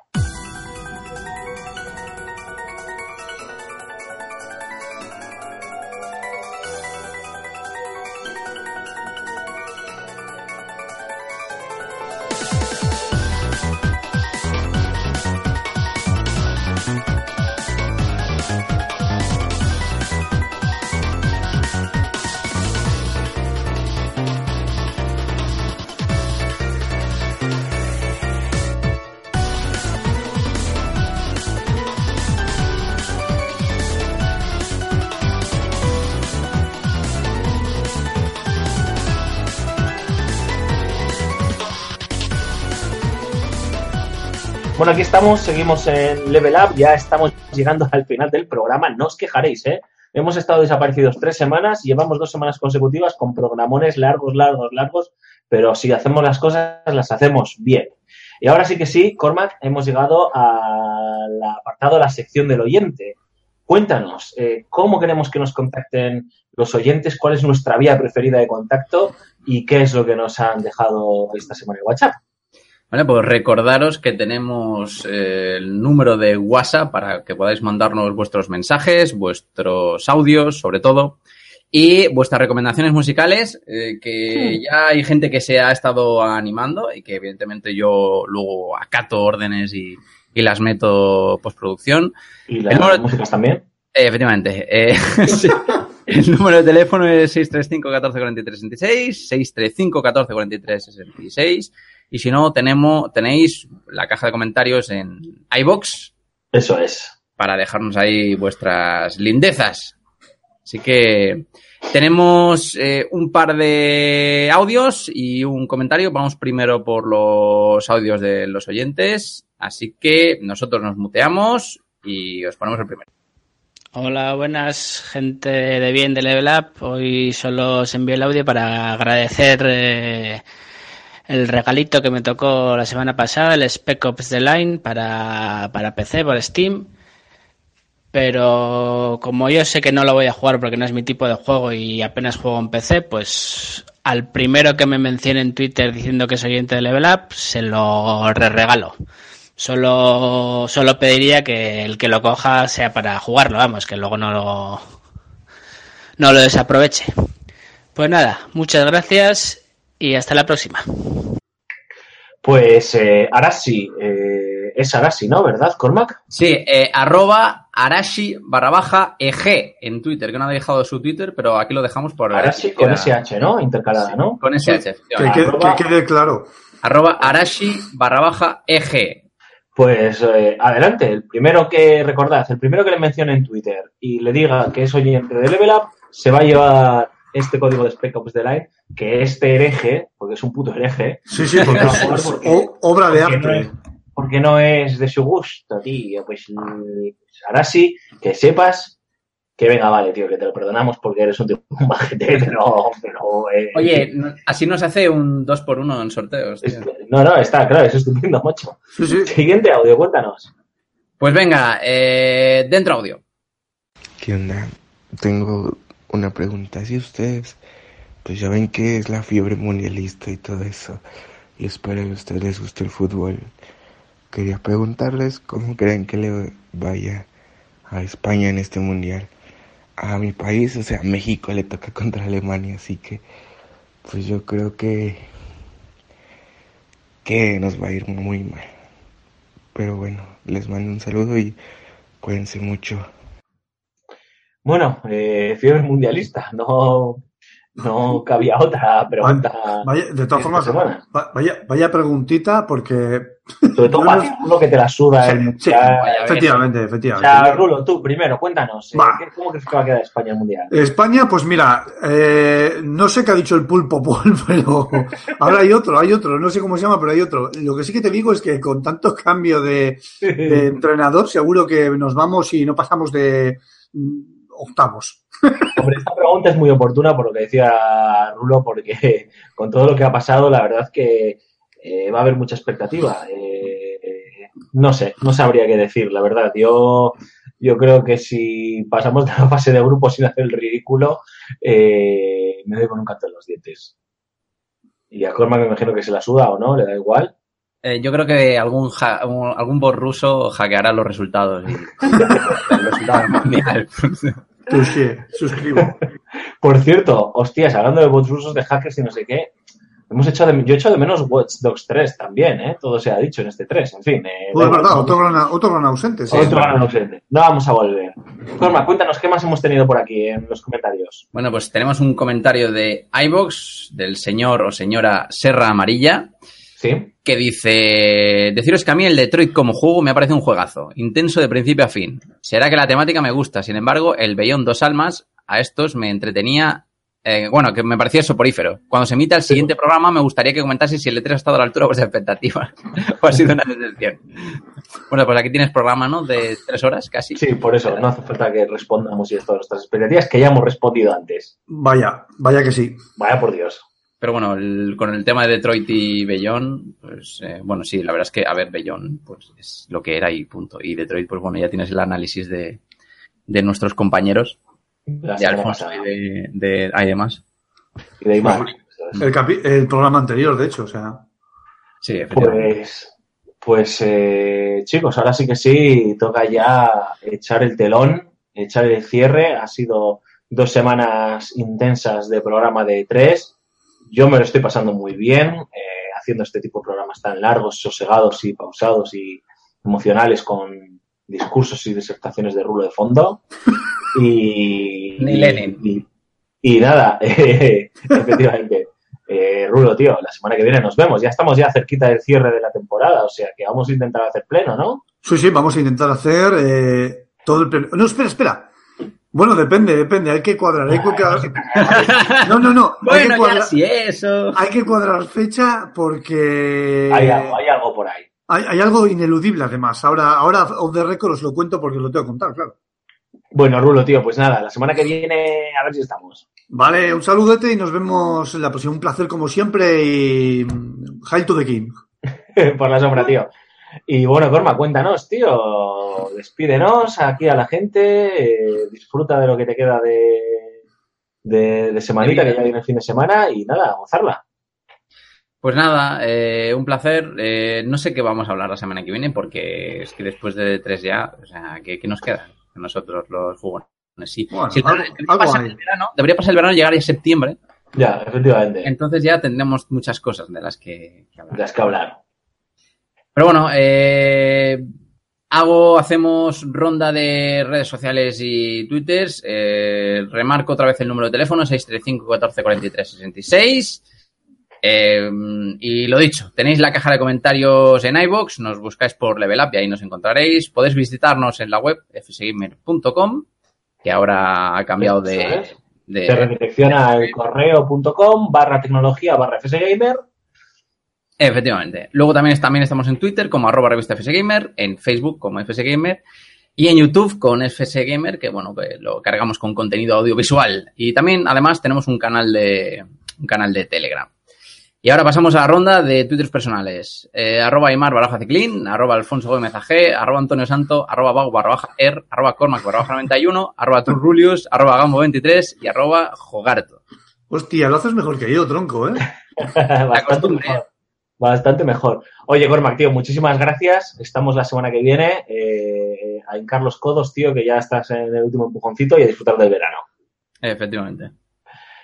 Aquí estamos, seguimos en Level Up, ya estamos llegando al final del programa, no os quejaréis, ¿eh? Hemos estado desaparecidos tres semanas, llevamos dos semanas consecutivas con programones largos, largos, largos, pero si hacemos las cosas, las hacemos bien. Y ahora sí que sí, Cormac, hemos llegado al apartado, la sección del oyente. Cuéntanos, eh, ¿cómo queremos que nos contacten los oyentes? ¿Cuál es nuestra vía preferida de contacto? ¿Y qué es lo que nos han dejado esta semana en WhatsApp? Vale, pues recordaros que tenemos eh, el número de WhatsApp para que podáis mandarnos vuestros mensajes, vuestros audios, sobre todo, y vuestras recomendaciones musicales, eh, que ya hay gente que se ha estado animando y que evidentemente yo luego acato órdenes y, y las meto postproducción. ¿Y las número- músicas también? Eh, efectivamente. eh, sí. El número de teléfono es 635 14 43 66, 635 14 43 66. Y si no, tenemos, tenéis la caja de comentarios en iBox Eso es. para dejarnos ahí vuestras lindezas. Así que tenemos eh, un par de audios y un comentario. Vamos primero por los audios de los oyentes. Así que nosotros nos muteamos y os ponemos el primero. Hola, buenas, gente de bien de Level Up. Hoy solo os envío el audio para agradecer eh, el regalito que me tocó la semana pasada, el Spec Ops The Line para, para PC por Steam. Pero como yo sé que no lo voy a jugar porque no es mi tipo de juego y apenas juego en PC, pues al primero que me mencione en Twitter diciendo que es oyente de Level Up, se lo re regalo. Solo, solo pediría que el que lo coja sea para jugarlo, vamos, que luego no lo, no lo desaproveche. Pues nada, muchas gracias y hasta la próxima. Pues eh, Arashi, eh, es Arashi, ¿no? ¿Verdad, Cormac? Sí, eh, arroba arashi barra baja eg en Twitter, que no ha dejado su Twitter, pero aquí lo dejamos por... Arashi con SH, ¿no? Intercalada, ¿no? Con SH, Que, efectivamente. que- Arroba- que quede claro. Arroba arashi barra baja eg. Pues eh, adelante, el primero que recordad, el primero que le mencione en Twitter y le diga que es oyente de Level Up, se va a llevar este código de Spec Ops The Line, que este hereje, porque es un puto hereje, Sí, sí, porque es, obra de porque no arte. es- porque no es de su gusto, tío. Pues, ahora sí, que sepas que venga, vale, tío, que te lo perdonamos porque eres un tipo un majete, pero... pero eh, Oye, no- así nos hace un 2 por 1 en sorteos. tío. no, no, está claro, es estupendo, macho. Sí, sí. Siguiente audio, cuéntanos. Pues venga, eh, dentro audio. ¿Qué onda? Tengo una pregunta. Si ustedes, pues ya ven que es la fiebre mundialista y todo eso, y espero que a ustedes les guste el fútbol, quería preguntarles cómo creen que le vaya a España en este mundial. A mi país, o sea, a México le toca contra Alemania, así que, pues yo creo que, que nos va a ir muy mal. Pero bueno, les mando un saludo y cuídense mucho. Bueno, eh, fiebre mundialista, no, no cabía otra pregunta. Vaya, de todas formas, vaya, vaya preguntita, porque. Sobre todo para no- ti, Rulo, que te la suda el Sí, mundial. Vaya, efectivamente, O efectivamente. sea, Rulo, tú primero, cuéntanos, eh, Va. ¿qué- ¿cómo crees que va a quedar España el mundial? España, pues mira, eh, no sé qué ha dicho el pulpo Paul, pero ahora hay otro, hay otro, no sé cómo se llama, pero hay otro. Lo que sí que te digo es que con tanto cambio de, de entrenador, seguro que nos vamos y no pasamos de octavos. Hombre, esta pregunta es muy oportuna por lo que decía Rulo, porque con todo lo que ha pasado, la verdad que eh, va a haber mucha expectativa. Eh, no sé, no sabría qué decir, la verdad. Yo, yo creo que si pasamos de la fase de grupo sin hacer el ridículo, eh, me doy con un canto en los dientes. Y a Cormac me imagino que se la suda o no, le da igual. Eh, yo creo que algún, ja- algún bot ruso hackeará los resultados. Y, el resultado del mundial. Touché, suscribo. Por cierto, hostias, hablando de bots rusos, de hackers y no sé qué, hemos hecho de, yo he hecho de menos Watch Dogs 3 también, ¿eh? Todo se ha dicho en este 3, en fin. Eh, Pues es da verdad, otro gran, otro gran ausente. sí. otro gran ausente. No vamos a volver. Corma, cuéntanos qué más hemos tenido por aquí en los comentarios. Bueno, pues tenemos un comentario de iBox del señor o señora Serra Amarilla ¿Sí? que dice, deciros que a mí el Detroit como juego me parece un juegazo, intenso de principio a fin. Será que la temática me gusta, sin embargo, el Beyond Dos Almas a estos me entretenía Eh, bueno, que me parecía soporífero. Cuando se emita el siguiente programa, me gustaría que comentase si el E3 ha estado a la altura de vuestras expectativas o ha sido una decepción. Bueno, pues aquí tienes programa, ¿no? De tres horas casi. Sí, por eso, no hace falta que respondamos y esto a nuestras expectativas que ya hemos respondido antes. Vaya, vaya que sí. Vaya por Dios. Pero bueno, el- con el tema de Detroit y Bellón, pues eh, bueno, sí, la verdad es que, a ver, Bellón, pues es lo que era y punto. Y Detroit, pues bueno, ya tienes el análisis de, de nuestros compañeros, La de Alfonso y de, de, hay demás. Y de ahí más. El, el programa anterior, de hecho, o sea. Sí, efectivamente. Pues, pues eh, chicos, ahora sí que sí, toca ya echar el telón, echar el cierre. Ha sido dos semanas intensas de programa de tres. Yo me lo estoy pasando muy bien eh, haciendo este tipo de programas tan largos, sosegados y pausados y emocionales con discursos y disertaciones de rulo de fondo. Y, Ni Lenin. y, y nada, eh, efectivamente. Eh, Rulo, tío, la semana que viene nos vemos. Ya estamos ya cerquita del cierre de la temporada, o sea que vamos a intentar hacer pleno, ¿no? Sí, sí, vamos a intentar hacer eh, todo el pleno. No, espera, espera. Bueno, depende, depende. Hay que cuadrar. Hay que cuadrar. No, no, no. Hay que Bueno, ya cuadrar, sí, eso. hay que cuadrar fecha porque Hay algo, hay algo por ahí. hay, hay algo ineludible además. Ahora, ahora off the record os lo cuento porque os lo tengo que contar, claro. Bueno, Rulo, tío, pues nada, la semana que viene a ver si estamos. Vale, un saludete y nos vemos en la próxima. Un placer como siempre y mm, Hail to the King. por la sombra, tío. Y bueno, Corma, cuéntanos, tío. Despídenos aquí a la gente. eh, disfruta de lo que te queda de, de, de semanita, que ya viene el fin de semana. Y nada, gozarla. Pues nada, eh, un placer. Eh, no sé qué vamos a hablar la semana que viene porque es que después de tres ya, o sea, ¿qué, qué nos queda? Nosotros los jugones. Sí. Bueno, Si el algo- verano- algo pasa hay. el verano, debería pasar el verano y llegar a septiembre. Ya, efectivamente. Entonces ya tendremos muchas cosas de las que, que hablar. De las que hablar. Pero bueno, eh, hago, hacemos ronda de redes sociales y twitters. Eh, remarco otra vez el número de teléfono, 635 14 43 66. Eh, y lo dicho, tenéis la caja de comentarios en iBox, nos buscáis por Level Up y ahí nos encontraréis. Podéis visitarnos en la web fsgamer.com, que ahora ha cambiado de, Te redirecciona al correo.com barra tecnología barra fsgamer. Efectivamente. Luego también, también estamos en Twitter como arroba revista FSGamer, en Facebook como FSGamer y en YouTube con FSGamer, que bueno, que lo cargamos con contenido audiovisual. Y también, además, tenemos un canal de, un canal de Telegram. Y ahora pasamos a la ronda de twitters personales. Eh, arroba Aymar barra ciclín, arroba Alfonso Gómez AG, arroba Antonio Santo, arroba Bau barra baja R, arroba Cormac barra baja 91, arroba Turrulius, arroba Gambo 23 y arroba Jogarto. Hostia, lo haces mejor que yo, tronco, ¿eh? Bastante costumbre. Bastante mejor. Oye, Cormac, tío, muchísimas gracias. Estamos la semana que viene eh, a hincar los codos, tío, que ya estás en el último empujoncito y a disfrutar del verano. Efectivamente.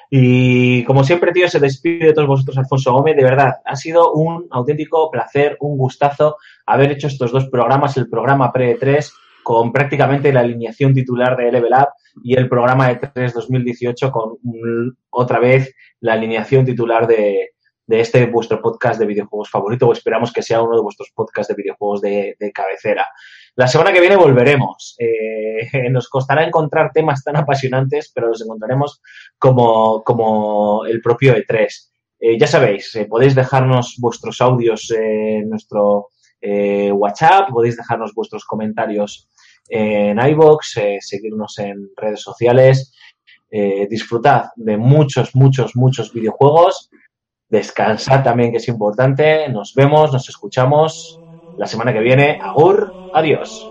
Y como siempre, tío, se despide de todos vosotros Alfonso Gómez. De verdad, ha sido un auténtico placer, un gustazo haber hecho estos dos programas, el programa Pre-3 con prácticamente la alineación titular de Level Up y el programa de 3 2018 con mm, otra vez la alineación titular de, de este vuestro podcast de videojuegos favorito o esperamos que sea uno de vuestros podcasts de videojuegos de, de cabecera. La semana que viene volveremos. Eh, nos costará encontrar temas tan apasionantes, pero los encontraremos como, como el propio E3. Eh, ya sabéis, eh, podéis dejarnos vuestros audios en nuestro WhatsApp, podéis dejarnos vuestros comentarios en iBox, seguirnos en redes sociales. Disfrutad de muchos, muchos, muchos videojuegos. Descansad también, que es importante. Nos vemos, nos escuchamos la semana que viene. Agur, adiós.